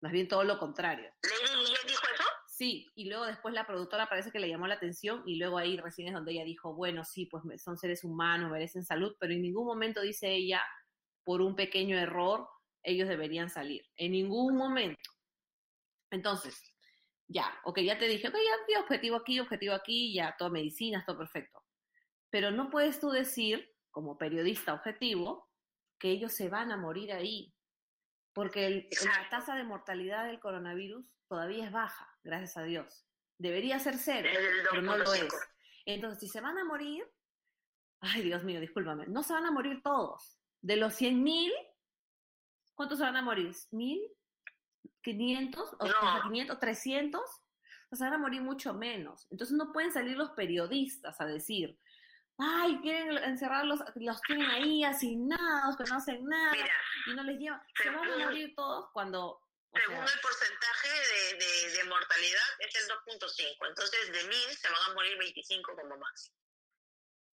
Speaker 1: Más bien todo lo contrario.
Speaker 2: ¿Lady dijo eso?
Speaker 1: Sí, y luego después la productora parece que le llamó la atención y luego ahí recién es donde ella dijo, bueno, sí, pues son seres humanos, merecen salud, pero en ningún momento dice ella, por un pequeño error, ellos deberían salir. En ningún momento. Entonces, ya, ok, ya te dije, ok, ya objetivo aquí, objetivo aquí, ya, todo medicinas, todo perfecto. Pero no puedes tú decir, como periodista objetivo, que ellos se van a morir ahí. Porque el- la tasa de mortalidad del coronavirus todavía es baja, gracias a Dios. Debería ser cero, pero no lo es.
Speaker 2: 2.5.
Speaker 1: Entonces, si se van a morir, ay Dios mío, discúlpame, no se van a morir todos. De los 100 mil, ¿cuántos se van a morir? ¿Mil? ¿500? ¿O
Speaker 2: No.
Speaker 1: sea, 500? ¿300? O se van a morir mucho menos. Entonces no pueden salir los periodistas a decir, ay, quieren encerrarlos, los tienen ahí asignados, que no hacen nada
Speaker 2: Mira,
Speaker 1: y no les llevan. Se van a morir todos cuando...
Speaker 2: según
Speaker 1: sea,
Speaker 2: el porcentaje de, de, de mortalidad es el 2.5. Entonces, de 1000 se van a morir 25 como más.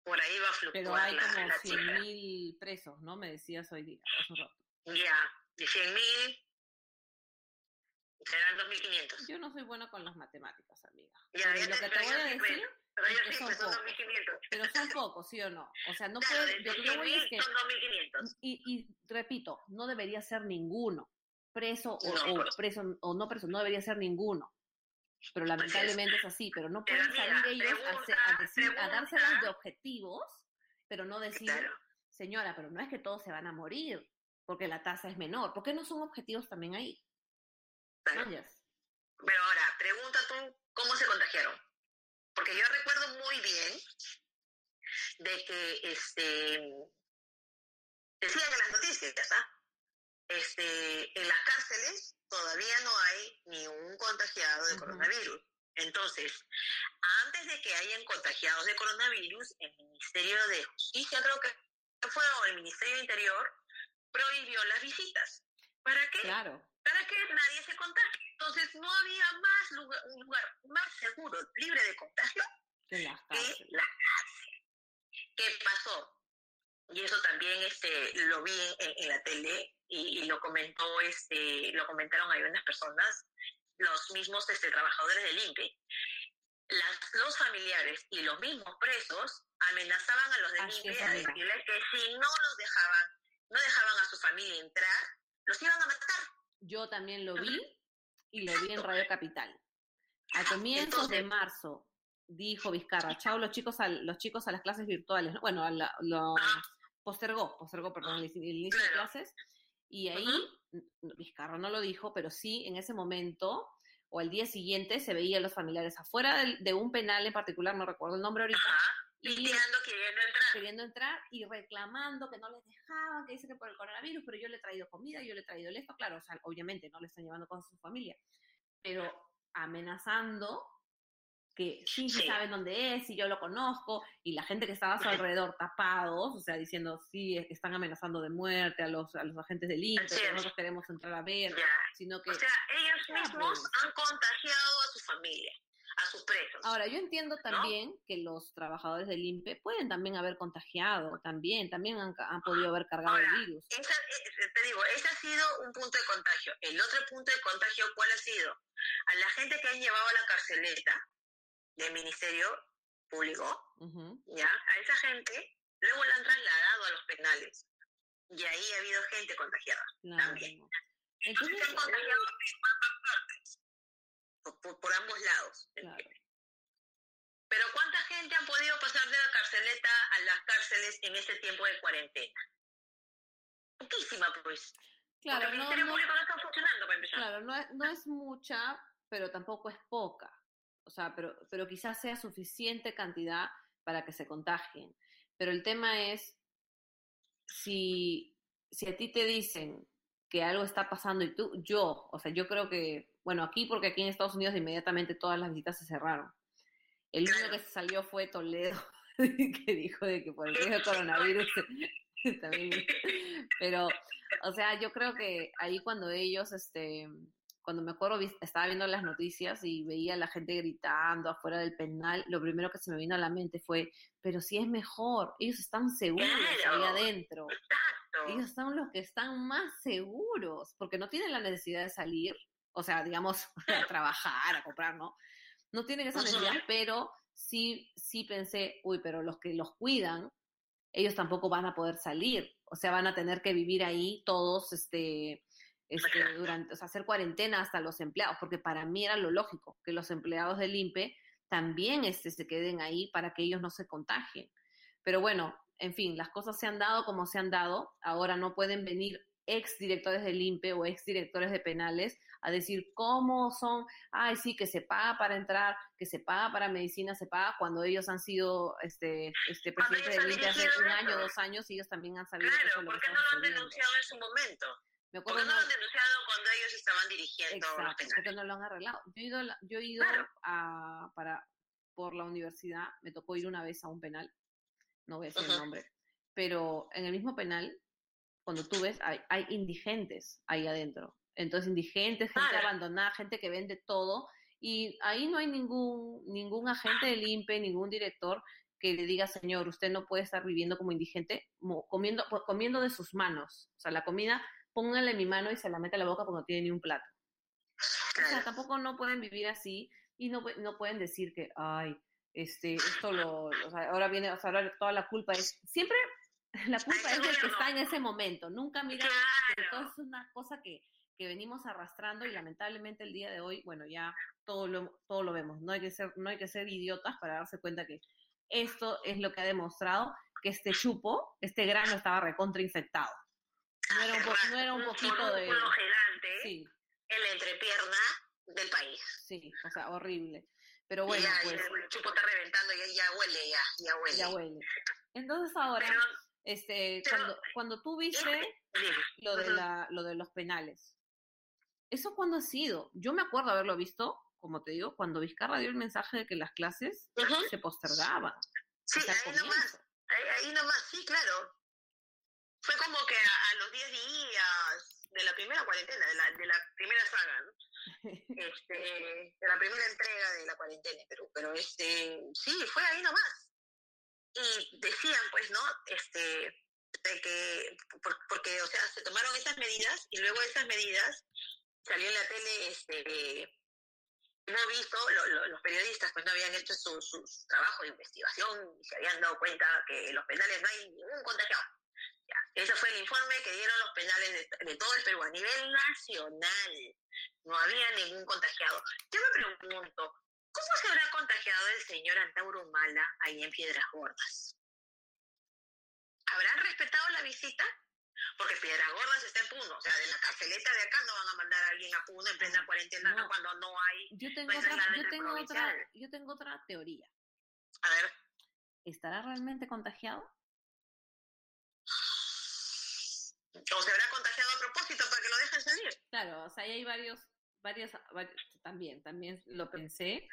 Speaker 2: Por ahí va a fluctuar
Speaker 1: pero hay como
Speaker 2: la
Speaker 1: 100
Speaker 2: cifra.
Speaker 1: mil presos, ¿no? Me decías hoy día.
Speaker 2: Ya, de 100.000 serán 2.500.
Speaker 1: Yo no soy buena con las matemáticas, amiga.
Speaker 2: Ya,
Speaker 1: lo
Speaker 2: te-
Speaker 1: que te voy a decir,
Speaker 2: Pero yo
Speaker 1: que
Speaker 2: sí,
Speaker 1: son
Speaker 2: pues son
Speaker 1: pocos.
Speaker 2: 2.500.
Speaker 1: pero son pocos, ¿sí o no? O sea, no
Speaker 2: Claro,
Speaker 1: puede,
Speaker 2: de
Speaker 1: yo lo que voy es
Speaker 2: 100.000
Speaker 1: que,
Speaker 2: son 2.500.
Speaker 1: y, y repito, no debería ser ninguno, preso o,
Speaker 2: No,
Speaker 1: o
Speaker 2: pues.
Speaker 1: preso o no preso, no debería ser ninguno. Pero lamentablemente es así, pero no
Speaker 2: Pero
Speaker 1: pueden
Speaker 2: mira,
Speaker 1: salir ellos a,
Speaker 2: pregunta,
Speaker 1: a decir, a dárselas de objetivos, pero no decir,
Speaker 2: Claro.
Speaker 1: señora, pero no es que todos se van a morir, porque la tasa es menor. ¿Por qué no son objetivos también ahí?
Speaker 2: claro. Pero ahora, pregunta tú cómo se contagiaron. Porque yo recuerdo muy bien de que este decían en las noticias, ¿ah? Este, en las cárceles todavía no hay ni un contagiado de coronavirus. Entonces, antes de que hayan contagiados de coronavirus, el Ministerio de Justicia, creo que fue, o el Ministerio de Interior, prohibió las visitas. ¿Para qué?
Speaker 1: Claro.
Speaker 2: para que nadie se contagie. Entonces no había más lugar, un lugar más seguro, libre de contagio
Speaker 1: Que
Speaker 2: la cárcel. ¿Qué pasó? Y eso también este, lo vi en, en la tele y, y lo comentó, este, lo comentaron algunas personas, los mismos este, trabajadores del INPE. Las, los familiares y los mismos presos amenazaban a los del INPE a decirles que si no los dejaban, no dejaban a su familia entrar, los iban a matar.
Speaker 1: Yo también lo vi y lo vi en Radio Capital. A comienzos de
Speaker 2: Entonces-
Speaker 1: marzo dijo Vizcarra, chao los chicos a, los chicos a las clases virtuales. ¿no? Bueno, a la- lo
Speaker 2: Ajá.
Speaker 1: postergó, postergó, perdón, el, el inicio de
Speaker 2: Claro.
Speaker 1: clases. Y ahí,
Speaker 2: Ajá.
Speaker 1: n- Vizcarra no lo dijo, pero sí, en ese momento o al día siguiente se veía a los familiares afuera de, de un penal en particular, no recuerdo el nombre ahorita,
Speaker 2: Ajá.
Speaker 1: y
Speaker 2: Pidiendo, queriendo entrar.
Speaker 1: queriendo entrar y reclamando que no les dejaban, que dice que por el coronavirus, pero yo le he traído comida, yo le he traído esto, claro, o sea, obviamente no le están llevando con su familia, pero amenazando que sí, sí saben dónde es, y yo lo conozco, y la gente que estaba a su alrededor tapados, o sea, diciendo, sí, están amenazando de muerte a los, a los agentes del INPE, que nosotros queremos entrar a ver, sino que...
Speaker 2: O sea, ellos mismos han contagiado a su familia, a sus presos.
Speaker 1: Ahora, yo entiendo también que los trabajadores del INPE pueden también haber contagiado, también, también han, han podido haber cargado
Speaker 2: Ahora,
Speaker 1: el virus.
Speaker 2: Esa, eh, te digo, ese ha sido un punto de contagio. El otro punto de contagio, ¿cuál ha sido? A la gente que han llevado a la carceleta del Ministerio Público, ¿ya? A esa gente, luego la han trasladado a los penales. Y ahí ha habido gente contagiada. También.
Speaker 1: Entonces,
Speaker 2: Se han contagiado por partes, por, por- por ambos lados.
Speaker 1: claro.
Speaker 2: Pero ¿cuánta gente ha podido pasar de la carceleta a las cárceles en este tiempo de cuarentena? Poquísima, pues.
Speaker 1: Claro,
Speaker 2: Porque el
Speaker 1: no,
Speaker 2: Ministerio
Speaker 1: no,
Speaker 2: Público no está funcionando para empezar.
Speaker 1: claro, no es, no es mucha, pero tampoco es poca. O sea, pero, pero quizás sea suficiente cantidad para que se contagien. Pero el tema es, si, si a ti te dicen que algo está pasando y tú, yo, o sea, yo creo que, bueno, aquí porque aquí en Estados Unidos inmediatamente todas las visitas se cerraron. El único que se salió fue Toledo, que dijo de que por el riesgo de coronavirus también. Pero, o sea, yo creo que ahí cuando ellos, este, cuando me acuerdo, estaba viendo las noticias y veía a la gente gritando afuera del penal, lo primero que se me vino a la mente fue, pero si es mejor, ellos están seguros
Speaker 2: Claro.
Speaker 1: ahí adentro.
Speaker 2: Exacto.
Speaker 1: Ellos son los que están más seguros, porque no tienen la necesidad de salir, o sea, digamos, a trabajar, a comprar, ¿no? No tienen esa necesidad, pero sí, sí pensé, uy, pero los que los cuidan, ellos tampoco van a poder salir, o sea, van a tener que vivir ahí todos, este, este, durante, o sea, hacer cuarentena hasta los empleados, porque para mí era lo lógico, que los empleados del INPE también este, se queden ahí para que ellos no se contagien. Pero bueno, en fin, las cosas se han dado como se han dado. Ahora no pueden venir ex directores del INPE o ex directores de penales a decir cómo son, ay, sí, que se paga para entrar, que se paga para medicina, se paga cuando ellos han sido este, este presidente
Speaker 2: han
Speaker 1: INPE hace un
Speaker 2: eso.
Speaker 1: año, dos años, y ellos también han sabido eso
Speaker 2: Claro,
Speaker 1: es lo
Speaker 2: ¿por qué no lo han denunciado en su momento?
Speaker 1: Me
Speaker 2: ¿Por
Speaker 1: acuerdo
Speaker 2: qué no lo han denunciado cuando ellos estaban dirigiendo
Speaker 1: Exacto, porque no lo han arreglado. Yo he ido, yo he ido
Speaker 2: Claro.
Speaker 1: a, para, por la universidad, me tocó ir una vez a un penal, no voy a decir el
Speaker 2: Ujú.
Speaker 1: nombre, pero en el mismo penal, cuando tú ves, hay, hay indigentes ahí adentro. Entonces, indigentes, gente abandonada, gente que vende todo, y ahí no hay ningún, ningún agente del INPE, ningún director que le diga, señor, usted no puede estar viviendo como indigente, comiendo, comiendo de sus manos. O sea, la comida, póngale mi mano y se la mete a la boca porque no tiene ni un plato. O sea, tampoco no pueden vivir así y no, no pueden decir que, ay, este, esto lo, o sea, ahora viene, o sea, ahora toda la culpa es, siempre la culpa es del que está en ese momento, nunca mira,
Speaker 2: Claro.
Speaker 1: todo es una cosa que, que venimos arrastrando y lamentablemente el día de hoy, bueno, ya todo lo, todo lo vemos, no hay que ser, no hay que ser idiotas para darse cuenta que esto es lo que ha demostrado que este chupo, este grano estaba recontrainfectado. No era un, po- no era un poquito de...
Speaker 2: Gelante
Speaker 1: Sí,
Speaker 2: en la entrepierna del país.
Speaker 1: sí, o sea, horrible. Pero bueno,
Speaker 2: ya,
Speaker 1: pues
Speaker 2: ya el chupo está reventando, ya, ya huele, ya, ya huele.
Speaker 1: ya huele. Entonces ahora,
Speaker 2: Pero,
Speaker 1: este,
Speaker 2: pero-
Speaker 1: cuando, cuando tú viste lo de la, lo de los penales, ¿eso cuándo ha sido? Yo me acuerdo haberlo visto, como te digo, cuando Vizcarra dio el mensaje de que las clases se postergaban.
Speaker 2: Sí, ahí nomás, ahí, ahí nomás, sí, claro. Fue como que a, a los 10 días de la primera cuarentena, de la, de la primera saga, ¿no? este, de la primera entrega de la cuarentena, pero, pero este, sí, fue ahí nomás. Y decían, pues, ¿no? Este, de que, por- porque, o sea, se tomaron esas medidas y luego esas medidas salió en la tele, este, hemos visto, lo- lo- los periodistas pues no habían hecho su, trabajo de investigación y se habían dado cuenta que en los penales no hay ningún contagiado. Ese fue el informe que dieron los penales de, de todo el Perú a nivel nacional. No había ningún contagiado. Yo me pregunto, ¿cómo se habrá contagiado el señor Antauro Humala ahí en Piedras Gordas? ¿Habrán respetado la visita? Porque Piedras Gordas está en Puno, o sea, de la carceleta de acá no van a mandar a alguien en Apuno en plena cuarentena
Speaker 1: No.
Speaker 2: cuando no hay...
Speaker 1: Yo tengo,
Speaker 2: No hay
Speaker 1: otra, yo, tengo otra, yo tengo otra teoría.
Speaker 2: A ver,
Speaker 1: ¿Estará realmente contagiado?
Speaker 2: o se habrá contagiado a propósito para que lo dejen salir.
Speaker 1: Claro, o sea, ahí hay varios, varios, varios- también, también lo pensé.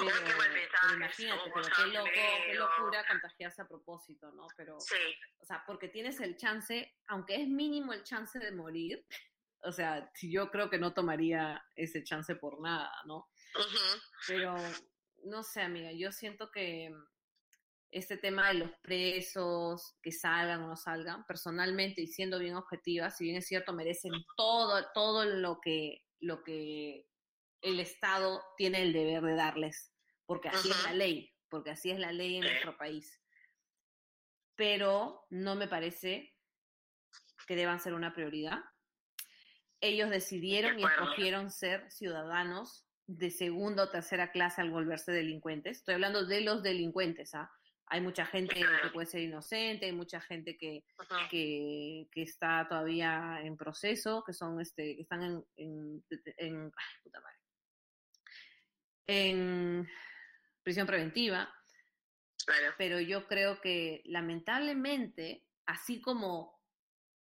Speaker 2: Uy,
Speaker 1: Pero,
Speaker 2: qué mal
Speaker 1: pero
Speaker 2: mensaje
Speaker 1: imagínate, pero qué loco, qué locura contagiarse a propósito, ¿no? Pero,
Speaker 2: Sí,
Speaker 1: o sea, porque tienes el chance, aunque es mínimo el chance de morir, o sea, yo creo que no tomaría ese chance por nada, ¿no? Pero, no sé, amiga, yo siento que este tema de los presos, que salgan o no salgan, personalmente y siendo bien objetiva, si bien es cierto, merecen todo, todo lo que, lo que el Estado tiene el deber de darles, porque así es la ley, porque así es la ley en nuestro país. Pero no me parece que deban ser una prioridad. Ellos decidieron
Speaker 2: De
Speaker 1: y escogieron ser ciudadanos de segunda o tercera clase al volverse delincuentes. Estoy hablando de los delincuentes, ¿ah? Hay mucha gente que puede ser inocente, hay mucha gente que, que, que está todavía en proceso, que son este, que están en, en, en- ay, puta madre, en prisión preventiva,
Speaker 2: Claro.
Speaker 1: pero yo creo que lamentablemente, así como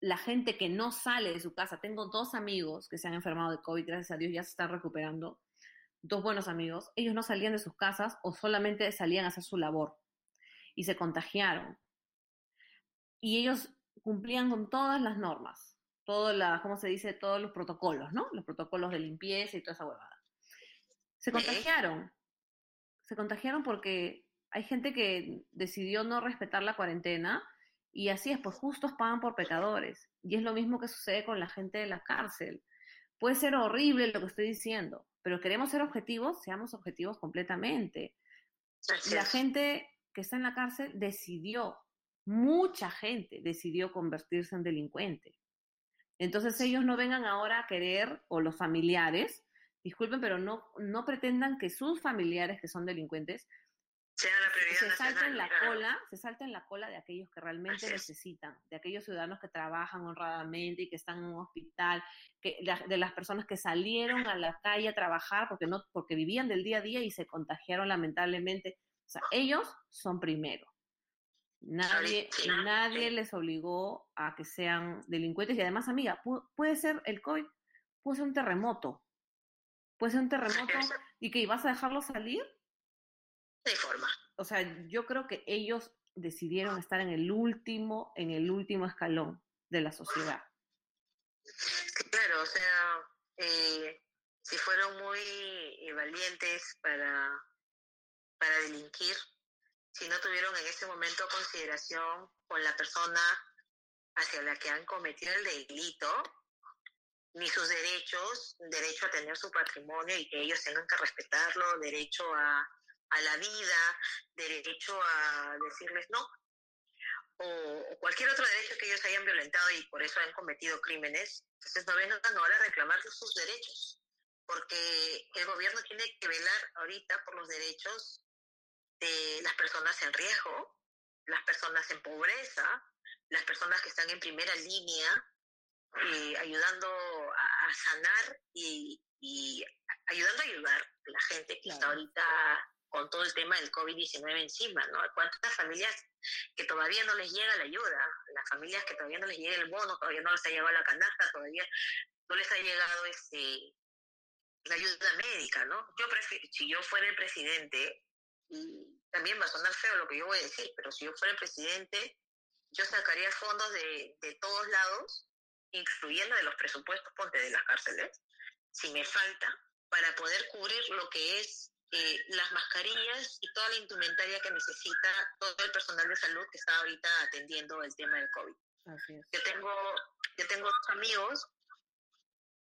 Speaker 1: la gente que no sale de su casa, tengo dos amigos que se han enfermado de COVID, gracias a Dios ya se están recuperando, dos buenos amigos, ellos no salían de sus casas o solamente salían a hacer su labor y se contagiaron. Y ellos cumplían con todas las normas, todas las, ¿cómo se dice? Todos los protocolos, ¿no? Los protocolos de limpieza y toda esa huevada. Se contagiaron. Se contagiaron porque hay gente que decidió no respetar la cuarentena y así es, pues justos pagan por pecadores. Y es lo mismo que sucede con la gente de la cárcel. Puede ser horrible lo que estoy diciendo, pero queremos ser objetivos, seamos objetivos completamente.
Speaker 2: Así
Speaker 1: La
Speaker 2: es.
Speaker 1: gente que está en la cárcel decidió, mucha gente decidió convertirse en delincuente. Entonces ellos no vengan ahora a querer, o los familiares, disculpen, pero no, no pretendan que sus familiares que son delincuentes
Speaker 2: la
Speaker 1: se salten la
Speaker 2: claro.
Speaker 1: cola, se salten la cola de aquellos que realmente necesitan, de aquellos ciudadanos que trabajan honradamente y que están en un hospital, que, de las personas que salieron a la calle a trabajar porque no, porque vivían del día a día y se contagiaron lamentablemente. O sea, ellos son primero. Nadie,
Speaker 2: sí.
Speaker 1: nadie les obligó a que sean delincuentes. Y además, amiga, pu- puede ser el COVID, puede ser un terremoto. Puede ser un terremoto y que vas a dejarlo salir
Speaker 2: De forma.
Speaker 1: o sea, yo creo que ellos decidieron estar en el último, en el último escalón de la sociedad.
Speaker 2: Claro, o sea, eh, si fueron muy eh, valientes para, para delinquir, si no tuvieron en ese momento consideración con la persona hacia la que han cometido el delito, ni sus derechos, derecho a tener su patrimonio y que ellos tengan que respetarlo, derecho a, a la vida, derecho a decirles no, o, cualquier otro derecho que ellos hayan violentado y por eso han cometido crímenes, entonces no vengan ahora a reclamar sus derechos, porque el gobierno tiene que velar ahorita por los derechos de las personas en riesgo, las personas en pobreza, las personas que están en primera línea, eh, ayudando a, sanar y, y ayudando a ayudar a la gente que
Speaker 1: Claro.
Speaker 2: está ahorita con todo el tema del COVID-19 encima, ¿no? ¿Cuántas familias que todavía no les llega la ayuda? Las familias que todavía no les llega el bono, todavía no les ha llegado la canasta, todavía no les ha llegado este la ayuda médica, ¿no? Yo prefiero, si yo fuera el presidente, y también va a sonar feo lo que yo voy a decir, pero si yo fuera el presidente, yo sacaría fondos de, de todos lados, incluyendo de los presupuestos, de las cárceles, si me falta, para poder cubrir lo que es eh, las mascarillas y toda la indumentaria que necesita todo el personal de salud que está ahorita atendiendo el tema del COVID.
Speaker 1: Así es.
Speaker 2: Yo tengo, yo tengo dos amigos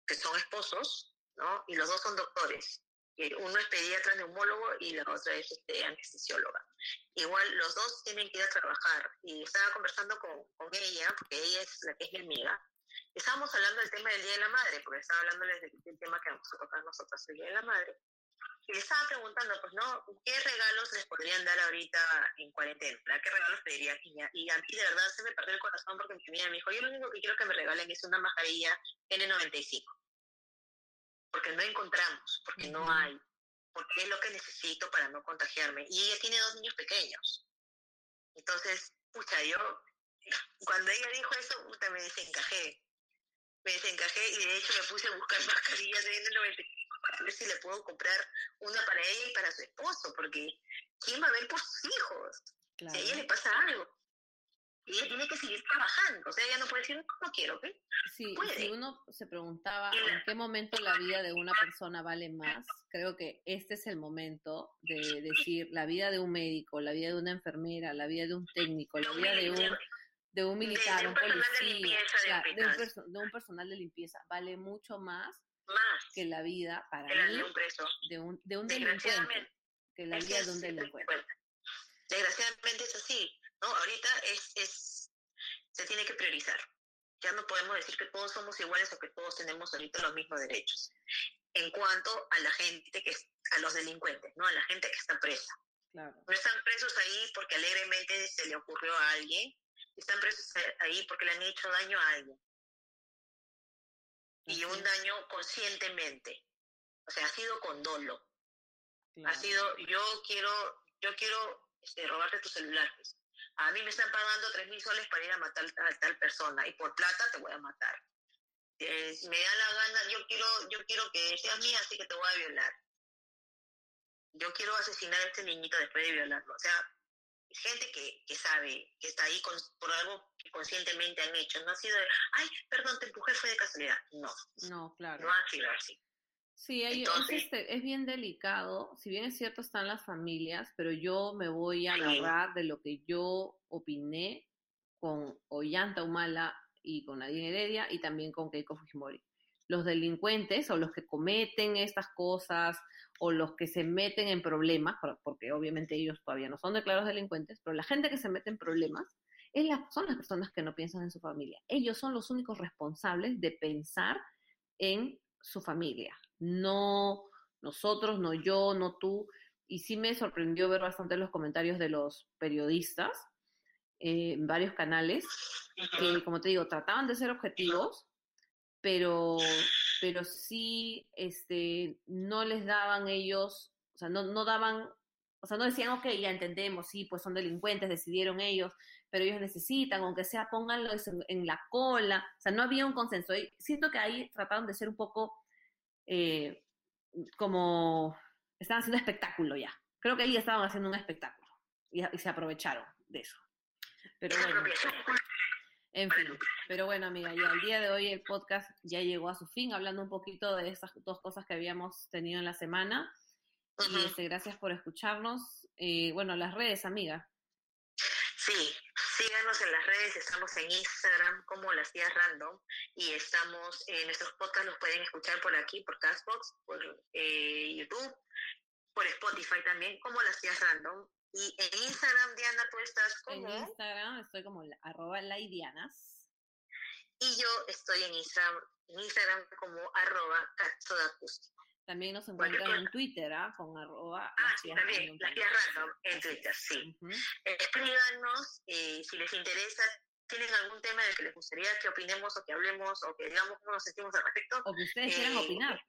Speaker 2: que son esposos, ¿no? Y los dos son doctores. Uno es pediatra neumólogo y la otra es este, anestesióloga. Igual los dos tienen que ir a trabajar. Y estaba conversando con, con ella, porque ella es la que es mi amiga. Estábamos hablando del tema del Día de la Madre, porque estaba hablándoles del, del tema que vamos a tocar nosotros, el Día de la Madre. Y le estaba preguntando, pues, ¿no? ¿Qué regalos les podrían dar ahorita en cuarentena? ¿Qué regalos pedirían? Y a, y a mí de verdad se me partió el corazón porque mi amiga me dijo, yo lo único que quiero que me regalen es una mascarilla N95. porque no encontramos, porque no hay, porque es lo que necesito para no contagiarme. Y ella tiene dos niños pequeños. Entonces, pucha, yo, cuando ella dijo eso, puta, me desencajé. Me desencajé y de hecho me puse a buscar mascarillas de N95 para ver si le puedo comprar una para ella y para su esposo, porque ¿quién va a ver por sus hijos? Si a ella le pasa algo. Y ella tiene que seguir trabajando. O sea, ella no puede decir, no, quiero, ¿ok?
Speaker 1: Sí, si uno se preguntaba en qué momento la vida de una persona vale más, creo que este es el momento de decir la vida de un médico, la vida de una enfermera, la vida de un técnico, la vida de un de un militar, un policía, de, un personal de limpieza, vale mucho más, que la vida para mí
Speaker 2: de un preso.
Speaker 1: De un, de un delincuente, que la vida de un delincuente.
Speaker 2: Desgraciadamente es así, ¿no? Ahorita es, es, se tiene que priorizar. Ya no podemos decir que todos somos iguales o que todos tenemos ahorita los mismos derechos. En cuanto a la gente que, a los delincuentes, ¿no? A la gente que está presa.
Speaker 1: Claro.
Speaker 2: No están presos ahí porque alegremente se le ocurrió a alguien, están presos ahí porque le han hecho daño a alguien. Y un daño conscientemente. O sea, ha sido con dolo. Ha sido, yo quiero, yo quiero este, robarte tu celular. Pues. A mí me están pagando tres mil soles para ir a matar a tal persona y por plata te voy a matar. Eh, me da la gana, yo quiero, yo quiero que seas mía, así que te voy a violar. Yo quiero asesinar a este niñito después de violarlo. O sea, gente que, que sabe, que está ahí por algo que conscientemente han hecho. No ha sido, ay, perdón, te empujé, fue de casualidad. No.
Speaker 1: No, claro.
Speaker 2: No ha sido así.
Speaker 1: Sí, es, este, es bien delicado. Si bien es cierto, están las familias, pero yo me voy a agarrar de lo que yo opiné con Ollanta Humala y con Nadine Heredia y también con Keiko Fujimori. Los delincuentes o los que cometen estas cosas o los que se meten en problemas, porque obviamente ellos todavía no son declarados delincuentes, pero la gente que se mete en problemas es la, son las personas que no piensan en su familia. Ellos son los únicos responsables de pensar en su familia, no nosotros, no yo, no tú. Y sí me sorprendió ver bastante los comentarios de los periodistas eh, en varios canales, que como te digo, trataban de ser objetivos, pero pero sí este, no les daban ellos, o sea, no, no daban, o sea, no decían, ok, ya entendemos, sí, pues son delincuentes, decidieron ellos, pero ellos necesitan, aunque sea, pónganlo en, la cola, o sea, no había un consenso. Y siento que ahí trataron de ser un poco eh, como, estaban haciendo espectáculo ya. Creo que ahí estaban haciendo un espectáculo y, y se aprovecharon de eso. Pero bueno. En fin, pero bueno, amiga, ya el día de hoy el podcast ya llegó a su fin, hablando un poquito de estas dos cosas que habíamos tenido en la semana. Y este, gracias por escucharnos. Eh, bueno, las redes, amiga.
Speaker 2: Sí, síganos en las redes, estamos en Instagram como Las Días Random y estamos, en nuestros podcasts los pueden escuchar por aquí, por Castbox, por eh, YouTube, por Spotify también, como Las Días Random. Y en Instagram, Diana, tú estás como...
Speaker 1: En Instagram estoy como arroba laidianas.
Speaker 2: Y yo estoy en Instagram, en Instagram como arroba
Speaker 1: También nos encuentran en Twitter, ¿ah? Con arroba...
Speaker 2: Ah, sí, también, las random en Twitter, sí. Escríbanos eh, si les interesa, tienen algún tema del que les gustaría que opinemos o que hablemos o que digamos cómo nos sentimos al respecto.
Speaker 1: O que ustedes quieran eh, opinar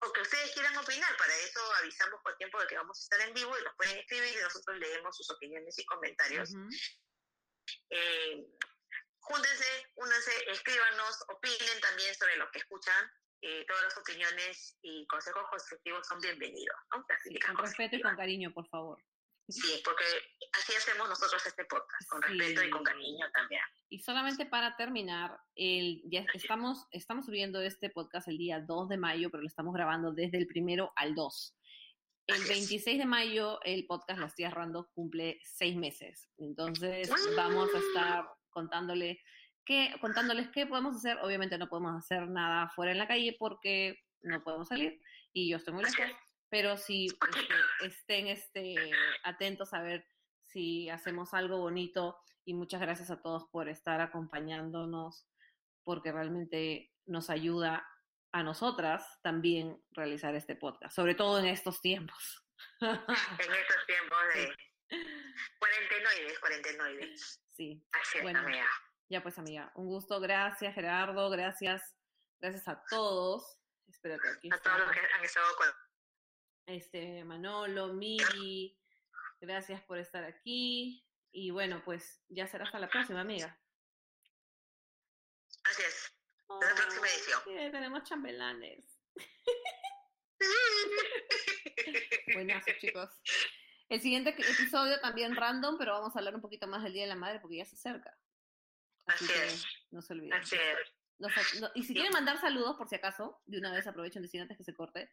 Speaker 2: o que ustedes quieran opinar. Para eso avisamos con tiempo de que vamos a estar en vivo y nos pueden escribir y nosotros leemos sus opiniones y comentarios. Eh, júntense, únanse, escríbanos, opinen también sobre lo que escuchan. Eh, todas las opiniones y consejos constructivos son bienvenidos.
Speaker 1: con respeto y con cariño, por favor.
Speaker 2: Sí, porque así hacemos nosotros este podcast, con respeto y con cariño también.
Speaker 1: Y solamente para terminar, el, ya estamos, estamos subiendo este podcast el día 2 de mayo, pero lo estamos grabando desde el primero al 2. El 26 de mayo el podcast Las Tías Rando cumple seis meses. Entonces vamos a estar contándole qué, contándoles qué podemos hacer. Obviamente no podemos hacer nada fuera en la calle porque no podemos salir y yo estoy muy lejos pero sí este, estén este, atentos a ver si hacemos algo bonito y muchas gracias a todos por estar acompañándonos porque realmente nos ayuda a nosotras también realizar este podcast, sobre todo en estos tiempos.
Speaker 2: En estos tiempos de cuarentenoides, cuarentenoides.
Speaker 1: Sí.
Speaker 2: Así es, bueno, amiga.
Speaker 1: Ya pues, amiga, un gusto, gracias Gerardo, gracias, gracias a todos Espérate, aquí
Speaker 2: A todos los que han estado con...
Speaker 1: Este, Manolo, Miri, gracias por estar aquí. Y bueno, pues ya será hasta la próxima, amiga.
Speaker 2: Así es. Hasta la próxima edición.
Speaker 1: Oh, sí, tenemos chambelanes. Buenazo, chicos. El siguiente episodio también random, pero vamos a hablar un poquito más del Día de la Madre porque ya se acerca.
Speaker 2: Así es.
Speaker 1: no se olviden.
Speaker 2: Así es.
Speaker 1: Y si quieren mandar saludos, por si acaso, de una vez aprovechen decir antes que se corte,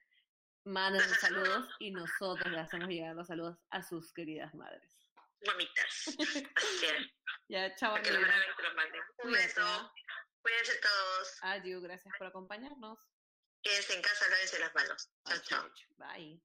Speaker 1: manden saludos y nosotros le hacemos llegar los saludos a sus queridas madres.
Speaker 2: Mamitas. Así es.
Speaker 1: Ya, chao,
Speaker 2: Que los los manden. Un beso. Cuídense todos.
Speaker 1: Adiós, gracias por acompañarnos.
Speaker 2: Quédense en casa, lávense las manos. Chao, chao.
Speaker 1: Bye.